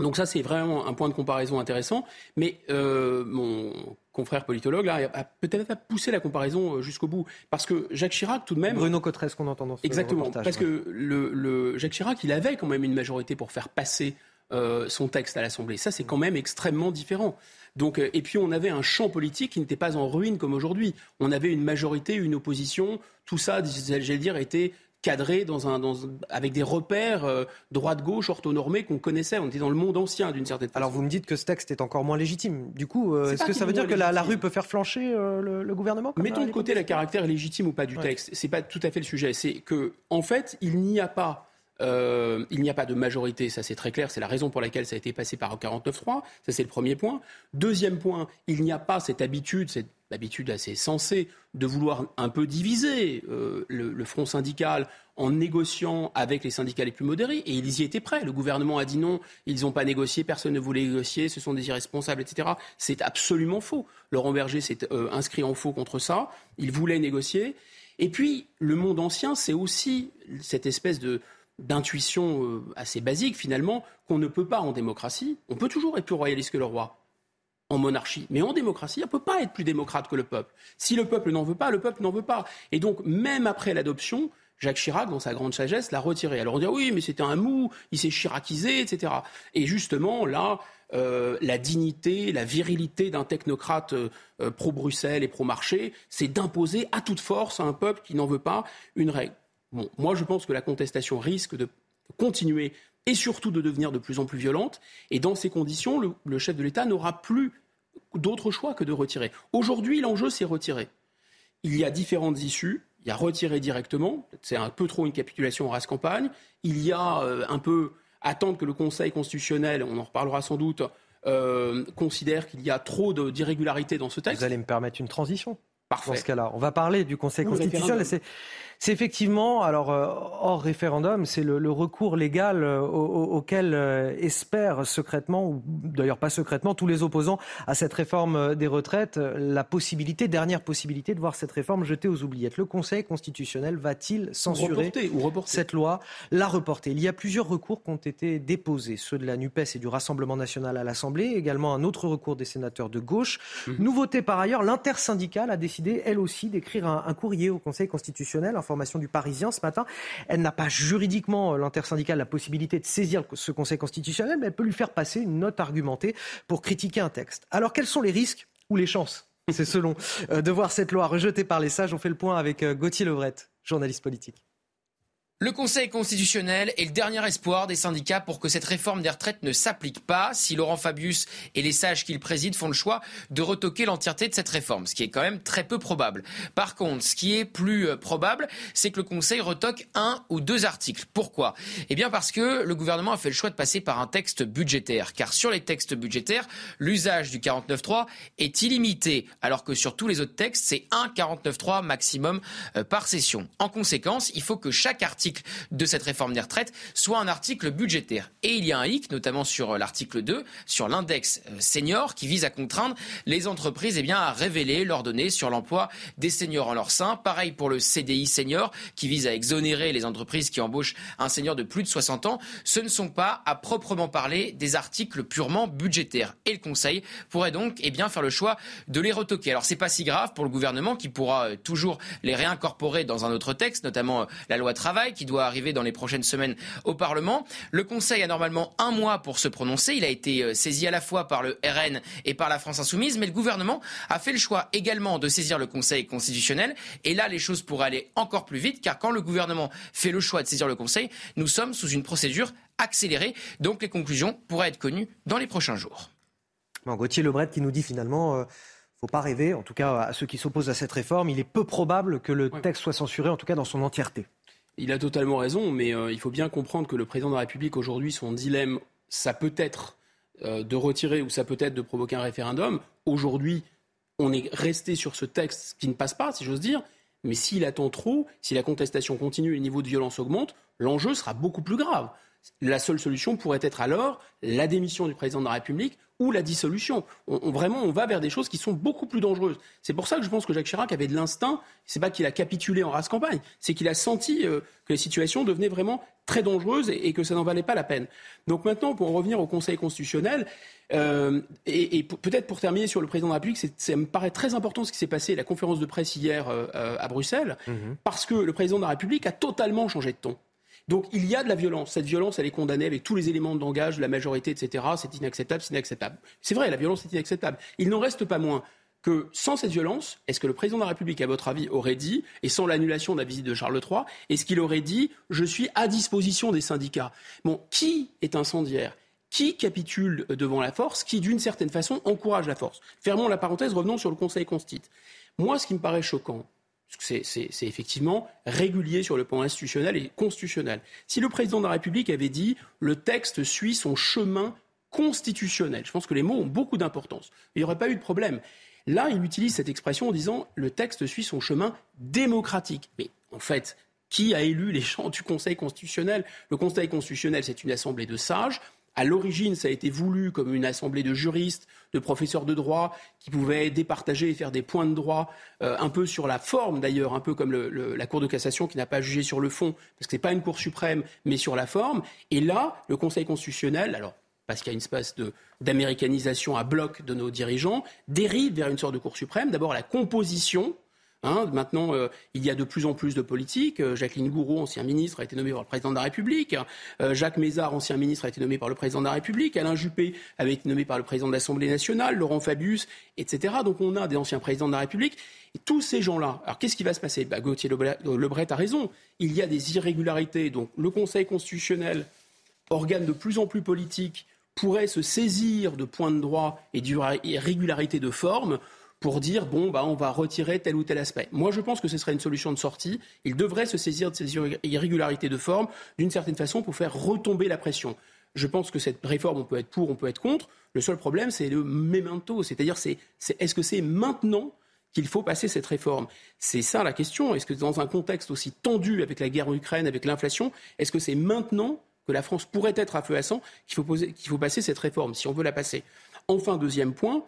Donc ça, c'est vraiment un point de comparaison intéressant. Mais mon confrère politologue, là, a peut-être pas poussé la comparaison euh, jusqu'au bout. Parce que Jacques Chirac, tout de même. Bruno Cotresse, qu'on entend dans ce Exactement. parce que le, Jacques Chirac, il avait quand même une majorité pour faire passer euh, son texte à l'Assemblée. Ça, c'est quand même extrêmement différent. Donc, euh, et puis, on avait un champ politique qui n'était pas en ruine comme aujourd'hui. On avait une majorité, une opposition. Tout ça, j'allais dire, était cadré dans un, dans, avec des repères euh, droite-gauche orthonormés qu'on connaissait. On était dans le monde ancien d'une certaine façon. Alors vous me dites que ce texte est encore moins légitime. Du coup, euh, est-ce que ça veut dire que la, rue peut faire flancher euh, le, gouvernement Mettons de côté le caractère légitime ou pas du texte. C'est pas tout à fait le sujet. C'est que en fait, il n'y a pas il n'y a pas de majorité, ça c'est très clair, c'est la raison pour laquelle ça a été passé par 49.3, ça c'est le premier point. Deuxième point, il n'y a pas cette habitude, cette l'habitude assez sensée de vouloir un peu diviser euh, le, front syndical en négociant avec les syndicats les plus modérés. Et ils y étaient prêts. Le gouvernement a dit non, ils n'ont pas négocié, personne ne voulait négocier, ce sont des irresponsables, etc. C'est absolument faux. Laurent Berger s'est euh, inscrit en faux contre ça. Il voulait négocier. Et puis, le monde ancien, c'est aussi cette espèce de d'intuition euh, assez basique finalement qu'on ne peut pas en démocratie. On peut toujours être plus royaliste que le roi en monarchie. Mais en démocratie, on ne peut pas être plus démocrate que le peuple. Si le peuple n'en veut pas, le peuple n'en veut pas. Et donc, même après l'adoption, Jacques Chirac, dans sa grande sagesse, l'a retiré. Alors on dit oui, mais c'était un mou, il s'est chiracisé, etc. Et justement, là, euh, la dignité, la virilité d'un technocrate euh, pro-Bruxelles et pro-marché, c'est d'imposer à toute force à un peuple qui n'en veut pas une règle. Bon, moi je pense que la contestation risque de continuer et surtout de devenir de plus en plus violente. Et dans ces conditions, le, chef de l'État n'aura plus d'autre choix que de retirer. Aujourd'hui, l'enjeu, c'est retirer. Il y a différentes issues. Il y a retirer directement, c'est un peu trop une capitulation en race campagne. Il y a euh, un peu attendre que le Conseil constitutionnel, on en reparlera sans doute, euh, considère qu'il y a trop d'irrégularités dans ce texte. Vous allez me permettre une transition Parfait. Dans ce cas-là, on va parler du Conseil constitutionnel. C'est effectivement, alors euh, hors référendum, c'est le, recours légal euh, auquel euh, espèrent secrètement, ou d'ailleurs pas secrètement, tous les opposants à cette réforme des retraites, la possibilité, dernière possibilité de voir cette réforme jetée aux oubliettes. Le Conseil constitutionnel va-t-il censurer ou cette loi, la reporter Il y a plusieurs recours qui ont été déposés, ceux de la NUPES et du Rassemblement national à l'Assemblée, également un autre recours des sénateurs de gauche. Mmh. Nouveauté par ailleurs, l'intersyndicale a décidé, elle aussi, d'écrire un, un courrier au Conseil constitutionnel du Parisien ce matin. Elle n'a pas juridiquement, euh, l'intersyndicale, la possibilité de saisir ce Conseil constitutionnel, mais elle peut lui faire passer une note argumentée pour critiquer un texte. Alors quels sont les risques ou les chances c'est selon euh, de voir cette loi rejetée par les sages? On fait le point avec euh, Gauthier Levret, journaliste politique. Le Conseil constitutionnel est le dernier espoir des syndicats pour que cette réforme des retraites ne s'applique pas si Laurent Fabius et les sages qu'il préside font le choix de retoquer l'entièreté de cette réforme, ce qui est quand même très peu probable. Par contre, ce qui est plus euh, probable, c'est que le Conseil retoque un ou deux articles. Pourquoi? Eh bien parce que le gouvernement a fait le choix de passer par un texte budgétaire, car sur les textes budgétaires, l'usage du 49.3 est illimité, alors que sur tous les autres textes, c'est un 49.3 maximum euh, par session. En conséquence, il faut que chaque article de cette réforme des retraites soit un article budgétaire. Et il y a un hic, notamment sur euh, l'article 2, sur l'index euh, senior, qui vise à contraindre les entreprises eh bien, à révéler leurs données sur l'emploi des seniors en leur sein. Pareil pour le CDI senior, qui vise à exonérer les entreprises qui embauchent un senior de plus de 60 ans. Ce ne sont pas, à proprement parler, des articles purement budgétaires. Et le Conseil pourrait donc eh bien, faire le choix de les retoquer. Alors, c'est pas si grave pour le gouvernement qui pourra euh, toujours les réincorporer dans un autre texte, notamment la loi travail, qui doit arriver dans les prochaines semaines au Parlement. Le Conseil a normalement un mois pour se prononcer. Il a été euh, saisi à la fois par le RN et par la France Insoumise, mais le gouvernement a fait le choix également de saisir le Conseil constitutionnel. Et là, les choses pourraient aller encore plus vite, car quand le gouvernement fait le choix de saisir le Conseil, nous sommes sous une procédure accélérée. Donc les conclusions pourraient être connues dans les prochains jours. Gauthier Lebret qui nous dit finalement... ne euh, faut pas rêver, en tout cas à ceux qui s'opposent à cette réforme. Il est peu probable que le texte soit censuré, en tout cas dans son entièreté. Il a totalement raison, mais euh, il faut bien comprendre que le président de la République aujourd'hui, son dilemme, ça peut être euh, de retirer ou ça peut être de provoquer un référendum. Aujourd'hui, on est resté sur ce texte qui ne passe pas, si j'ose dire. Mais s'il attend trop, si la contestation continue et le niveau de violence augmente, l'enjeu sera beaucoup plus grave. La seule solution pourrait être alors la démission du président de la République ou la dissolution. On, vraiment, on va vers des choses qui sont beaucoup plus dangereuses. C'est pour ça que je pense que Jacques Chirac avait de l'instinct. C'est pas qu'il a capitulé en race campagne, c'est qu'il a senti euh, que les situations devenaient vraiment très dangereuses et, que ça n'en valait pas la peine. Donc maintenant, pour en revenir au Conseil constitutionnel, euh, et, peut-être pour terminer sur le président de la République, ça me paraît très important ce qui s'est passé la conférence de presse hier euh, à Bruxelles, mmh parce que le président de la République a totalement changé de ton. Donc il y a de la violence. Cette violence, elle est condamnée avec tous les éléments de langage de la majorité, etc. C'est inacceptable, c'est inacceptable. C'est vrai, la violence est inacceptable. Il n'en reste pas moins que sans cette violence, est-ce que le président de la République, à votre avis, aurait dit, et sans l'annulation de la visite de Charles III, est-ce qu'il aurait dit je suis à disposition des syndicats? Bon, qui est incendiaire? Qui capitule devant la force, qui d'une certaine façon encourage la force? Fermons la parenthèse, revenons sur le Conseil constite. Moi, ce qui me paraît choquant, c'est effectivement régulier sur le plan institutionnel et constitutionnel. Si le président de la République avait dit le texte suit son chemin constitutionnel, je pense que les mots ont beaucoup d'importance. Il n'y aurait pas eu de problème. Là, il utilise cette expression en disant le texte suit son chemin démocratique. Mais en fait, qui a élu les gens du Conseil constitutionnel? Le Conseil constitutionnel, c'est une assemblée de sages. À l'origine, ça a été voulu comme une assemblée de juristes, de professeurs de droit qui pouvaient départager et faire des points de droit, euh, un peu sur la forme d'ailleurs, un peu comme la Cour de cassation qui n'a pas jugé sur le fond, parce que ce n'est pas une Cour suprême, mais sur la forme. Et là, le Conseil constitutionnel, alors parce qu'il y a une espèce d'américanisation à bloc de nos dirigeants, dérive vers une sorte de Cour suprême. D'abord, la composition Hein, maintenant, euh, il y a de plus en plus de politiques. Euh, Jacqueline Gouraud, ancien ministre, a été nommée par le président de la République. Euh, Jacques Mézard, ancien ministre, a été nommé par le président de la République. Alain Juppé avait été nommé par le président de l'Assemblée nationale. Laurent Fabius, etc. Donc on a des anciens présidents de la République. Et tous ces gens-là, alors qu'est-ce qui va se passer? Bah, Gauthier Lebret a raison. Il y a des irrégularités. Donc le Conseil constitutionnel, organe de plus en plus politique, pourrait se saisir de points de droit et d'irrégularités de forme pour dire bon bah on va retirer tel ou tel aspect. Moi je pense que ce serait une solution de sortie. Il devrait se saisir de ces irrégularités de forme d'une certaine façon pour faire retomber la pression. Je pense que cette réforme, on peut être pour, on peut être contre. Le seul problème, c'est le memento, c'est-à-dire c'est, est-ce que c'est maintenant qu'il faut passer cette réforme? C'est ça la question. Est-ce que dans un contexte aussi tendu avec la guerre en Ukraine, avec l'inflation, est-ce que c'est maintenant que la France pourrait être à feu à sang qu'il faut, qu'il faut passer cette réforme, si on veut la passer? Enfin, deuxième point,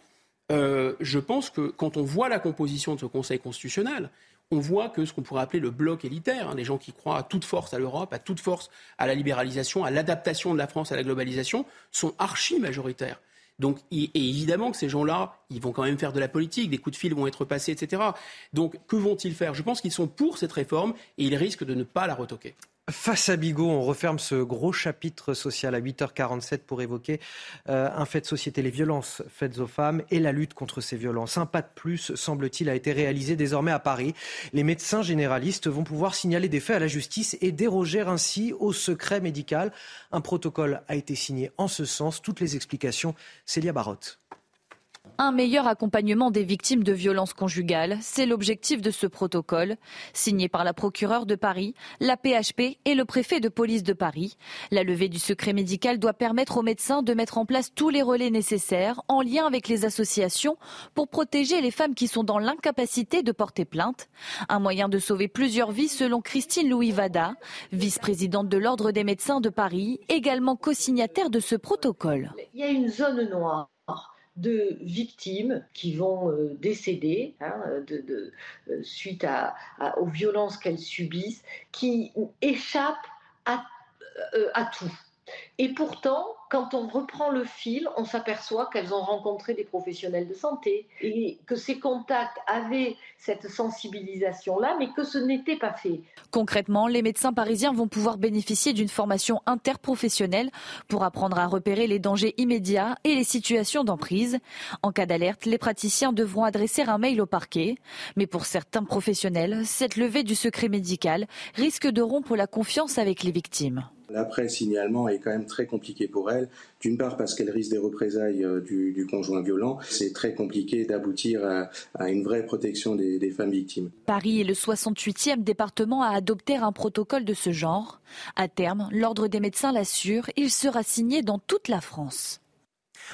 euh, je pense que quand on voit la composition de ce Conseil constitutionnel, on voit que ce qu'on pourrait appeler le bloc élitaire, hein, les gens qui croient à toute force à l'Europe, à toute force à la libéralisation, à l'adaptation de la France à la globalisation, sont archi majoritaires. Donc, et évidemment que ces gens-là, ils vont quand même faire de la politique, des coups de fil vont être passés, etc. Donc, que vont-ils faire? Je pense qu'ils sont pour cette réforme et ils risquent de ne pas la retoquer. Face à Bigot, on referme ce gros chapitre social à 8h47 pour évoquer euh, un fait de société, les violences faites aux femmes et la lutte contre ces violences. Un pas de plus, semble-t-il, a été réalisé désormais à Paris. Les médecins généralistes vont pouvoir signaler des faits à la justice et déroger ainsi au secret médical. Un protocole a été signé en ce sens. Toutes les explications, Célia Barotte. Un meilleur accompagnement des victimes de violences conjugales, c'est l'objectif de ce protocole, signé par la procureure de Paris, la PHP et le préfet de police de Paris. La levée du secret médical doit permettre aux médecins de mettre en place tous les relais nécessaires en lien avec les associations pour protéger les femmes qui sont dans l'incapacité de porter plainte. Un moyen de sauver plusieurs vies selon Christine Louis Vada, vice-présidente de l'Ordre des médecins de Paris, également co-signataire de ce protocole. Il y a une zone noire de victimes qui vont euh, décéder hein, euh, suite aux violences qu'elles subissent, qui échappent à euh, tout. Et pourtant, quand on reprend le fil, on s'aperçoit qu'elles ont rencontré des professionnels de santé et que ces contacts avaient cette sensibilisation-là, mais que ce n'était pas fait. Concrètement, les médecins parisiens vont pouvoir bénéficier d'une formation interprofessionnelle pour apprendre à repérer les dangers immédiats et les situations d'emprise. En cas d'alerte, les praticiens devront adresser un mail au parquet. Mais pour certains professionnels, cette levée du secret médical risque de rompre la confiance avec les victimes. L'après-signalement est quand même très compliqué pour elle. D'une part parce qu'elle risque des représailles euh, du, conjoint violent. C'est très compliqué d'aboutir à, une vraie protection des, des femmes victimes. Paris est le 68e département à adopter un protocole de ce genre. À terme, l'Ordre des médecins l'assure, il sera signé dans toute la France.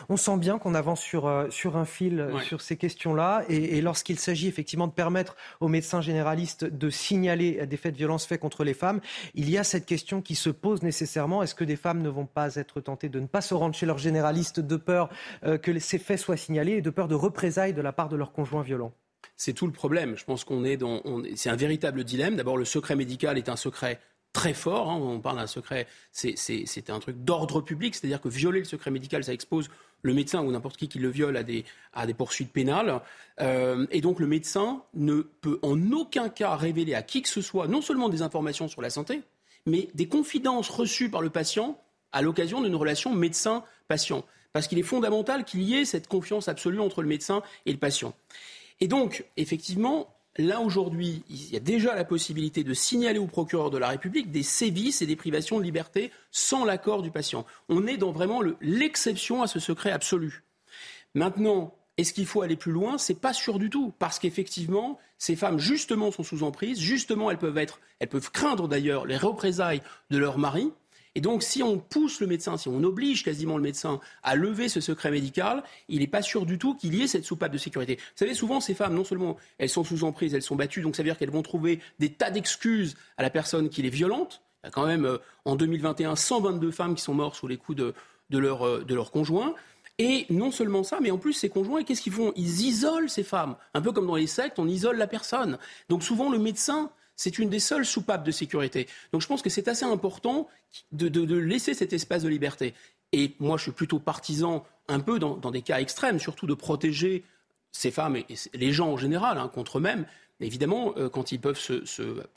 On sent bien qu'on avance sur, euh, sur un fil euh, sur ces questions-là. Et, lorsqu'il s'agit effectivement de permettre aux médecins généralistes de signaler des faits de violence faits contre les femmes, il y a cette question qui se pose nécessairement. Est-ce que des femmes ne vont pas être tentées de ne pas se rendre chez leur généraliste de peur euh, que ces faits soient signalés et de peur de représailles de la part de leur conjoint violent c'est tout le problème. Je pense qu'on est dans. c'est un véritable dilemme. D'abord, le secret médical est un secret très fort. Hein. on parle d'un secret, c'est un truc d'ordre public, c'est-à-dire que violer le secret médical, ça expose le médecin ou n'importe qui qui le viole à des, à des poursuites pénales. Euh, et donc le médecin ne peut en aucun cas révéler à qui que ce soit non seulement des informations sur la santé, mais des confidences reçues par le patient à l'occasion d'une relation médecin-patient. Parce qu'il est fondamental qu'il y ait cette confiance absolue entre le médecin et le patient. Et donc, effectivement, Là, aujourd'hui, il y a déjà la possibilité de signaler au procureur de la République des sévices et des privations de liberté sans l'accord du patient. On est dans vraiment l'exception à ce secret absolu. Maintenant, est-ce qu'il faut aller plus loin? C'est pas sûr du tout, parce qu'effectivement, ces femmes justement sont sous emprise, justement elles peuvent être, elles peuvent craindre d'ailleurs les représailles de leur mari. Et donc, si on pousse le médecin, si on oblige quasiment le médecin à lever ce secret médical, il n'est pas sûr du tout qu'il y ait cette soupape de sécurité. Vous savez, souvent, ces femmes, non seulement elles sont sous emprise, elles sont battues, donc ça veut dire qu'elles vont trouver des tas d'excuses à la personne qui les violente. Il y a quand même, euh, en 2021, 122 femmes qui sont mortes sous les coups de, de leur, euh, de leur conjoint. Et non seulement ça, mais en plus, ces conjoints, qu'est-ce qu'ils font? Ils isolent ces femmes. Un peu comme dans les sectes, on isole la personne. Donc souvent, le médecin c'est une des seules soupapes de sécurité. Donc je pense que c'est assez important de, laisser cet espace de liberté. Et moi, je suis plutôt partisan, un peu dans, des cas extrêmes, surtout de protéger ces femmes et, les gens en général hein, contre eux-mêmes. Évidemment, euh, quand ils peuvent se,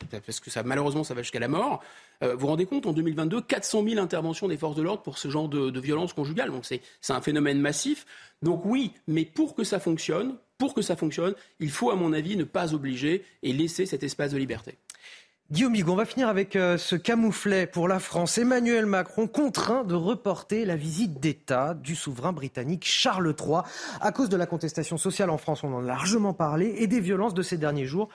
parce que malheureusement, ça va jusqu'à la mort. Euh, vous vous rendez compte, en 2022, 400 000 interventions des forces de l'ordre pour ce genre de, de violence conjugale. Donc c'est un phénomène massif. Donc oui, mais pour que ça fonctionne, pour que ça fonctionne, il faut, à mon avis, ne pas obliger et laisser cet espace de liberté. Guillaume Bigon, on va finir avec euh, ce camouflet pour la France. Emmanuel Macron contraint de reporter la visite d'État du souverain britannique Charles III à cause de la contestation sociale en France, on en a largement parlé, et des violences de ces derniers jours.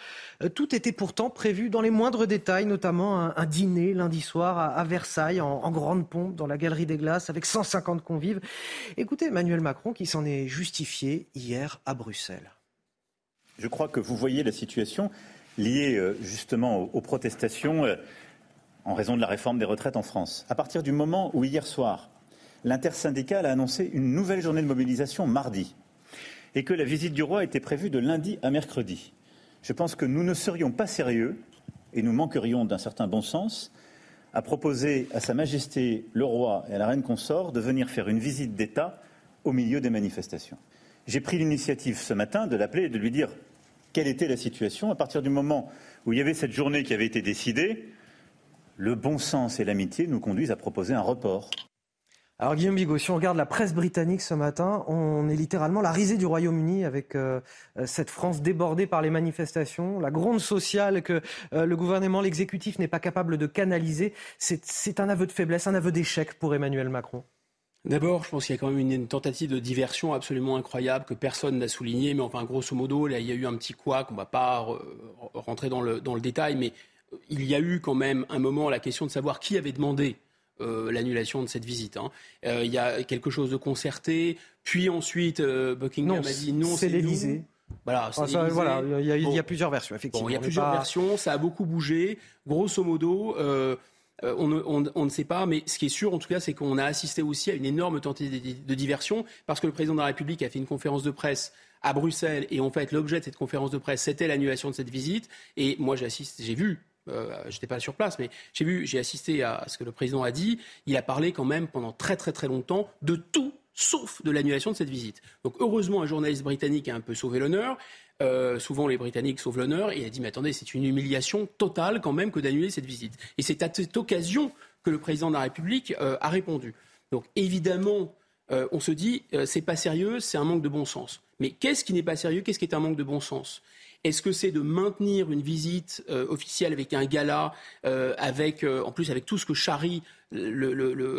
Euh, tout était pourtant prévu dans les moindres détails, notamment un, dîner lundi soir à, Versailles en, grande pompe dans la Galerie des Glaces avec 150 convives. Écoutez Emmanuel Macron qui s'en est justifié hier à Bruxelles. Je crois que vous voyez la situation liée euh, justement aux protestations euh, en raison de la réforme des retraites en France. À partir du moment où hier soir, l'intersyndicale a annoncé une nouvelle journée de mobilisation mardi et que la visite du roi était prévue de lundi à mercredi, je pense que nous ne serions pas sérieux et nous manquerions d'un certain bon sens à proposer à Sa Majesté le roi et à la reine consort de venir faire une visite d'État au milieu des manifestations. J'ai pris l'initiative ce matin de l'appeler et de lui dire quelle était la situation. À partir du moment où il y avait cette journée qui avait été décidée, le bon sens et l'amitié nous conduisent à proposer un report. Alors Guillaume Bigot, si on regarde la presse britannique ce matin, on est littéralement la risée du Royaume-Uni avec euh, euh, cette France débordée par les manifestations, la gronde sociale que euh, le gouvernement, l'exécutif n'est pas capable de canaliser. C'est un aveu de faiblesse, un aveu d'échec pour Emmanuel Macron. D'abord, je pense qu'il y a quand même une, tentative de diversion absolument incroyable que personne n'a souligné, mais enfin, grosso modo, là, il y a eu un petit quoi qu'on ne va pas rentrer dans le, dans le détail, mais il y a eu quand même un moment la question de savoir qui avait demandé euh, l'annulation de cette visite. Hein. Euh, il y a quelque chose de concerté, puis ensuite euh, Buckingham a dit non, c'est l'Élysée. Voilà, voilà, il y, a, plusieurs versions, effectivement. il y a plusieurs versions, ça a beaucoup bougé. Grosso modo, on, ne sait pas, mais ce qui est sûr, en tout cas, c'est qu'on a assisté aussi à une énorme tentative de diversion, parce que le président de la République a fait une conférence de presse à Bruxelles, et en fait, l'objet de cette conférence de presse, c'était l'annulation de cette visite. Et moi, j'ai vu euh, j'étais pas sur place, mais j'ai vu, j'ai assisté à ce que le président a dit. Il a parlé quand même pendant très très très longtemps de tout sauf de l'annulation de cette visite. Donc heureusement, un journaliste britannique a un peu sauvé l'honneur. Euh, souvent, les Britanniques sauvent l'honneur. Et a dit, mais attendez, c'est une humiliation totale quand même que d'annuler cette visite. Et c'est à cette occasion que le président de la République euh, a répondu. Donc évidemment, euh, on se dit, c'est pas sérieux, c'est un manque de bon sens. Mais qu'est-ce qui n'est pas sérieux? Qu'est-ce qui est un manque de bon sens? Est-ce que c'est de maintenir une visite euh, officielle avec un gala, euh, avec, euh, en plus avec tout ce que charrie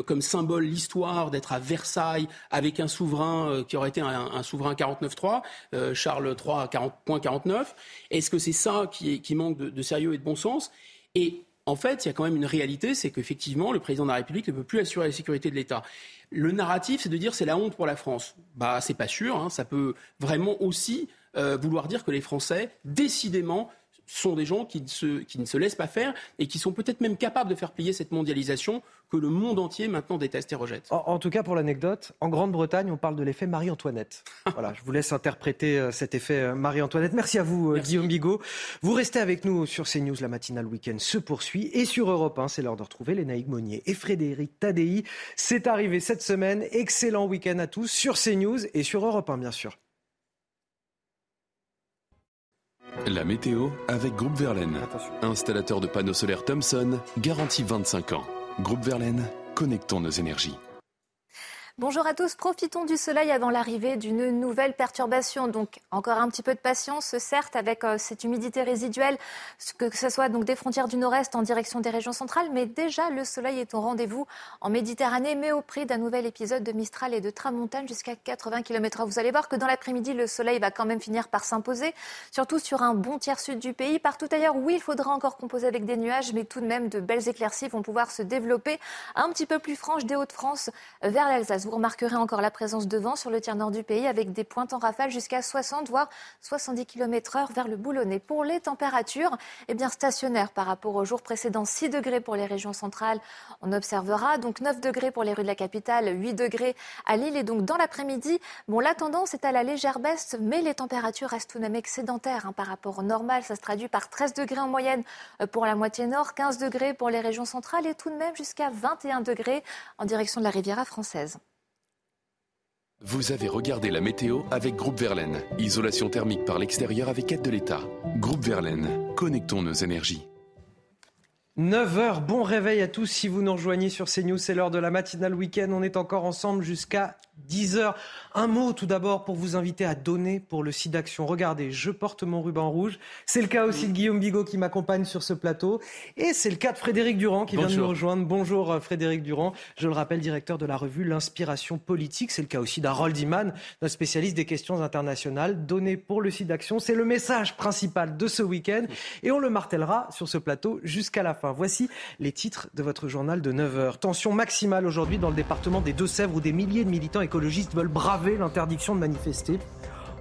comme symbole l'histoire d'être à Versailles avec un souverain qui aurait été un, souverain 49-3, Charles III 40.49 Est-ce que c'est ça qui, manque de, sérieux et de bon sens? Et en fait, il y a quand même une réalité, c'est qu'effectivement, le président de la République ne peut plus assurer la sécurité de l'État. Le narratif, c'est de dire c'est la honte pour la France. Bah, c'est pas sûr. Hein. ça peut vraiment aussi euh, vouloir dire que les Français, décidément, sont des gens qui, ne se laissent pas faire et qui sont peut-être même capables de faire plier cette mondialisation que le monde entier maintenant déteste et rejette. En, tout cas, pour l'anecdote, en Grande-Bretagne, on parle de l'effet Marie-Antoinette. voilà, je vous laisse interpréter euh, cet effet euh, Marie-Antoinette. Merci à vous, Guillaume Bigot. Vous restez avec nous sur CNews. La matinale week-end se poursuit. Et sur Europe 1, c'est l'heure de retrouver Lénaïque Monnier et Frédéric Tadei. C'est arrivé cette semaine. Excellent week-end à tous sur CNews et sur Europe 1, bien sûr. La météo avec Groupe Verlaine. Installateur de panneaux solaires Thomson, garantie 25 ans. Groupe Verlaine, connectons nos énergies. Bonjour à tous, profitons du soleil avant l'arrivée d'une nouvelle perturbation. Donc encore un petit peu de patience, certes, avec euh, cette humidité résiduelle, que, ce soit donc des frontières du nord-est en direction des régions centrales, mais déjà le soleil est au rendez-vous en Méditerranée, mais au prix d'un nouvel épisode de Mistral et de Tramontane jusqu'à 80 km/h. Vous allez voir que dans l'après-midi, le soleil va quand même finir par s'imposer, surtout sur un bon tiers sud du pays. Partout ailleurs, oui, il faudra encore composer avec des nuages, mais tout de même de belles éclaircies vont pouvoir se développer un petit peu plus franches des Hauts-de-France vers l'Alsace. Vous remarquerez encore la présence de vent sur le tiers nord du pays avec des pointes en rafale jusqu'à 60 voire 70 km heure vers le Boulonnais. Pour les températures, eh bien stationnaires par rapport au jour précédent, 6 degrés pour les régions centrales. On observera donc 9 degrés pour les rues de la capitale, 8 degrés à Lille et donc dans l'après-midi, bon la tendance est à la légère baisse, mais les températures restent tout de même excédentaires hein, par rapport au normal. Ça se traduit par 13 degrés en moyenne euh, pour la moitié nord, 15 degrés pour les régions centrales et tout de même jusqu'à 21 degrés en direction de la Riviera française. Vous avez regardé la météo avec Groupe Verlaine. Isolation thermique par l'extérieur avec aide de l'État. Groupe Verlaine, connectons nos énergies. 9h, bon réveil à tous si vous nous rejoignez sur CNews, c'est l'heure de la matinale week-end. On est encore ensemble jusqu'à 10h. Un mot tout d'abord pour vous inviter à donner pour le site d'action. Regardez, je porte mon ruban rouge. C'est le cas aussi de Guillaume Bigot qui m'accompagne sur ce plateau. Et c'est le cas de Frédéric Durand qui vient de nous rejoindre. Bonjour euh, Frédéric Durand. Je le rappelle, directeur de la revue L'Inspiration politique. C'est le cas aussi d'Harold Iman, notre spécialiste des questions internationales. Donner pour le site d'action, c'est le message principal de ce week-end. Et on le martèlera sur ce plateau jusqu'à la fin. Voici les titres de votre journal de 9h. Tension maximale aujourd'hui dans le département des Deux-Sèvres où des milliers de militants écologistes veulent braver l'interdiction de manifester.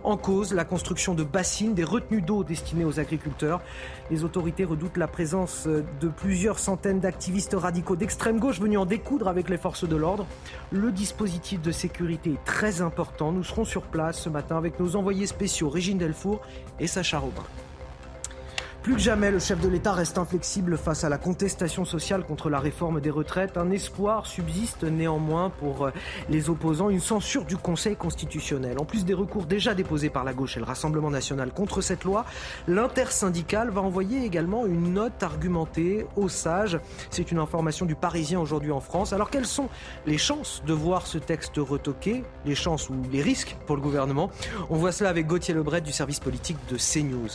en cause la construction de bassines, des retenues d'eau destinées aux agriculteurs. Les autorités redoutent la présence de plusieurs centaines d'activistes radicaux d'extrême gauche venus en découdre avec les forces de l'ordre. Le dispositif de sécurité est très important. Nous serons sur place ce matin avec nos envoyés spéciaux Régine Delfour et Sacha Robin. Plus que jamais, le chef de l'État reste inflexible face à la contestation sociale contre la réforme des retraites. Un espoir subsiste néanmoins pour euh, les opposants, une censure du Conseil constitutionnel. En plus des recours déjà déposés par la gauche et le Rassemblement national contre cette loi, l'intersyndicale va envoyer également une note argumentée aux sages. C'est une information du Parisien aujourd'hui en France. Alors quelles sont les chances de voir ce texte retoqué? Les chances ou les risques pour le gouvernement? On voit cela avec Gauthier Lebret du service politique de CNews.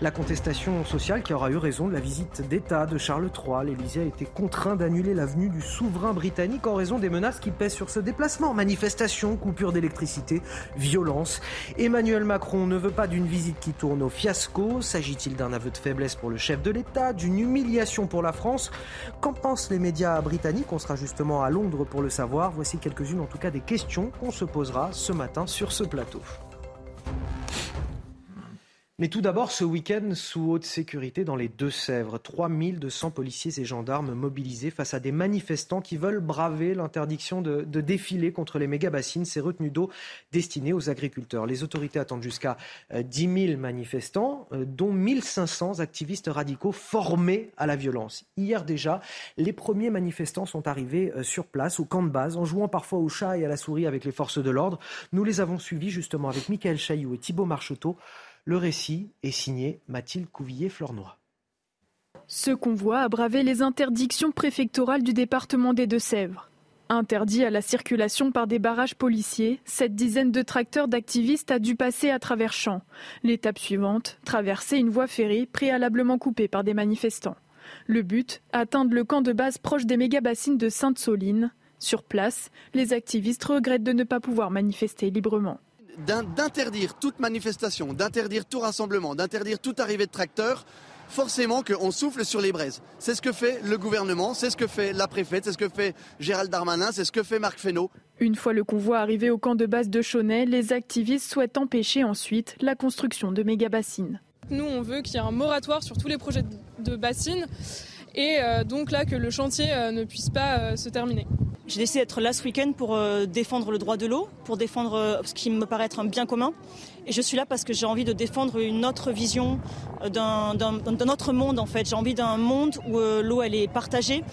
La contestation social qui aura eu raison de la visite d'État de Charles III. L'Élysée a été contraint d'annuler la venue du souverain britannique en raison des menaces qui pèsent sur ce déplacement. Manifestations, coupures d'électricité, violence. Emmanuel Macron ne veut pas d'une visite qui tourne au fiasco. S'agit-il d'un aveu de faiblesse pour le chef de l'État, d'une humiliation pour la France? Qu'en pensent les médias britanniques? On sera justement à Londres pour le savoir. Voici quelques-unes en tout cas des questions qu'on se posera ce matin sur ce plateau. Mais tout d'abord, ce week-end sous haute sécurité dans les Deux-Sèvres. 3200 policiers et gendarmes mobilisés face à des manifestants qui veulent braver l'interdiction de, défiler contre les méga-bassines, ces retenues d'eau destinées aux agriculteurs. Les autorités attendent jusqu'à 10 euh, 000 manifestants, euh, dont 1500 activistes radicaux formés à la violence. Hier déjà, les premiers manifestants sont arrivés euh, sur place, au camp de base, en jouant parfois au chat et à la souris avec les forces de l'ordre. Nous les avons suivis justement avec Michael Chailloux et Thibault Marcheteau. Le récit est signé Mathilde Couvillier-Flornois. Ce convoi a bravé les interdictions préfectorales du département des Deux-Sèvres. Interdit à la circulation par des barrages policiers, cette dizaine de tracteurs d'activistes a dû passer à travers champs. L'étape suivante, traverser une voie ferrée préalablement coupée par des manifestants. Le but, atteindre le camp de base proche des méga-bassines de Sainte-Soline. Sur place, les activistes regrettent de ne pas pouvoir manifester librement d'interdire toute manifestation, d'interdire tout rassemblement, d'interdire toute arrivée de tracteurs, forcément qu'on souffle sur les braises. C'est ce que fait le gouvernement, c'est ce que fait la préfète, c'est ce que fait Gérald Darmanin, c'est ce que fait Marc Fesneau. Une fois le convoi arrivé au camp de base de Chaunet, les activistes souhaitent empêcher ensuite la construction de méga-bassines. Nous, on veut qu'il y ait un moratoire sur tous les projets de bassines et euh, donc là que le chantier euh, ne puisse pas euh, se terminer. J'ai décidé d'être là ce week-end pour défendre le droit de l'eau, pour défendre ce qui me paraît être un bien commun. Et je suis là parce que j'ai envie de défendre une autre vision d'un autre monde en fait. J'ai envie d'un monde où l'eau elle est partagée.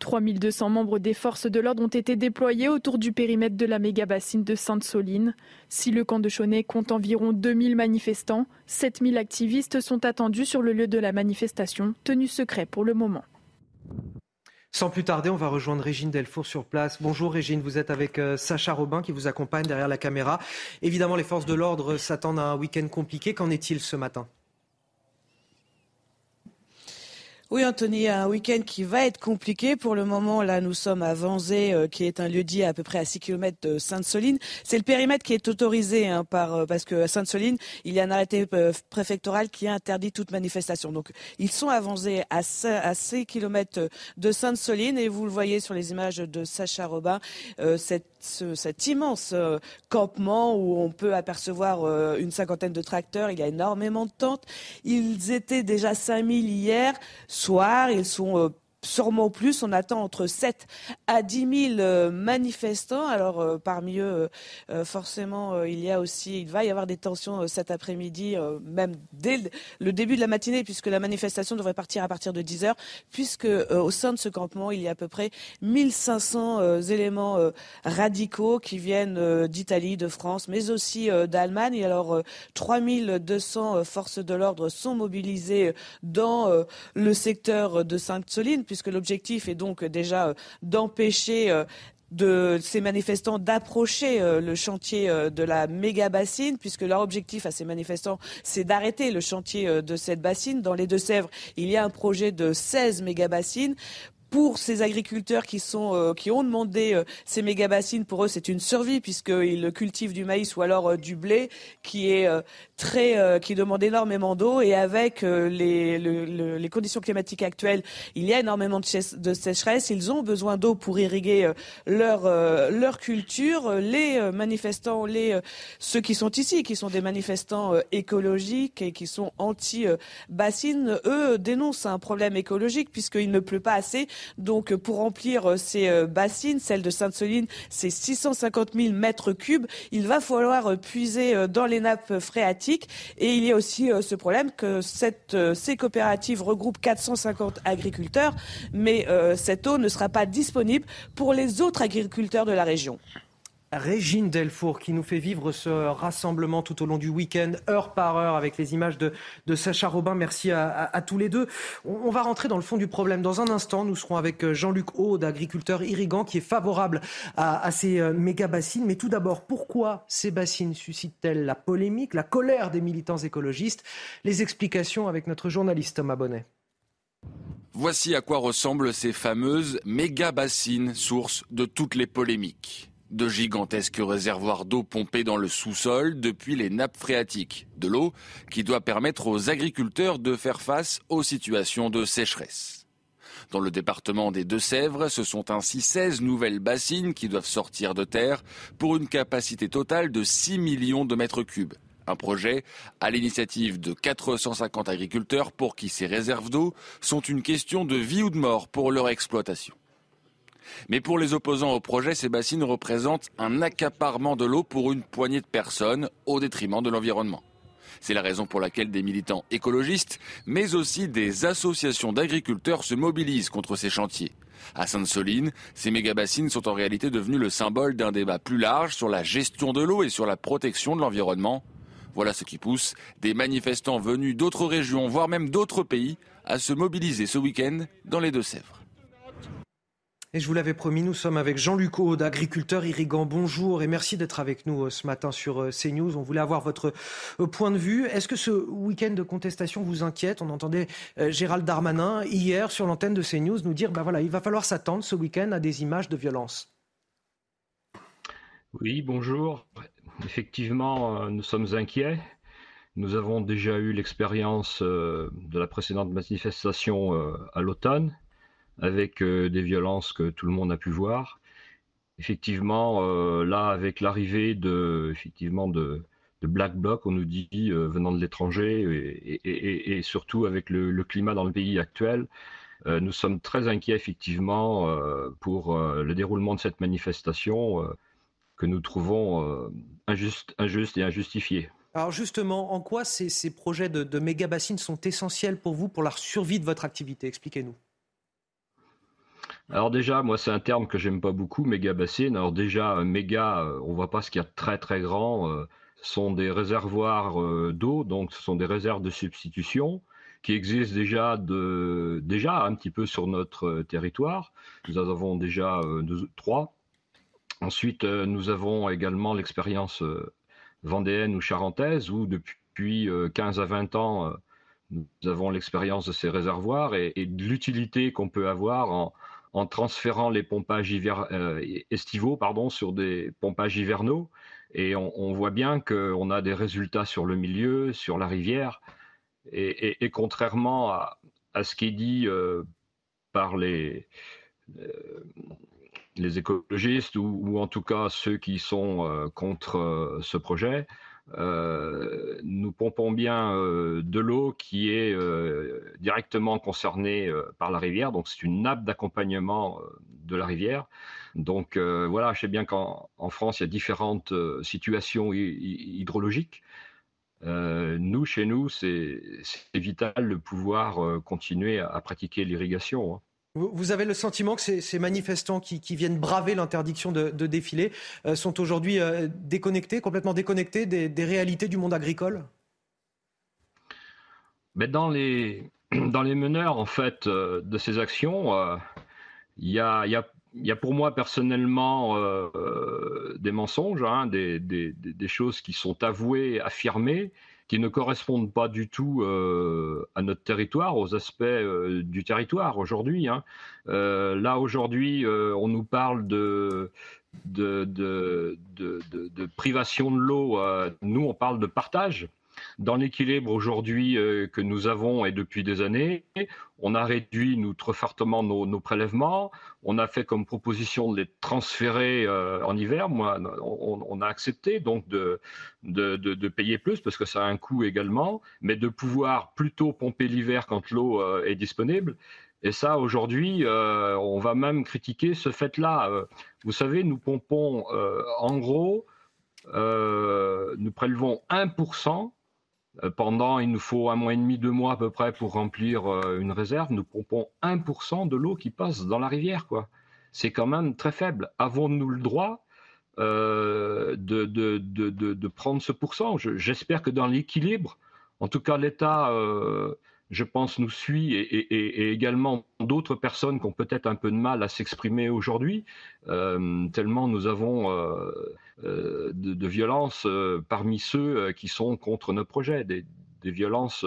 3200 membres des forces de l'ordre ont été déployés autour du périmètre de la méga-bassine de Sainte-Soline. Si le camp de Chaunet compte environ 2000 manifestants, 7000 activistes sont attendus sur le lieu de la manifestation, tenu secret pour le moment. Sans plus tarder, on va rejoindre Régine Delfour sur place. Bonjour Régine, vous êtes avec euh, Sacha Robin qui vous accompagne derrière la caméra. Évidemment, les forces de l'ordre s'attendent à un week-end compliqué. Qu'en est-il ce matin? Oui, Anthony, un week-end qui va être compliqué. Pour le moment, là, nous sommes à Vanzé, euh, qui est un lieu-dit à peu près à 6 km de Sainte-Soline. C'est le périmètre qui est autorisé, hein, par, euh, parce que à Sainte-Soline, il y a un arrêté euh, préfectoral qui interdit toute manifestation. Donc, ils sont à Vanzé, à, 6 km de Sainte-Soline, et vous le voyez sur les images de Sacha Robin, cet immense campement où on peut apercevoir une cinquantaine de tracteurs. Il y a énormément de tentes. Ils étaient déjà 5000 hier soir. Ils sont euh, sûrement plus. On attend entre 7 à 10 000 euh, manifestants. Alors euh, parmi eux, euh, forcément, il y a aussi, il va y avoir des tensions cet après-midi, même dès le début de la matinée, puisque la manifestation devrait partir à partir de 10 heures, puisque au sein de ce campement, il y a à peu près 1500 éléments radicaux qui viennent d'Italie, de France, mais aussi d'Allemagne. Et alors 3200 forces de l'ordre sont mobilisées dans le secteur de Sainte-Soline puisque l'objectif est donc déjà euh, d'empêcher euh, ces manifestants d'approcher euh, le chantier de la méga bassine, puisque leur objectif à ces manifestants, c'est d'arrêter le chantier de cette bassine. Dans les Deux-Sèvres, il y a un projet de 16 méga bassines pour ces agriculteurs qui sont qui ont demandé ces méga bassines, pour eux c'est une survie puisqu'ils cultivent du maïs ou alors du blé qui est très qui demande énormément d'eau et avec les, les conditions climatiques actuelles, il y a énormément de, sécheresse. Ils ont besoin d'eau pour irriguer leur leur culture. Les manifestants, les ceux qui sont ici, qui sont des manifestants écologiques et qui sont anti-bassines, eux dénoncent un problème écologique puisqu'il ne pleut pas assez. Donc pour remplir euh, ces euh, bassines, celle de Sainte-Soline, c'est 650 000 mètres cubes. Il va falloir euh, puiser dans les nappes phréatiques. Et il y a aussi ce problème que cette, ces coopératives regroupent 450 agriculteurs, mais cette eau ne sera pas disponible pour les autres agriculteurs de la région. Régine Delfour qui nous fait vivre ce rassemblement tout au long du week-end, heure par heure, avec les images de, Sacha Robin. Merci à, tous les deux. On, va rentrer dans le fond du problème. Dans un instant, nous serons avec euh, Jean-Luc Aude, agriculteur irrigant, qui est favorable à, ces euh, méga bassines. Mais tout d'abord, pourquoi ces bassines suscitent-elles la polémique, la colère des militants écologistes? Les explications avec notre journaliste Thomas Bonnet. Voici à quoi ressemblent ces fameuses méga bassines, source de toutes les polémiques de gigantesques réservoirs d'eau pompés dans le sous-sol depuis les nappes phréatiques. De l'eau qui doit permettre aux agriculteurs de faire face aux situations de sécheresse. Dans le département des Deux-Sèvres, ce sont ainsi 16 nouvelles bassines qui doivent sortir de terre pour une capacité totale de 6 millions de mètres cubes. Un projet à l'initiative de 450 agriculteurs pour qui ces réserves d'eau sont une question de vie ou de mort pour leur exploitation. Mais pour les opposants au projet, ces bassines représentent un accaparement de l'eau pour une poignée de personnes au détriment de l'environnement. C'est la raison pour laquelle des militants écologistes, mais aussi des associations d'agriculteurs se mobilisent contre ces chantiers. À Sainte-Soline, ces méga-bassines sont en réalité devenues le symbole d'un débat plus large sur la gestion de l'eau et sur la protection de l'environnement. Voilà ce qui pousse des manifestants venus d'autres régions, voire même d'autres pays, à se mobiliser ce week-end dans les Deux-Sèvres. Et je vous l'avais promis, nous sommes avec Jean-Luc Aude, agriculteur irrigant. Bonjour et merci d'être avec nous euh, ce matin sur euh, CNews. On voulait avoir votre euh, point de vue. Est-ce que ce week-end de contestation vous inquiète? On entendait Gérald Darmanin hier sur l'antenne de CNews nous dire bah voilà, il va falloir s'attendre ce week-end à des images de violence. Oui, bonjour. Effectivement, nous sommes inquiets. Nous avons déjà eu l'expérience de la précédente manifestation à l'automne avec euh, des violences que tout le monde a pu voir. Effectivement, euh, là, avec l'arrivée de, effectivement, de, Black Bloc, on nous dit, euh, venant de l'étranger, et, surtout avec le, climat dans le pays actuel, nous sommes très inquiets, effectivement, pour le déroulement de cette manifestation que nous trouvons injuste, injuste et injustifiée. Alors justement, en quoi ces, projets de, de méga bassines sont essentiels pour vous, pour la survie de votre activité? Expliquez-nous. Alors déjà, moi c'est un terme que j'aime pas beaucoup, méga bassine. Alors déjà, méga, euh, on voit pas ce qu'il y a de très très grand. Euh, ce sont des réservoirs euh, d'eau, donc ce sont des réserves de substitution qui existent déjà de déjà un petit peu sur notre territoire. Nous en avons déjà trois. Ensuite, nous avons également l'expérience vendéenne ou charentaise où depuis 15 à 20 ans, nous avons l'expérience de ces réservoirs et de l'utilité qu'on peut avoir en, en transférant les pompages euh, estivaux pardon, sur des pompages hivernaux. Et on, voit bien qu'on a des résultats sur le milieu, sur la rivière. Et, contrairement à, ce qui est dit euh, par les, euh, les écologistes ou, en tout cas ceux qui sont contre ce projet, euh, nous pompons bien euh, de l'eau qui est euh, directement concernée par la rivière, donc c'est une nappe d'accompagnement de la rivière. Donc voilà, je sais bien qu'en France, il y a différentes situations hydrologiques. nous, chez nous, c'est vital de pouvoir continuer à, pratiquer l'irrigation. Hein. Vous avez le sentiment que ces, manifestants qui, viennent braver l'interdiction de, défiler euh, sont aujourd'hui euh, déconnectés, complètement déconnectés des, réalités du monde agricole? Mais dans les, dans les meneurs en fait euh, de ces actions, il y, a, il y a pour moi personnellement des mensonges, hein, des, des, choses qui sont avouées, affirmées, qui ne correspondent pas du tout à notre territoire, aux aspects du territoire aujourd'hui. Hein. là aujourd'hui, on nous parle de de, de, privation de l'eau, euh, nous, on parle de partage. Dans l'équilibre aujourd'hui euh, que nous avons et depuis des années, on a réduit nous, très fortement nos, prélèvements. On a fait comme proposition de les transférer euh, en hiver. Moi, on, a accepté donc de, de, de, payer plus parce que ça a un coût également, mais de pouvoir plutôt pomper l'hiver quand l'eau est disponible. Et ça, aujourd'hui, euh, on va même critiquer ce fait-là. Euh, vous savez, nous pompons, euh, en gros, nous prélevons 1%. Pendant, il nous faut un mois et demi, deux mois à peu près pour remplir une réserve. Nous pompons 1% de l'eau qui passe dans la rivière. quoi. C'est quand même très faible. Avons-nous le droit de, de, de, de, prendre ce pourcent J'espère que dans l'équilibre, en tout cas, l'État je pense, nous suit et, également d'autres personnes qui ont peut-être un peu de mal à s'exprimer aujourd'hui, euh, tellement nous avons euh, euh, de, violences parmi ceux qui sont contre nos projets, des, violences,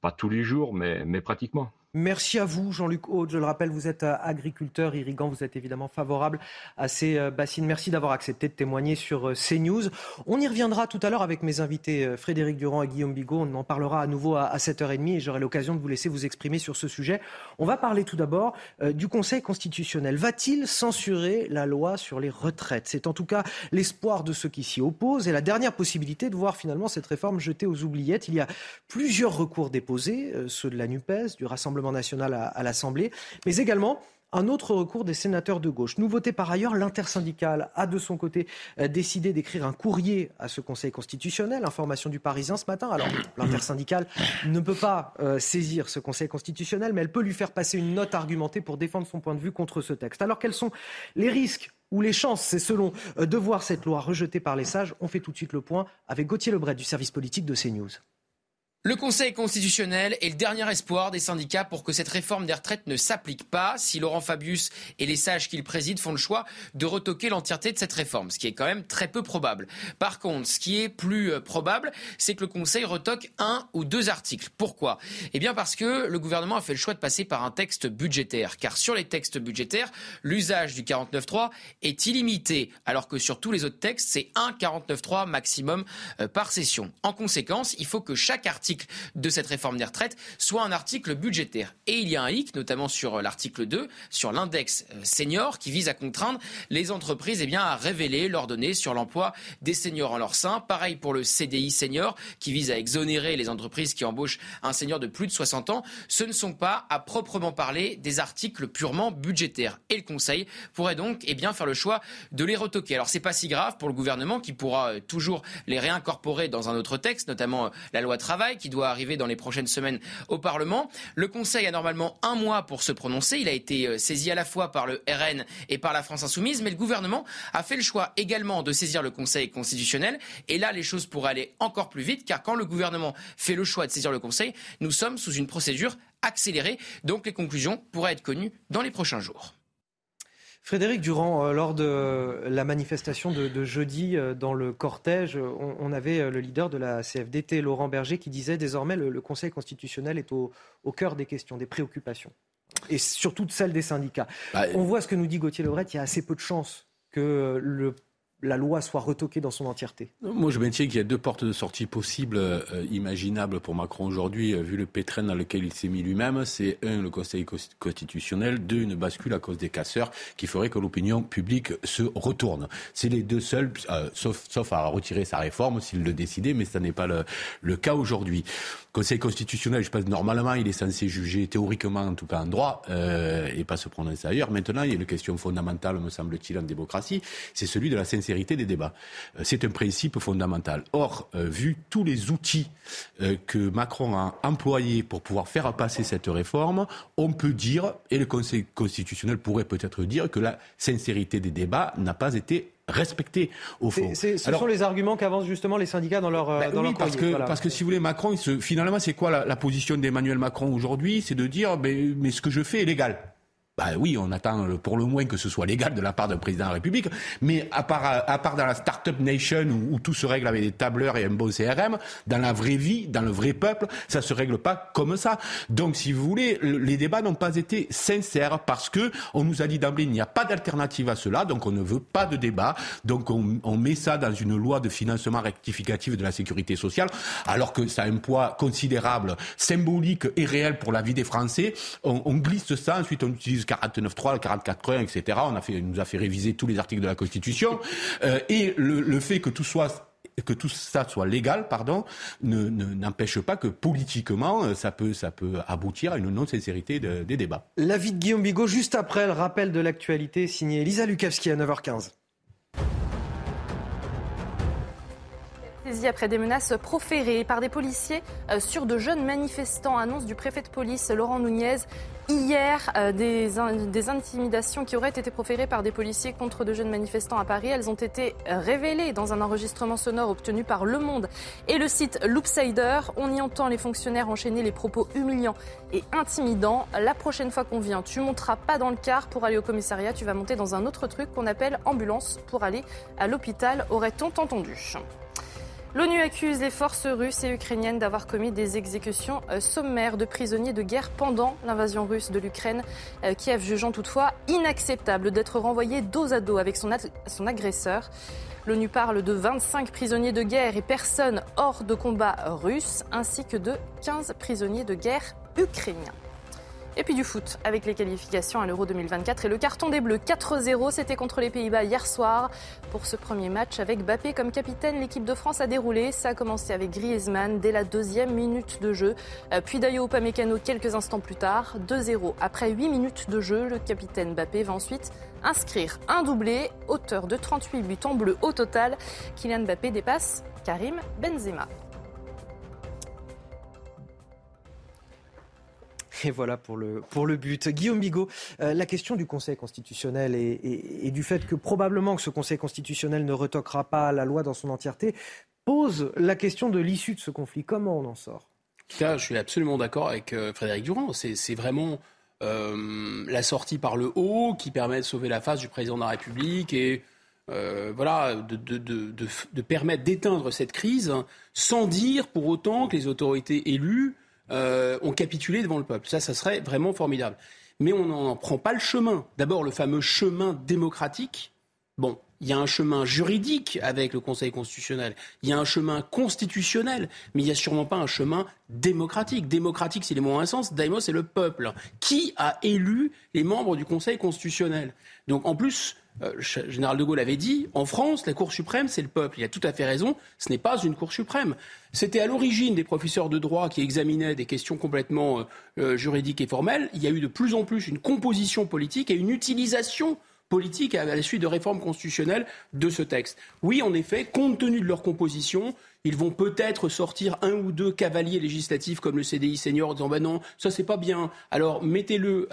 pas tous les jours, mais pratiquement. Merci à vous, Jean-Luc Haute. Je le rappelle, vous êtes euh, agriculteur irrigant, vous êtes évidemment favorable à ces euh, bassines. Merci d'avoir accepté de témoigner sur euh, CNews. On y reviendra tout à l'heure avec mes invités Frédéric Durand et Guillaume Bigot. On en parlera à nouveau à 7h30 et j'aurai l'occasion de vous laisser vous exprimer sur ce sujet. On va parler tout d'abord du Conseil constitutionnel. Va-t-il censurer la loi sur les retraites? C'est en tout cas l'espoir de ceux qui s'y opposent et la dernière possibilité de voir finalement cette réforme jetée aux oubliettes. Il y a plusieurs recours déposés, ceux de la NUPES, du Rassemblement national à, l'Assemblée, mais également un autre recours des sénateurs de gauche. Nouveauté par ailleurs, l'intersyndicale a de son côté euh, décidé d'écrire un courrier à ce Conseil constitutionnel. Information du Parisien ce matin. Alors, l'intersyndicale ne peut pas euh, saisir ce Conseil constitutionnel, mais elle peut lui faire passer une note argumentée pour défendre son point de vue contre ce texte. Alors, quels sont les risques ou les chances, c'est selon, euh, de voir cette loi rejetée par les sages? On fait tout de suite le point avec Gauthier Lebret du service politique de CNews. Le Conseil constitutionnel est le dernier espoir des syndicats pour que cette réforme des retraites ne s'applique pas si Laurent Fabius et les sages qu'il préside font le choix de retoquer l'entièreté de cette réforme, ce qui est quand même très peu probable. Par contre, ce qui est plus euh, probable, c'est que le Conseil retoque un ou deux articles. Pourquoi? Eh bien parce que le gouvernement a fait le choix de passer par un texte budgétaire, car sur les textes budgétaires, l'usage du 49.3 est illimité, alors que sur tous les autres textes, c'est un 49.3 maximum euh, par session. En conséquence, il faut que chaque article de cette réforme des retraites soit un article budgétaire. Et il y a un hic, notamment sur euh, l'article 2, sur l'index euh, senior, qui vise à contraindre les entreprises eh bien, à révéler leurs données sur l'emploi des seniors en leur sein. Pareil pour le CDI senior, qui vise à exonérer les entreprises qui embauchent un senior de plus de 60 ans. Ce ne sont pas, à proprement parler, des articles purement budgétaires. Et le Conseil pourrait donc eh bien, faire le choix de les retoquer. Alors, c'est pas si grave pour le gouvernement qui pourra euh, toujours les réincorporer dans un autre texte, notamment la loi travail, qui doit arriver dans les prochaines semaines au Parlement. Le Conseil a normalement un mois pour se prononcer. Il a été euh, saisi à la fois par le RN et par la France Insoumise, mais le gouvernement a fait le choix également de saisir le Conseil constitutionnel. Et là, les choses pourraient aller encore plus vite, car quand le gouvernement fait le choix de saisir le Conseil, nous sommes sous une procédure accélérée. Donc les conclusions pourraient être connues dans les prochains jours. Frédéric Durand, euh, lors de la manifestation de, jeudi euh, dans le cortège, on, avait euh, le leader de la CFDT, Laurent Berger, qui disait désormais le, le Conseil constitutionnel est au, cœur des questions, des préoccupations, et surtout de celles des syndicats. Bah, on voit ce que nous dit Gauthier Lebret, il y a assez peu de chances que le la loi soit retoquée dans son entièreté Moi, je maintiens qu'il y a deux portes de sortie possibles, euh, imaginables pour Macron aujourd'hui, euh, vu le pétrin dans lequel il s'est mis lui-même. C'est un, le Conseil constitutionnel, deux, une bascule à cause des casseurs qui ferait que l'opinion publique se retourne. C'est les deux seuls, euh, sauf, à retirer sa réforme s'il le décidait, mais ce n'est pas le, cas aujourd'hui. Conseil constitutionnel, je pense normalement, il est censé juger théoriquement, en tout cas en droit, et pas se prononcer ailleurs. Maintenant, il y a une question fondamentale, me semble-t-il, en démocratie, c'est celui de la sincérité des débats. Euh, c'est un principe fondamental. Or, euh, vu tous les outils euh, que Macron a employés pour pouvoir faire passer cette réforme, on peut dire, et le Conseil constitutionnel pourrait peut-être dire, que la sincérité des débats n'a pas été respecter au fond. ce sont les arguments qu'avancent justement les syndicats dans leur, ben dans oui, parce que, parce que si vous voulez, Macron, finalement, c'est quoi la, position d'Emmanuel Macron aujourd'hui? C'est de dire, mais, mais ce que je fais est légal. Bah oui, on attend pour le moins que ce soit légal de la part d'un président de la République. Mais à part, à part dans la Startup Nation où, tout se règle avec des tableurs et un bon CRM, dans la vraie vie, dans le vrai peuple, ça se règle pas comme ça. Donc, si vous voulez, les débats n'ont pas été sincères parce que on nous a dit d'emblée il n'y a pas d'alternative à cela, donc on ne veut pas de débat. Donc, on, met ça dans une loi de financement rectificatif de la sécurité sociale, alors que ça a un poids considérable, symbolique et réel pour la vie des Français. On glisse ça, ensuite on utilise 49.3, le 44.1, etc. On a fait, nous a fait réviser tous les articles de la Constitution. Euh, et le, le fait que tout soit que tout ça soit légal, pardon, n'empêche ne, pas que politiquement, euh, ça peut, ça peut aboutir à une non-sincérité de, des débats. L'avis de Guillaume Bigot, juste après le rappel de l'actualité, signé Elisa Lukavski à 9h15. après des menaces proférées par des policiers euh, sur de jeunes manifestants. Annonce du préfet de police Laurent Nunez hier euh, des, intimidations qui auraient été proférées par des policiers contre de jeunes manifestants à Paris. Elles ont été révélées dans un enregistrement sonore obtenu par Le Monde et le site Loopsider. On y entend les fonctionnaires enchaîner les propos humiliants et intimidants. La prochaine fois qu'on vient, tu monteras pas dans le car pour aller au commissariat, tu vas monter dans un autre truc qu'on appelle ambulance pour aller à l'hôpital, aurait-on entendu. L'ONU accuse les forces russes et ukrainiennes d'avoir commis des exécutions euh, sommaires de prisonniers de guerre pendant l'invasion russe de l'Ukraine. Euh, Kiev jugeant toutefois inacceptable d'être renvoyé dos à dos avec son, son agresseur. L'ONU parle de 25 prisonniers de guerre et personnes hors de combat russes, ainsi que de 15 prisonniers de guerre ukrainiens. Et puis du foot avec les qualifications à l'Euro 2024 et le carton des Bleus 4-0, c'était contre les Pays-Bas hier soir. Pour ce premier match avec Bappé comme capitaine, l'équipe de France a déroulé. Ça a commencé avec Griezmann dès la deuxième minute de jeu, euh, puis Dayo Upamecano quelques instants plus tard. 2-0 après 8 minutes de jeu, le capitaine Bappé va ensuite inscrire un doublé, auteur de 38 buts en bleu au total. Kylian Bappé dépasse Karim Benzema. Et voilà pour le, pour le but. Guillaume Bigot, euh, la question du Conseil constitutionnel et, du fait que probablement que ce Conseil constitutionnel ne retoquera pas la loi dans son entièreté pose la question de l'issue de ce conflit. Comment on en sort? Je suis absolument d'accord avec euh, Frédéric Durand. C'est vraiment euh, la sortie par le haut qui permet de sauver la face du président de la République et voilà, de permettre d'éteindre cette crise sans dire pour autant que les autorités élues euh, ont capitulé devant le peuple. Ça, ça serait vraiment formidable. Mais on n'en prend pas le chemin. D'abord, le fameux chemin démocratique. Bon, il y a un chemin juridique avec le Conseil constitutionnel, il y a un chemin constitutionnel, mais il n'y a sûrement pas un chemin démocratique. Démocratique, c'est les mots un sens. Daimos, c'est le peuple. Qui a élu les membres du Conseil constitutionnel? Donc, en plus, le général de Gaulle avait dit, en France, la Cour suprême, c'est le peuple. Il a tout à fait raison, ce n'est pas une Cour suprême. C'était à l'origine des professeurs de droit qui examinaient des questions complètement euh, euh, juridiques et formelles. Il y a eu de plus en plus une composition politique et une utilisation politique à la suite de réformes constitutionnelles de ce texte. Oui, en effet, compte tenu de leur composition, ils vont peut-être sortir un ou deux cavaliers législatifs comme le CDI senior en disant ben non, ça c'est pas bien. Alors mettez-le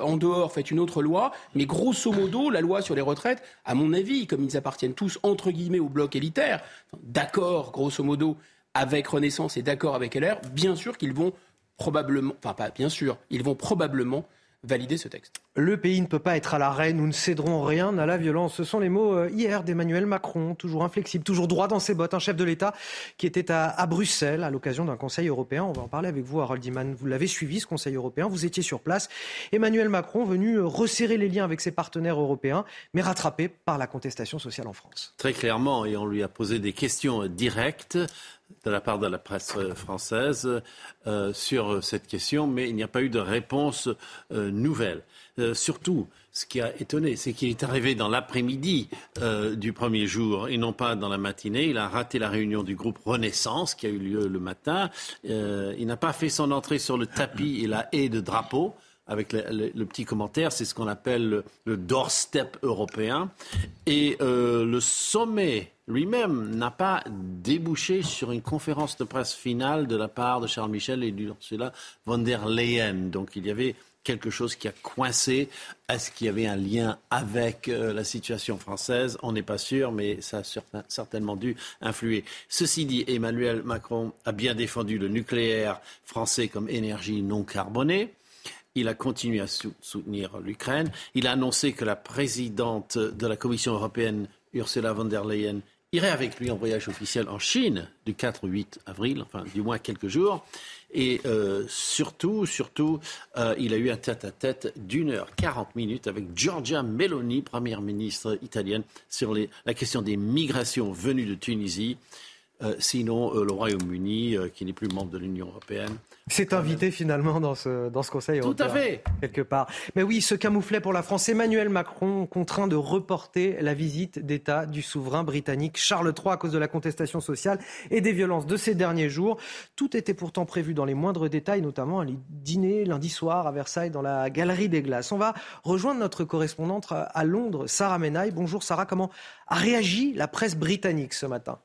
en dehors, faites une autre loi. Mais grosso modo, la loi sur les retraites, à mon avis, comme ils appartiennent tous entre guillemets au bloc élitaire, d'accord, grosso modo, avec Renaissance et d'accord avec LR, bien sûr qu'ils vont probablement, enfin pas bien sûr, ils vont probablement valider ce texte. Le pays ne peut pas être à l'arrêt, nous ne céderons rien à la violence. Ce sont les mots euh, hier d'Emmanuel Macron, toujours inflexible, toujours droit dans ses bottes, un chef de l'État qui était à, Bruxelles à l'occasion d'un Conseil européen. On va en parler avec vous, Harold Iman. Vous l'avez suivi, ce Conseil européen, vous étiez sur place. Emmanuel Macron venu resserrer les liens avec ses partenaires européens, mais rattrapé par la contestation sociale en France. Très clairement, et on lui a posé des questions directes de la part de la presse française euh, sur cette question, mais il n'y a pas eu de réponse euh, nouvelle. Euh, surtout, ce qui a étonné, c'est qu'il est arrivé dans l'après-midi du premier jour et non pas dans la matinée. Il a raté la réunion du groupe Renaissance qui a eu lieu le matin. il n'a pas fait son entrée sur le tapis et la haie de drapeau avec le, petit commentaire, c'est ce qu'on appelle le, le, doorstep européen. Et le sommet lui-même n'a pas débouché sur une conférence de presse finale de la part de Charles Michel et d'Ursula von der Leyen. Donc il y avait quelque chose qui a coincé. Est-ce qu'il y avait un lien avec euh, la situation française? On n'est pas sûr, mais ça a certainement dû influer. Ceci dit, Emmanuel Macron a bien défendu le nucléaire français comme énergie non carbonée. il a continué à soutenir l'Ukraine. Il a annoncé que la présidente de la Commission européenne, Ursula von der Leyen, irait avec lui en voyage officiel en Chine du 4 au 8 avril, enfin du moins quelques jours. Et euh, surtout, surtout, euh, il a eu un tête-à-tête d'une heure 40 minutes avec Giorgia Meloni, première ministre italienne, sur la question des migrations venues de Tunisie. Euh, sinon, le Royaume-Uni, qui n'est plus membre de l'Union européenne, c'est invité finalement dans ce, dans ce Conseil européen. Tout à fait. Quelque part. Mais oui, ce camouflet pour la France. Emmanuel Macron contraint de reporter la visite d'État du souverain britannique Charles III à cause de la contestation sociale et des violences de ces derniers jours. Tout était pourtant prévu dans les moindres détails, notamment un dîner lundi soir à Versailles dans la Galerie des Glaces. On va rejoindre notre correspondante à Londres, Sarah Menaille. Bonjour Sarah, comment a réagi la presse britannique ce matin?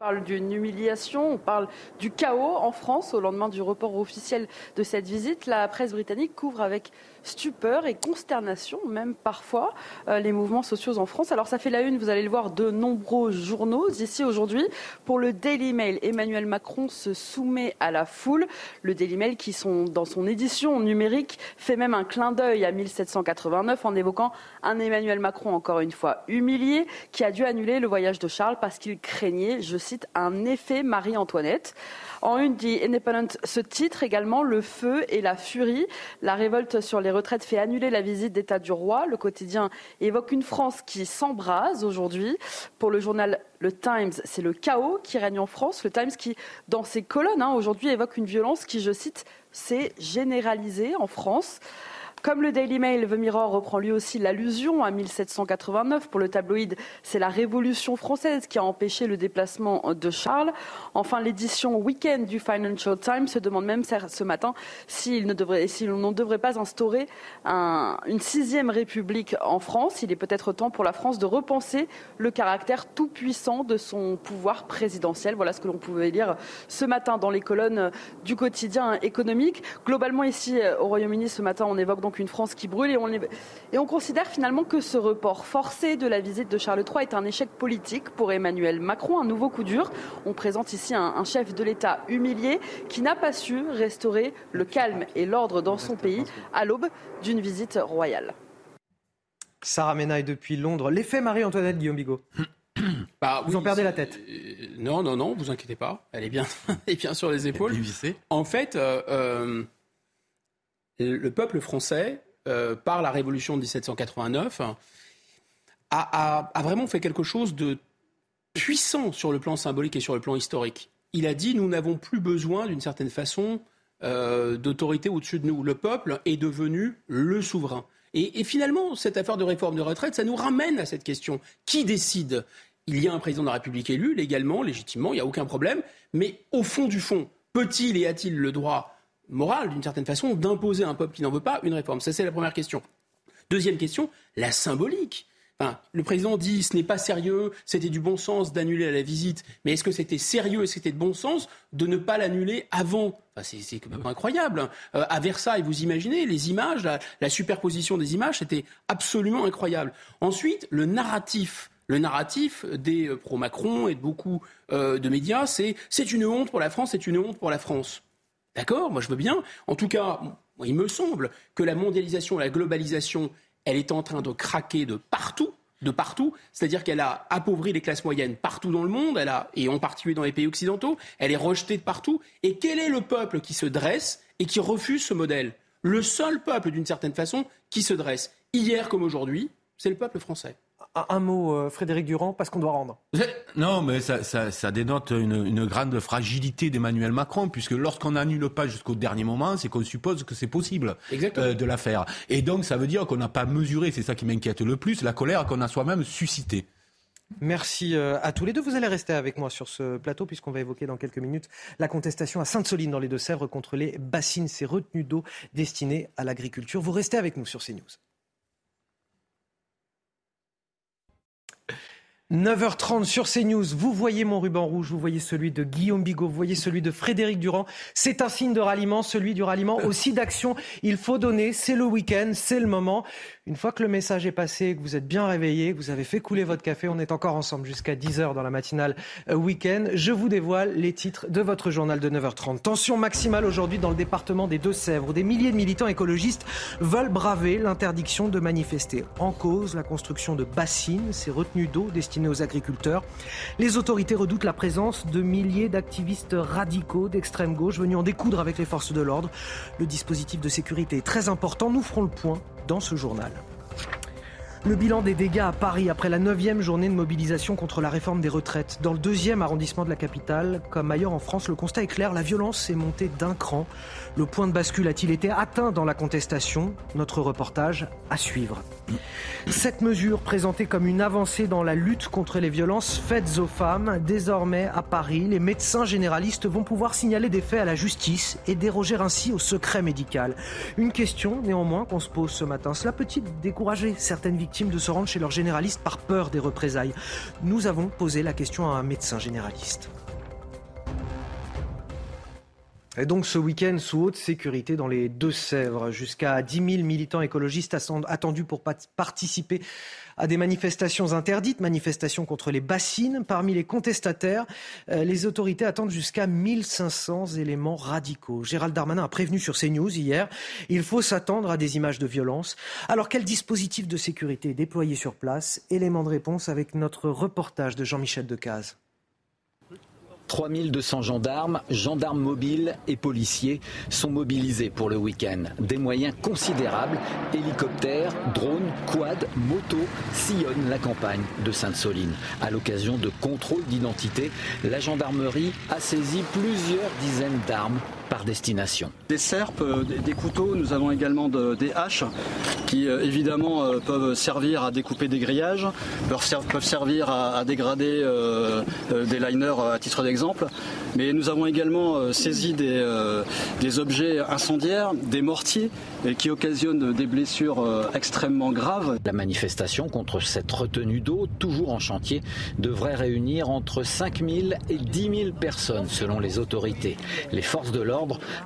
On parle d'une humiliation, on parle du chaos en France au lendemain du report officiel de cette visite. La presse britannique couvre avec stupeur et consternation, même parfois, euh, les mouvements sociaux en France. Alors ça fait la une, vous allez le voir, de nombreux journaux. Ici aujourd'hui, pour le Daily Mail, Emmanuel Macron se soumet à la foule. Le Daily Mail, qui sont, dans son édition numérique, fait même un clin d'œil à 1789 en évoquant un Emmanuel Macron, encore une fois, humilié, qui a dû annuler le voyage de Charles parce qu'il craignait, je cite, un effet Marie-Antoinette. En une dit Independent ce titre également Le feu et la furie. La révolte sur les retraites fait annuler la visite d'État du roi. Le quotidien évoque une France qui s'embrase aujourd'hui. Pour le journal Le Times, c'est le chaos qui règne en France. Le Times qui, dans ses colonnes, hein, aujourd'hui évoque une violence qui, je cite, s'est généralisée en France. Comme le Daily Mail, The Mirror reprend lui aussi l'allusion à 1789. Pour le tabloïd, c'est la Révolution française qui a empêché le déplacement de Charles. Enfin, l'édition Weekend du Financial Times se demande même ce matin s'il ne devrait, si ne devrait pas instaurer une sixième république en France. Il est peut-être temps pour la France de repenser le caractère tout-puissant de son pouvoir présidentiel. Voilà ce que l'on pouvait lire ce matin dans les colonnes du quotidien économique. Globalement, ici, au Royaume-Uni, ce matin, on évoque donc une France qui brûle. Et on, et on considère finalement que ce report forcé de la visite de Charles III est un échec politique pour Emmanuel Macron, un nouveau coup dur. On présente ici un, un chef de l'État humilié qui n'a pas su restaurer le calme et l'ordre dans son pays à l'aube d'une visite royale. Sarah Menaille depuis Londres. L'effet Marie-Antoinette, Guillaume Bigot bah, vous en perdez la tête Non, non, non, vous inquiétez pas. Elle est bien, elle est bien sur les épaules. En fait, euh, euh, le peuple français, euh, par la révolution de 1789, a, vraiment fait quelque chose de puissant sur le plan symbolique et sur le plan historique. Il a dit nous n'avons plus besoin, d'une certaine façon, euh, d'autorité au-dessus de nous. Le peuple est devenu le souverain. Et, et, finalement, cette affaire de réforme de retraite, ça nous ramène à cette question. Qui décide? Il y a un président de la République élu, légalement, légitimement, il n'y a aucun problème. Mais au fond du fond, peut-il et a-t-il le droit morale, d'une certaine façon, d'imposer à un peuple qui n'en veut pas une réforme. Ça, c'est la première question. Deuxième question, la symbolique. Enfin, le président dit ce n'est pas sérieux, c'était du bon sens d'annuler la visite, mais est-ce que c'était sérieux et c'était de bon sens de ne pas l'annuler avant? Enfin, C'est quand même incroyable. Hein. Euh, à Versailles, vous imaginez les images, la, superposition des images, c'était absolument incroyable. Ensuite, le narratif. Le narratif des euh, pro-Macron et de beaucoup euh, de médias, c'est c'est une honte pour la France, c'est une honte pour la France. D'accord Moi, je veux bien. En tout cas, il me semble que la mondialisation, la globalisation, elle est en train de craquer de partout de partout, c'est-à-dire qu'elle a appauvri les classes moyennes partout dans le monde, elle a, et en particulier dans les pays occidentaux, elle est rejetée de partout. Et quel est le peuple qui se dresse et qui refuse ce modèle? Le seul peuple, d'une certaine façon, qui se dresse, hier comme aujourd'hui, c'est le peuple français un mot, euh, Frédéric Durand, parce qu'on doit rendre. Non, mais ça, dénote une, grande fragilité d'Emmanuel Macron, puisque lorsqu'on n'annule pas jusqu'au dernier moment, c'est qu'on suppose que c'est possible euh, de la faire. Et donc, ça veut dire qu'on n'a pas mesuré, c'est ça qui m'inquiète le plus, la colère qu'on a soi-même suscitée. Merci euh, à tous les deux. Vous allez rester avec moi sur ce plateau puisqu'on va évoquer dans quelques minutes la contestation à Sainte-Soline dans les Deux-Sèvres contre les bassines, ces retenues d'eau destinées à l'agriculture. Vous restez avec nous sur CNews. 9h30 sur CNews, vous voyez mon ruban rouge, vous voyez celui de Guillaume Bigot, vous voyez celui de Frédéric Durand. C'est un signe de ralliement, celui du ralliement aussi d'action. Il faut donner, c'est le week-end, c'est le moment. Une fois que le message est passé, que vous êtes bien réveillé, que vous avez fait couler votre café, on est encore ensemble jusqu'à 10h dans la matinale euh, week-end. Je vous dévoile les titres de votre journal de 9h30. Tension maximale aujourd'hui dans le département des Deux-Sèvres, où des milliers de militants écologistes veulent braver l'interdiction de manifester. En cause, la construction de bassines, ces retenues d'eau destinées aux agriculteurs. Les autorités redoutent la présence de milliers d'activistes radicaux d'extrême gauche venus en découdre avec les forces de l'ordre. Le dispositif de sécurité est très important. Nous ferons le point dans ce journal. Le bilan des dégâts à Paris après la neuvième journée de mobilisation contre la réforme des retraites. Dans le deuxième arrondissement de la capitale, comme ailleurs en France, le constat est clair, la violence est montée d'un cran. Le point de bascule a-t-il été atteint dans la contestation? Notre reportage à suivre. Cette mesure, présentée comme une avancée dans la lutte contre les violences faites aux femmes, désormais à Paris, les médecins généralistes vont pouvoir signaler des faits à la justice et déroger ainsi au secret médical. Une question néanmoins qu'on se pose ce matin, cela peut-il décourager certaines victimes de se rendre chez leur généraliste par peur des représailles? Nous avons posé la question à un médecin généraliste. Et donc ce week-end sous haute sécurité dans les Deux-Sèvres, jusqu'à 10 000 militants écologistes attendus pour participer à des manifestations interdites, manifestations contre les bassines. Parmi les contestataires, euh, les autorités attendent jusqu'à 1500 éléments radicaux. Gérald Darmanin a prévenu sur CNews hier, il faut s'attendre à des images de violence. Alors quel dispositif de sécurité est déployé sur place? Élément de réponse avec notre reportage de Jean-Michel Decaze. 3200 gendarmes, gendarmes mobiles et policiers sont mobilisés pour le week-end. Des moyens considérables, hélicoptères, drones, quads, motos sillonnent la campagne de Sainte-Soline. À l'occasion de contrôles d'identité, la gendarmerie a saisi plusieurs dizaines d'armes par destination. Des serpes, euh, des couteaux, nous avons également des haches qui euh, évidemment euh, peuvent servir à découper des grillages, peuvent servir à dégrader des liners à titre d'exemple. Mais nous avons également saisi des, des objets incendiaires, des mortiers qui occasionnent des blessures extrêmement graves. La manifestation contre cette retenue d'eau, toujours en chantier, devrait réunir entre 5 000 et 10 000 personnes selon les autorités. Les forces de l'ordre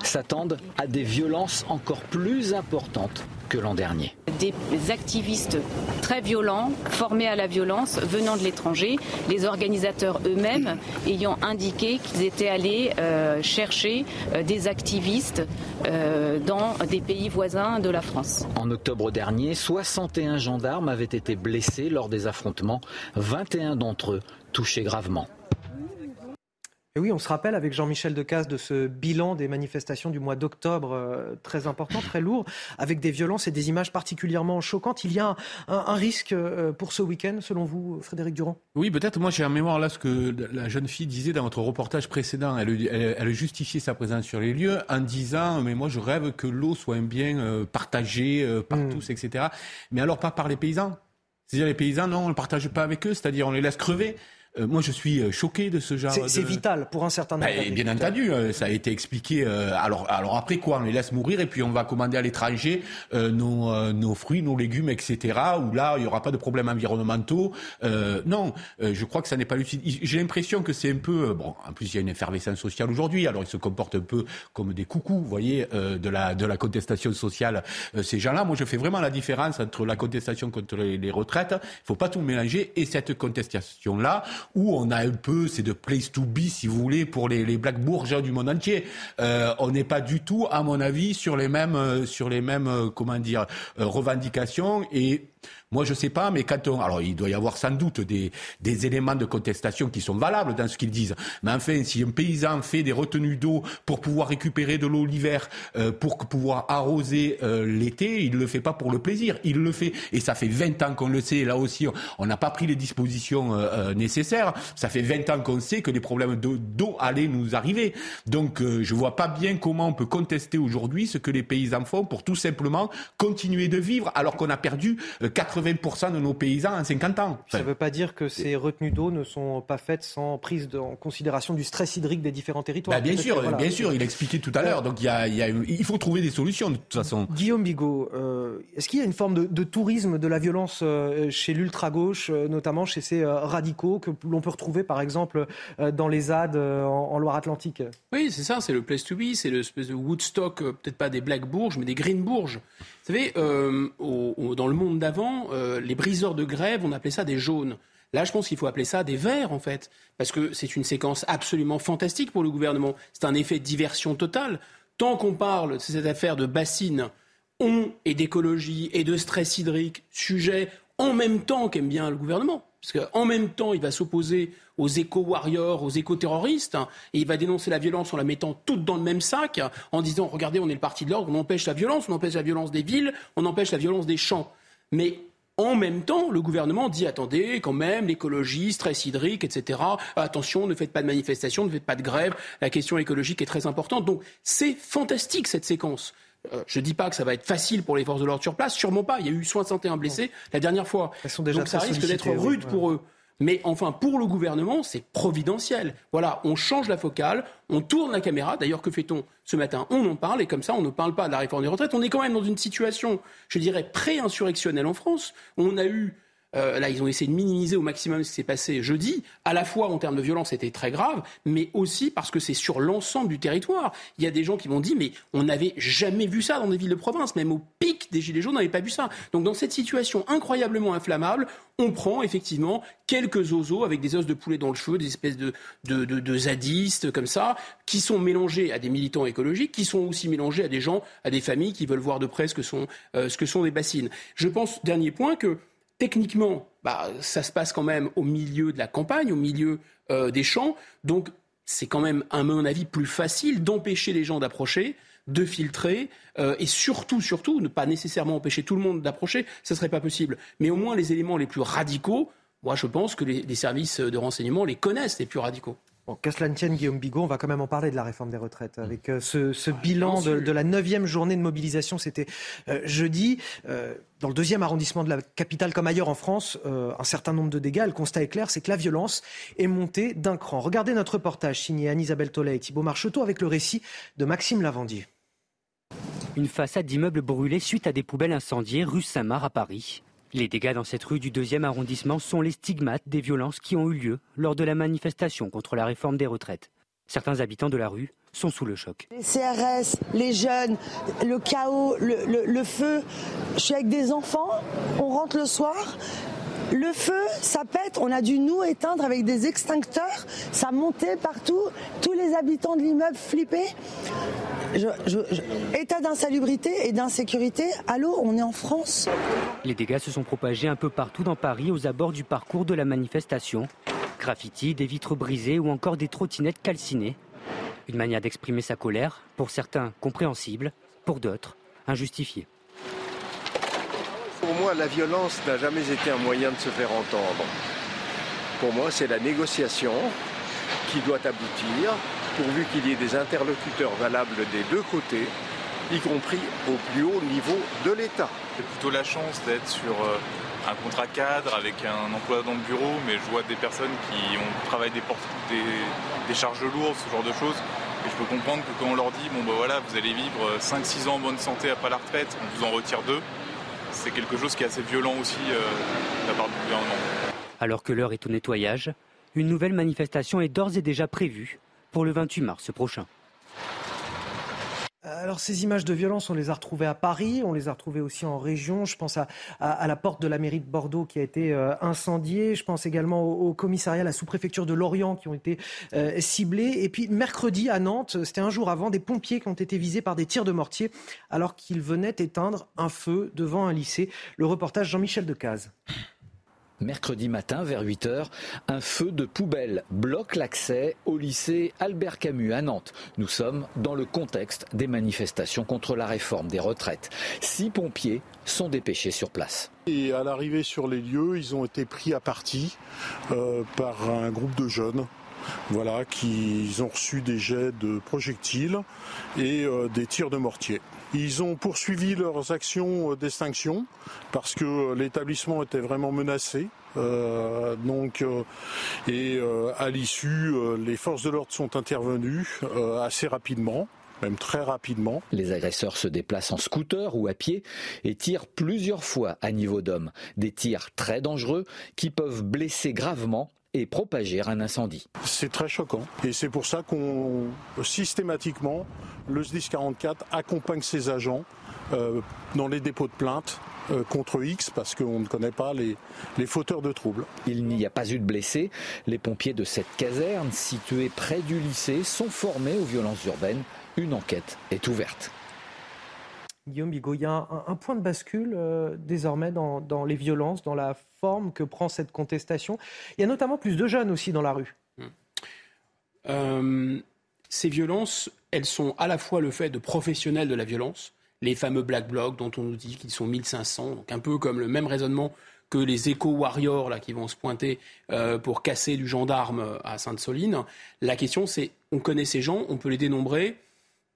s'attendent à des violences encore plus importantes que l'an dernier. Des activistes très violents, formés à la violence, venant de l'étranger, les organisateurs eux-mêmes ayant indiqué qu'ils étaient allés euh, chercher euh, des activistes euh, dans des pays voisins de la France. En octobre dernier, 61 gendarmes avaient été blessés lors des affrontements, 21 d'entre eux touchés gravement. Et oui, on se rappelle avec Jean-Michel Decaze de ce bilan des manifestations du mois d'octobre, euh, très important, très lourd, avec des violences et des images particulièrement choquantes. Il y a un, risque euh, pour ce week-end, selon vous, Frédéric Durand? Oui, peut-être. Moi, j'ai en mémoire là ce que la jeune fille disait dans votre reportage précédent. Elle, elle, justifiait sa présence sur les lieux en disant Mais moi, je rêve que l'eau soit un bien euh, partagé par hmm. tous, etc. Mais alors, pas par les paysans. C'est-à-dire, les paysans, non, on ne partage pas avec eux, c'est-à-dire, on les laisse crever. Euh, moi, je suis euh, choqué de ce genre. C'est vital pour un certain nombre. Ben, bien entendu, euh, ça a été expliqué. alors, alors après quoi, on les laisse mourir et puis on va commander à l'étranger nos, nos fruits, nos légumes, etc. Où là, il y aura pas de problèmes environnementaux. non, je crois que ça n'est pas utile. J'ai l'impression que c'est un peu bon. En plus, il y a une effervescence sociale aujourd'hui. Alors, ils se comportent un peu comme des coucous, vous voyez, de la de la contestation sociale. ces gens-là, moi, je fais vraiment la différence entre la contestation contre les, les retraites. Il faut pas tout mélanger et cette contestation-là où on a un peu, c'est de place to be, si vous voulez, pour les, les black bourgeois du monde entier. Euh, on n'est pas du tout, à mon avis, sur les mêmes, euh, sur les mêmes, euh, comment dire, revendications et moi, je sais pas, mais quand on... Alors, il doit y avoir sans doute des, des éléments de contestation qui sont valables dans ce qu'ils disent. Mais enfin, si un paysan fait des retenues d'eau pour pouvoir récupérer de l'eau l'hiver, euh, pour pouvoir arroser euh, l'été, il le fait pas pour le plaisir. Il le fait. Et ça fait 20 ans qu'on le sait. Là aussi, on n'a pas pris les dispositions euh, nécessaires. Ça fait 20 ans qu'on sait que des problèmes d'eau allaient nous arriver. Donc, je vois pas bien comment on peut contester aujourd'hui ce que les paysans font pour tout simplement continuer de vivre alors qu'on a perdu 80% de nos paysans en 50 ans. Ça ne veut pas dire que ces retenues d'eau ne sont pas faites sans prise en considération du stress hydrique des différents territoires. Bah, bien sûr, bien sûr, il expliqué tout à l'heure. Donc il, y a, il, faut trouver des solutions de toute façon. Guillaume Bigot, est-ce qu'il y a une forme de, tourisme de la violence chez l'ultra-gauche, notamment chez ces radicaux que l'on peut retrouver par exemple dans les ZAD en, Loire-Atlantique? Oui, c'est ça, c'est le place to be, c'est l'espèce de Woodstock, peut-être pas des Black Bourges, mais des Green Bourges. Vous savez, euh, dans le monde d'avant, euh, les briseurs de grève, on appelait ça des jaunes. Là, je pense qu'il faut appeler ça des verts, en fait, parce que c'est une séquence absolument fantastique pour le gouvernement. C'est un effet de diversion totale. Tant qu'on parle de cette affaire de bassines, on et d'écologie et de stress hydrique, sujet en même temps qu'aime bien le gouvernement. Parce qu'en même temps, il va s'opposer aux éco-warriors, aux éco-terroristes, et il va dénoncer la violence en la mettant toute dans le même sac, en disant regardez, on est le parti de l'ordre, on empêche la violence, on empêche la violence des villes, on empêche la violence des champs. Mais en même temps, le gouvernement dit attendez, quand même, l'écologie, stress hydrique, etc. Attention, ne faites pas de manifestation, ne faites pas de grève. La question écologique est très importante. Donc, c'est fantastique cette séquence. Euh, je ne dis pas que ça va être facile pour les forces de l'ordre sur place, sûrement pas. Il y a eu 61 blessés la dernière fois. Donc ça risque d'être rude pour eux. Mais enfin, pour le gouvernement, c'est providentiel. Voilà, on change la focale, on tourne la caméra. D'ailleurs, que fait-on ce matin? On en parle et comme ça, on ne parle pas de la réforme des retraites. On est quand même dans une situation, je dirais, pré-insurrectionnelle en France. On a eu euh, là, ils ont essayé de minimiser au maximum ce qui s'est passé jeudi. À la fois en termes de violence, c'était très grave, mais aussi parce que c'est sur l'ensemble du territoire. Il y a des gens qui m'ont dit, mais on n'avait jamais vu ça dans des villes de province, même au pic des Gilets jaunes, on n'avait pas vu ça. Donc dans cette situation incroyablement inflammable, on prend effectivement quelques oiseaux avec des os de poulet dans le cheveu, des espèces de, de, de, zadistes comme ça, qui sont mélangés à des militants écologiques, qui sont aussi mélangés à des gens, à des familles qui veulent voir de près ce que sont, euh, ce que sont des bassines. Je pense, dernier point, que techniquement, bah, ça se passe quand même au milieu de la campagne, au milieu euh, des champs. Donc, c'est quand même, à mon avis, plus facile d'empêcher les gens d'approcher, de filtrer, euh, et surtout, surtout, ne pas nécessairement empêcher tout le monde d'approcher, ce ne serait pas possible. Mais au moins, les éléments les plus radicaux, moi, je pense que les services de renseignement les connaissent, les plus radicaux. Bon, qu'à cela ne tienne, Guillaume Bigot, on va quand même en parler de la réforme des retraites. Avec euh, ce, bilan de, la neuvième journée de mobilisation, c'était euh, jeudi. Euh, dans le deuxième arrondissement de la capitale, comme ailleurs en France, un certain nombre de dégâts. Le constat est clair, c'est que la violence est montée d'un cran. Regardez notre reportage signé Anne-Isabelle Tollet et Thibault Marcheteau avec le récit de Maxime Lavandier. Une façade d'immeuble brûlée suite à des poubelles incendiées rue Saint-Marc à Paris. Les dégâts dans cette rue du deuxième arrondissement sont les stigmates des violences qui ont eu lieu lors de la manifestation contre la réforme des retraites. Certains habitants de la rue sont sous le choc. Les CRS, les jeunes, le chaos, le, feu. Je suis avec des enfants, on rentre le soir, le feu, ça pète, on a dû nous éteindre avec des extincteurs, ça montait partout, tous les habitants de l'immeuble flippaient. état d'insalubrité et d'insécurité, allô, on est en France. Les dégâts se sont propagés un peu partout dans Paris aux abords du parcours de la manifestation. Graffiti, des vitres brisées ou encore des trottinettes calcinées. Une manière d'exprimer sa colère, pour certains compréhensible, pour d'autres injustifiée. Pour moi, la violence n'a jamais été un moyen de se faire entendre. Pour moi, c'est la négociation qui doit aboutir, pourvu qu'il y ait des interlocuteurs valables des deux côtés, y compris au plus haut niveau de l'État. J'ai plutôt la chance d'être sur euh, un contrat cadre avec un emploi dans le bureau, mais je vois des personnes qui ont travaillé des, des, charges lourdes, ce genre de choses. Et je peux comprendre que quand on leur dit, bon ben voilà, vous allez vivre 5-6 ans en bonne santé après la retraite, on vous en retire deux, c'est quelque chose qui est assez violent aussi euh, de la part du gouvernement. Alors que l'heure est au nettoyage, une nouvelle manifestation est d'ores et déjà prévue pour le 28 mars prochain. Alors ces images de violence, on les a retrouvées à Paris, on les a retrouvées aussi en région. Je pense à, la porte de la mairie de Bordeaux qui a été euh, incendiée. Je pense également au, commissariat, à la sous-préfecture de Lorient qui ont été euh, ciblés. Et puis mercredi à Nantes, c'était un jour avant, des pompiers qui ont été visés par des tirs de mortier alors qu'ils venaient éteindre un feu devant un lycée. Le reportage Jean-Michel Decaze mercredi matin vers 8h, un feu de poubelle bloque l'accès au lycée Albert Camus à Nantes. Nous sommes dans le contexte des manifestations contre la réforme des retraites. Six pompiers sont dépêchés sur place. Et à l'arrivée sur les lieux, ils ont été pris à partie euh, par un groupe de jeunes voilà, qui ont reçu des jets de projectiles et des tirs de mortier. Ils ont poursuivi leurs actions d'extinction parce que l'établissement était vraiment menacé. Euh, donc, euh, et euh, à l'issue, les forces de l'ordre sont intervenues assez rapidement même très rapidement. Les agresseurs se déplacent en scooter ou à pied et tirent plusieurs fois à niveau d'homme. Des tirs très dangereux qui peuvent blesser gravement et propager un incendie. C'est très choquant et c'est pour ça qu'on systématiquement le SDIS 44 accompagne ses agents dans les dépôts de plainte euh, contre X parce qu'on ne connaît pas les, les fauteurs de troubles. Il n'y a pas eu de blessés. Les pompiers de cette caserne, située près du lycée, sont formés aux violences urbaines. Une enquête est ouverte. Guillaume Bigot, il y a un, point de bascule euh, désormais dans, les violences, dans la forme que prend cette contestation. Il y a notamment plus de jeunes aussi dans la rue. Euh, ces violences, elles sont à la fois le fait de professionnels de la violence, les fameux Black Blocs dont on nous dit qu'ils sont 1500, donc un peu comme le même raisonnement que les éco-warriors qui vont se pointer euh, pour casser du gendarme à Sainte-Soline. La question, c'est on connaît ces gens, on peut les dénombrer.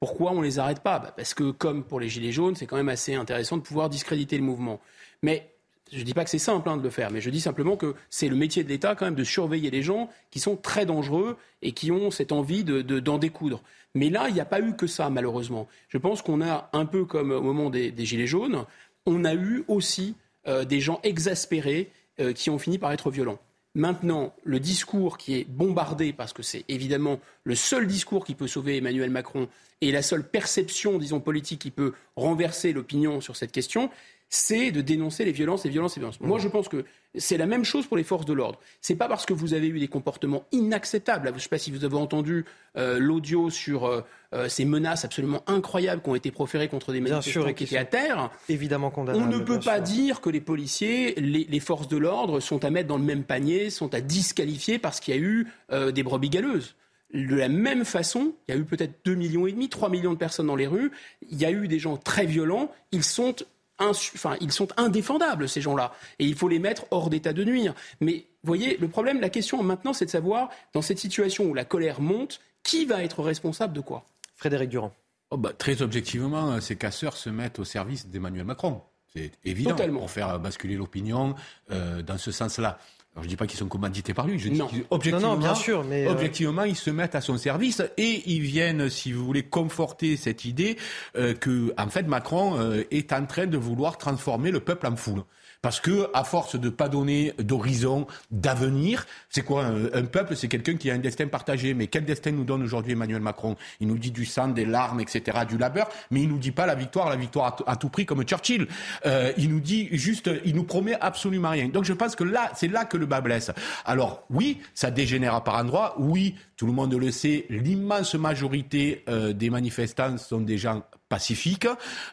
Pourquoi on ne les arrête pas? Bah, Parce que, comme pour les Gilets jaunes, c'est quand même assez intéressant de pouvoir discréditer le mouvement. Mais je ne dis pas que c'est simple hein, de le faire, mais je dis simplement que c'est le métier de l'État quand même de surveiller les gens qui sont très dangereux et qui ont cette envie d'en de, découdre. Mais là, il n'y a pas eu que ça, malheureusement. Je pense qu'on a, un peu comme au moment des, Gilets jaunes, on a eu aussi euh, des gens exaspérés euh, qui ont fini par être violents. Maintenant, le discours qui est bombardé, parce que c'est évidemment le seul discours qui peut sauver Emmanuel Macron et la seule perception, disons, politique qui peut renverser l'opinion sur cette question, c'est de dénoncer les violences, les violences, les violences. Moi, je pense que c'est la même chose pour les forces de l'ordre. C'est pas parce que vous avez eu des comportements inacceptables. Je ne sais pas si vous avez entendu euh, l'audio sur euh, euh, ces menaces absolument incroyables qui ont été proférées contre des manifestants qui, étaient à terre. Évidemment condamnables. On ne peut pas dire que les policiers, les, forces de l'ordre sont à mettre dans le même panier, sont à disqualifier parce qu'il y a eu des brebis galeuses. De la même façon, il y a eu peut-être 2 millions et demi, 3 millions de personnes dans les rues. Il y a eu des gens très violents. Ils sont enfin, ils sont indéfendables, ces gens-là. Et il faut les mettre hors d'état de nuire. Mais vous voyez, le problème, la question maintenant, c'est de savoir, dans cette situation où la colère monte, qui va être responsable de quoi? Frédéric Durand. Oh bah, très objectivement, ces casseurs se mettent au service d'Emmanuel Macron. C'est évident Totalement. pour faire basculer l'opinion euh, dans ce sens-là. Alors, je dis pas qu'ils sont commandités par lui. Je dis objectivement, bien sûr, mais euh, objectivement, ils se mettent à son service et ils viennent, si vous voulez, conforter cette idée euh, que, en fait, Macron euh, est en train de vouloir transformer le peuple en foule. Parce que, à force de pas donner d'horizon, d'avenir, c'est quoi un, peuple C'est quelqu'un qui a un destin partagé. Mais quel destin nous donne aujourd'hui Emmanuel Macron? Il nous dit du sang, des larmes, etc., du labeur, mais il nous dit pas la victoire, la victoire à, tout prix comme Churchill. Euh, il nous dit juste, il nous promet absolument rien. Donc je pense que là, c'est là que le bas blesse. Alors oui, ça dégénère par endroits. Oui, tout le monde le sait, l'immense majorité euh, des manifestants sont des gens pacifiques.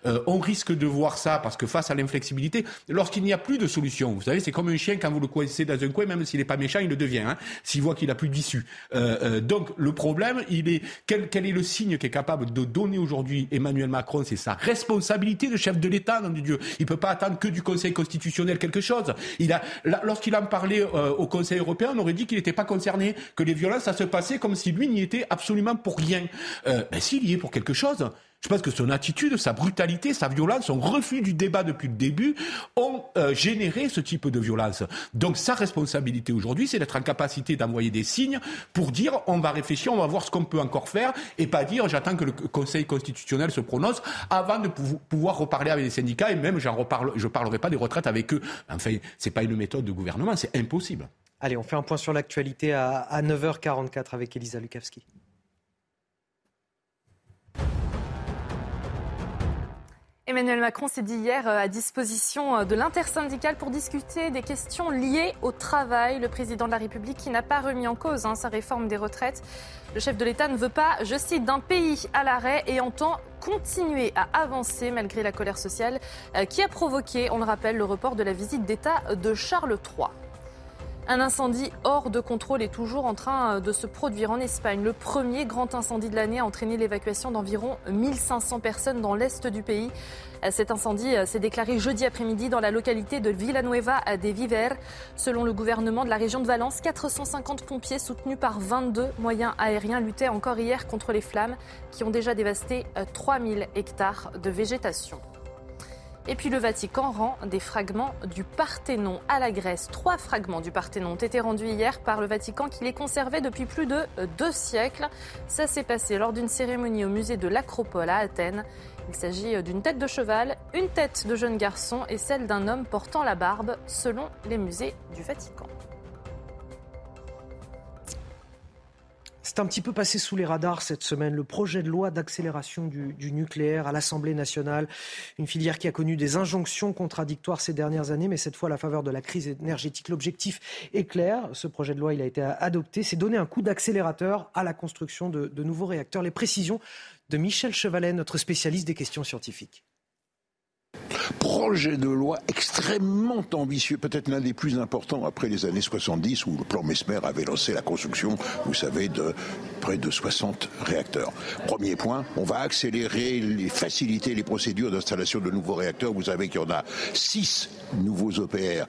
Euh, on risque de voir ça parce que face à l'inflexibilité, lorsqu'il n'y a plus de solution, vous savez, c'est comme un chien quand vous le coincez dans un coin, même s'il n'est pas méchant, il le devient, hein, s'il voit qu'il n'a plus d'issue. Euh, euh, donc le problème, il est quel, quel, est le signe qu'est capable de donner aujourd'hui Emmanuel Macron? C'est sa responsabilité de chef de l'État, nom de Dieu. Il peut pas attendre que du Conseil constitutionnel quelque chose. Il a, lorsqu'il en parlait au Conseil européen, on aurait dit qu'il n'était pas concerné, que les violences, ça se passait comme si lui n'y était absolument pour rien. Euh, ben, s'il y est pour quelque chose, je pense que son attitude, sa brutalité, sa violence, son refus du débat depuis le début ont euh, généré ce type de violence. Donc sa responsabilité aujourd'hui, c'est d'être en capacité d'envoyer des signes pour dire on va réfléchir, on va voir ce qu'on peut encore faire et pas dire j'attends que le Conseil constitutionnel se prononce avant de pouvoir reparler avec les syndicats et même j'en reparle, je parlerai pas des retraites avec eux. Enfin, c'est pas une méthode de gouvernement, c'est impossible. Allez, on fait un point sur l'actualité à, 9h44 avec Elisa Lukavski. Emmanuel Macron s'est dit hier euh, à disposition euh, de l'intersyndicale pour discuter des questions liées au travail. Le président de la République qui n'a pas remis en cause hein, sa réforme des retraites. Le chef de l'État ne veut pas, je cite, d'un pays à l'arrêt et entend continuer à avancer malgré la colère sociale euh, qui a provoqué, on le rappelle, le report de la visite d'État de Charles III. Un incendie hors de contrôle est toujours en train de se produire en Espagne. Le premier grand incendie de l'année a entraîné l'évacuation d'environ 1500 personnes dans l'est du pays. Cet incendie s'est déclaré jeudi après-midi dans la localité de Villanueva de Viver. Selon le gouvernement de la région de Valence, 450 pompiers soutenus par 22 moyens aériens luttaient encore hier contre les flammes qui ont déjà dévasté 3000 hectares de végétation. Et puis le Vatican rend des fragments du Parthénon à la Grèce. Trois fragments du Parthénon ont été rendus hier par le Vatican qui les conservait depuis plus de deux siècles. Ça s'est passé lors d'une cérémonie au musée de l'Acropole à Athènes. Il s'agit d'une tête de cheval, une tête de jeune garçon et celle d'un homme portant la barbe selon les musées du Vatican. C'est un petit peu passé sous les radars cette semaine. Le projet de loi d'accélération du, nucléaire à l'Assemblée nationale, une filière qui a connu des injonctions contradictoires ces dernières années, mais cette fois à la faveur de la crise énergétique. L'objectif est clair. Ce projet de loi, il a été adopté. C'est donner un coup d'accélérateur à la construction de, de nouveaux réacteurs. Les précisions de Michel Chevalet, notre spécialiste des questions scientifiques projet de loi extrêmement ambitieux, peut-être l'un des plus importants après les années 70 où le plan Mesmer avait lancé la construction, vous savez, de près de 60 réacteurs. Premier point, on va accélérer et faciliter les procédures d'installation de nouveaux réacteurs. Vous savez qu'il y en a 6 nouveaux OPR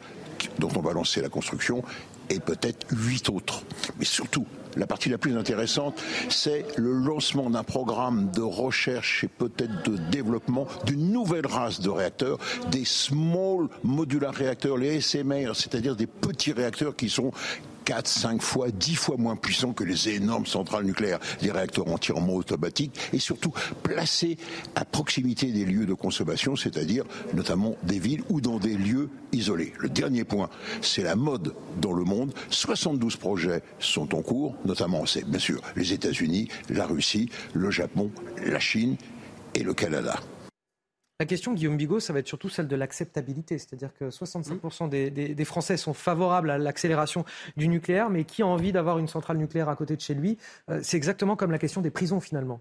dont on va lancer la construction et peut-être 8 autres. Mais surtout, la partie la plus intéressante, c'est le lancement d'un programme de recherche et peut-être de développement d'une nouvelle race de réacteurs, des small modular réacteurs, les SMR, c'est-à-dire des petits réacteurs qui sont 4, 5 fois, 10 fois moins puissants que les énormes centrales nucléaires, les réacteurs entièrement automatiques, et surtout placés à proximité des lieux de consommation, c'est-à-dire notamment des villes ou dans des lieux isolés. Le dernier point, c'est la mode dans le monde. 72 projets sont en cours, notamment, c'est bien sûr les États-Unis, la Russie, le Japon, la Chine et le Canada. La question, Guillaume Bigot, ça va être surtout celle de l'acceptabilité. C'est-à-dire que 65% des, Français sont favorables à l'accélération du nucléaire, mais qui a envie d'avoir une centrale nucléaire à côté de chez lui euh, C'est exactement comme la question des prisons, finalement.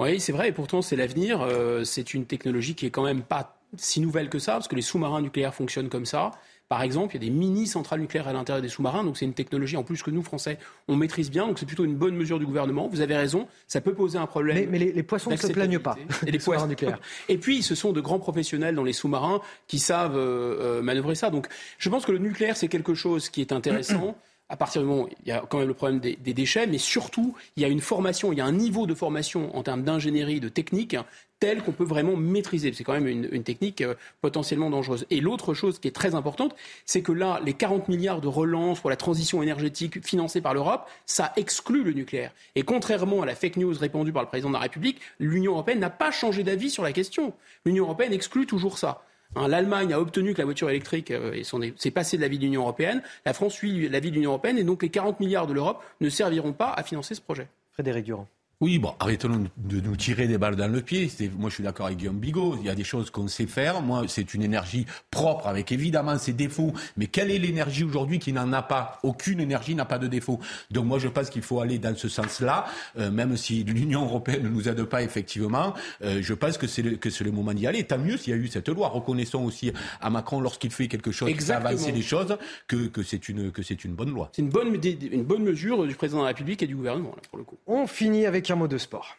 Oui, c'est vrai, et pourtant c'est l'avenir. Euh, c'est une technologie qui est quand même pas si nouvelle que ça, parce que les sous-marins nucléaires fonctionnent comme ça. Par exemple, il y a des mini-centrales nucléaires à l'intérieur des sous-marins, donc c'est une technologie en plus que nous, Français, on maîtrise bien, donc c'est plutôt une bonne mesure du gouvernement. Vous avez raison, ça peut poser un problème. Mais, les, poissons ne se plaignent pas. Et les poissons nucléaires. Et puis, ce sont de grands professionnels dans les sous-marins qui savent euh, euh, manœuvrer ça. Donc, je pense que le nucléaire, c'est quelque chose qui est intéressant. À partir du moment où il y a quand même le problème des, déchets, mais surtout, il y a une formation, il y a un niveau de formation en termes d'ingénierie, de technique, telle qu'on peut vraiment maîtriser. C'est quand même une, technique euh, potentiellement dangereuse. Et l'autre chose qui est très importante, c'est que là, les 40 milliards de relance pour la transition énergétique financée par l'Europe, ça exclut le nucléaire. Et contrairement à la fake news répandue par le président de la République, l'Union européenne n'a pas changé d'avis sur la question. L'Union européenne exclut toujours ça. Hein, L'Allemagne a obtenu que la voiture électrique euh, s'est passée de l'avis de l'Union européenne. La France suit l'avis de l'Union européenne et donc les 40 milliards de l'Europe ne serviront pas à financer ce projet. Frédéric Durand. Oui, bon, arrêtons de nous tirer des balles dans le pied. Moi, je suis d'accord avec Guillaume Bigot. Il y a des choses qu'on sait faire. Moi, c'est une énergie propre, avec évidemment ses défauts. Mais quelle est l'énergie aujourd'hui qui n'en a pas? Aucune énergie n'a pas de défaut. Donc, moi, je pense qu'il faut aller dans ce sens-là, euh, même si l'Union européenne ne nous aide pas effectivement. Euh, je pense que c'est le, que c'est le moment d'y aller. Tant mieux s'il y a eu cette loi. Reconnaissons aussi à Macron, lorsqu'il fait quelque chose qui avancer les choses, que, que c'est une que c'est une bonne loi. C'est une bonne une bonne mesure du président de la République et du gouvernement là, pour le coup. On finit avec un mot de sport.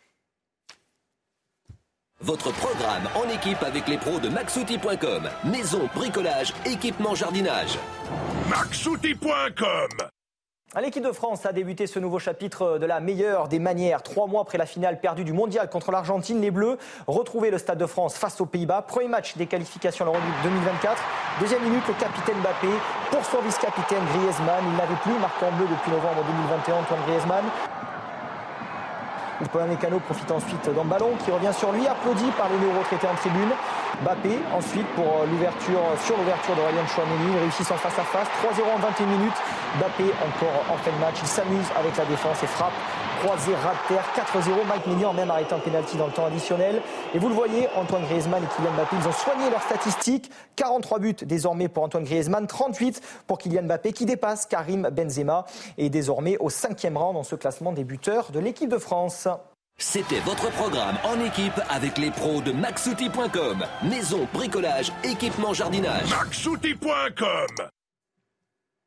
Votre programme en équipe avec les pros de maxouti.com. Maison, bricolage, équipement, jardinage. maxouti.com L'équipe de France a débuté ce nouveau chapitre de la meilleure des manières. Trois mois après la finale perdue du mondial contre l'Argentine, les Bleus retrouvaient le Stade de France face aux Pays-Bas. Premier match des qualifications à l'Euro 2024. Deuxième minute, le capitaine Mbappé pour son vice-capitaine Griezmann. Il n'avait plus marqué en bleu depuis novembre 2021, Antoine Griezmann. Le Mécano profite ensuite d'un ballon qui revient sur lui, applaudi par les néo-retraités en tribune. Bappé ensuite pour euh, l'ouverture, sur l'ouverture de Ryan Chouameni, réussit son face à face. 3-0 en 21 minutes. Bappé encore en fin de match. Il s'amuse avec la défense et frappe. Croisé, rat terre. 4-0. Mike Mignon même arrêté en pénalty dans le temps additionnel. Et vous le voyez, Antoine Griezmann et Kylian Mbappé, ils ont soigné leurs statistiques. 43 buts désormais pour Antoine Griezmann, 38 pour Kylian Mbappé qui dépasse Karim Benzema et désormais au cinquième rang dans ce classement des buteurs de l'équipe de France. C'était votre programme en équipe avec les pros de maxouti.com. Maison, bricolage, équipement, jardinage. maxouti.com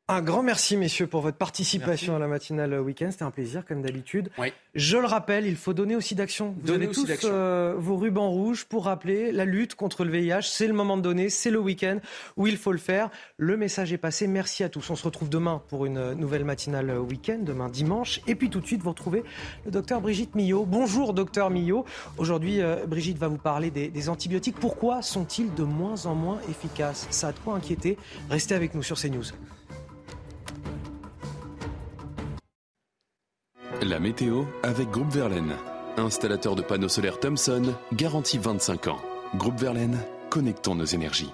Un grand merci, messieurs, pour votre participation à la matinale week-end. C'était un plaisir, comme d'habitude. Je le rappelle, il faut donner aussi d'action. Vous avez tous euh, vos rubans rouges pour rappeler la lutte contre le VIH. C'est le moment de donner, c'est le week-end où il faut le faire. Le message est passé. Merci à tous. On se retrouve demain pour une nouvelle matinale week-end, demain dimanche. Et puis tout de suite, vous retrouvez le docteur Brigitte Millot. Bonjour, docteur Millot. Aujourd'hui, euh, Brigitte va vous parler des, des antibiotiques. Pourquoi sont-ils de moins en moins efficaces? Ça a de quoi inquiéter? Restez avec nous sur CNews. La météo avec Groupe Verlaine. Installateur de panneaux solaires Thomson, garantie 25 ans. Groupe Verlaine, connectons nos énergies.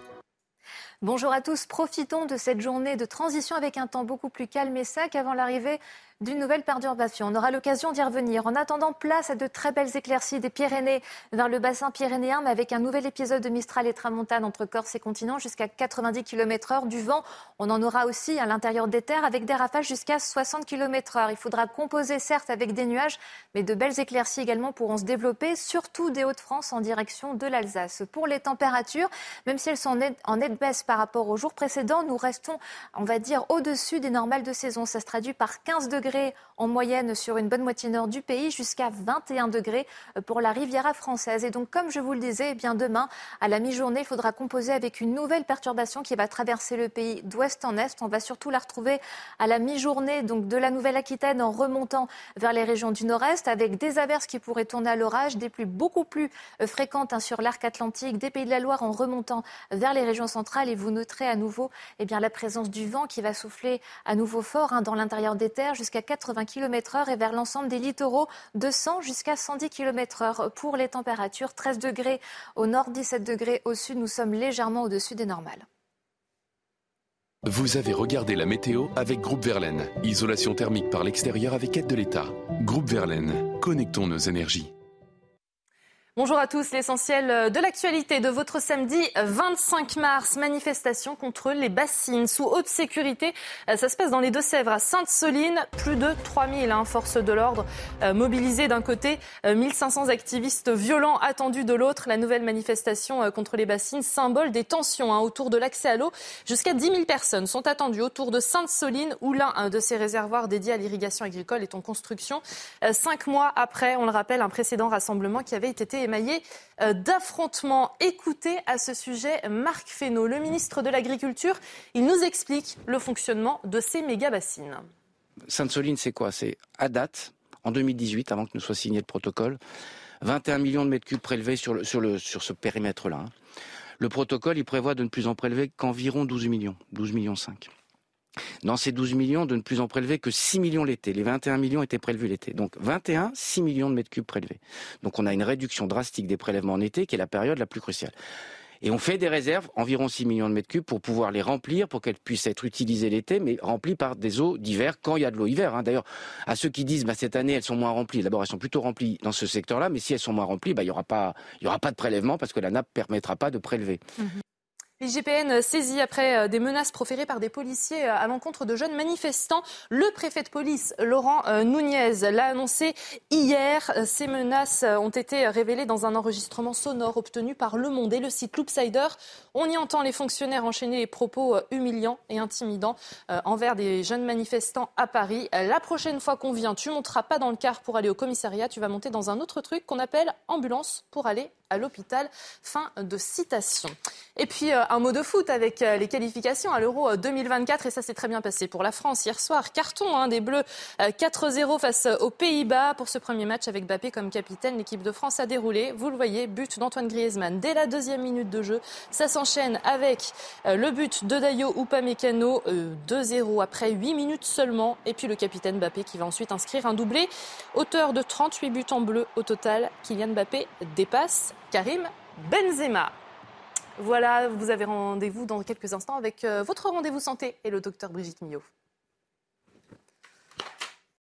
Bonjour à tous, profitons de cette journée de transition avec un temps beaucoup plus calme et sec avant l'arrivée d'une nouvelle perturbation. On aura l'occasion d'y revenir. En attendant, place à de très belles éclaircies des Pyrénées vers le bassin pyrénéen, mais avec un nouvel épisode de Mistral et Tramontane entre Corse et continent jusqu'à 90 km heure. Du vent, on en aura aussi à l'intérieur des terres avec des rafales jusqu'à 60 km heure. Il faudra composer certes avec des nuages, mais de belles éclaircies également pourront se développer, surtout des Hauts-de-France en direction de l'Alsace. Pour les températures, même si elles sont en nette baisse par rapport aux jours précédents, nous restons, on va dire, au-dessus des normales de saison. Ça se traduit par 15 degrés en moyenne sur une bonne moitié nord du pays, jusqu'à 21 degrés pour la Riviera française. Et donc, comme je vous le disais, eh bien demain, à la mi-journée, il faudra composer avec une nouvelle perturbation qui va traverser le pays d'ouest en est. On va surtout la retrouver à la mi-journée, donc de la Nouvelle-Aquitaine en remontant vers les régions du nord-est, avec des averses qui pourraient tourner à l'orage, des pluies beaucoup plus euh, fréquentes hein, sur l'arc atlantique, des pays de la Loire en remontant vers les régions centrales. Et vous noterez à nouveau eh bien, la présence du vent qui va souffler à nouveau fort hein, dans l'intérieur des terres jusqu'à 80 km heure et vers l'ensemble des littoraux de 100 jusqu'à 110 km heure. Pour les températures, 13 degrés au nord, 17 degrés au sud. Nous sommes légèrement au-dessus des normales. Vous avez regardé la météo avec Groupe Verlaine. Isolation thermique par l'extérieur avec aide de l'État. Groupe Verlaine, connectons nos énergies. Bonjour à tous, l'essentiel de l'actualité de votre samedi 25 mars, manifestation contre les bassines sous haute sécurité. Ça se passe dans les Deux-Sèvres à Sainte-Soline, plus de 3000 hein, forces de l'ordre euh, mobilisées d'un côté, 1500 euh, activistes violents attendus de l'autre. La nouvelle manifestation euh, contre les bassines, symbole des tensions hein, autour de l'accès à l'eau. Jusqu'à 10 000 personnes sont attendues autour de Sainte-Soline où l'un de ces réservoirs dédiés à l'irrigation agricole est en construction. Cinq mois après, on le rappelle, un précédent rassemblement qui avait été émaillé euh, d'affrontements. Écoutez à ce sujet Marc Fesneau, le ministre de l'Agriculture. Il nous explique le fonctionnement de ces méga-bassines. Sainte-Soline, c'est quoi? C'est à date, en 2018, avant que ne soit signé le protocole, 21 millions de mètres cubes prélevés sur, ce périmètre-là. Le protocole, il prévoit de ne plus en prélever qu'environ 12 millions, 12 millions 5. Dans ces 12 millions, de ne plus en prélever que 6 millions l'été. Les 21 millions étaient prélevés l'été. Donc 21, 6 millions de mètres cubes prélevés. Donc on a une réduction drastique des prélèvements en été qui est la période la plus cruciale. Et on fait des réserves, environ 6 millions de mètres cubes, pour pouvoir les remplir, pour qu'elles puissent être utilisées l'été, mais remplies par des eaux d'hiver, quand il y a de l'eau hiver. Hein. D'ailleurs, à ceux qui disent, bah, cette année, elles sont moins remplies, d'abord, elles sont plutôt remplies dans ce secteur-là, mais si elles sont moins remplies, bah, il n'y aura, pas, aura pas de prélèvement parce que la nappe permettra pas de prélever. Mmh. L'IGPN saisit après euh, des menaces proférées par des policiers euh, à l'encontre de jeunes manifestants. Le préfet de police, Laurent euh, Nunez, l'a annoncé hier. Ces menaces ont été révélées dans un enregistrement sonore obtenu par Le Monde et le site Loopsider. On y entend les fonctionnaires enchaîner les propos humiliants et intimidants envers des jeunes manifestants à Paris. La prochaine fois qu'on vient, tu monteras pas dans le car pour aller au commissariat, tu vas monter dans un autre truc qu'on appelle ambulance pour aller à l'hôpital. Fin de citation. Et puis un mot de foot avec euh, les qualifications à l'Euro 2024 euh, et ça s'est très bien passé pour la France hier soir. Carton hein, des Bleus 4-0 face aux Pays-Bas pour ce premier match avec Bappé comme capitaine. L'équipe de France a déroulé. Vous le voyez, but d'Antoine Griezmann dès la deuxième minute de jeu. Ça s'enchaîne avec le but de Dayo Upamecano 2-0 après 8 minutes seulement. Et puis le capitaine Bappé qui va ensuite inscrire un doublé. Auteur de 38 buts en bleu au total, Kylian Mbappé dépasse Karim Benzema. Voilà, vous avez rendez-vous dans quelques instants avec euh, votre rendez-vous santé et le docteur Brigitte Millot.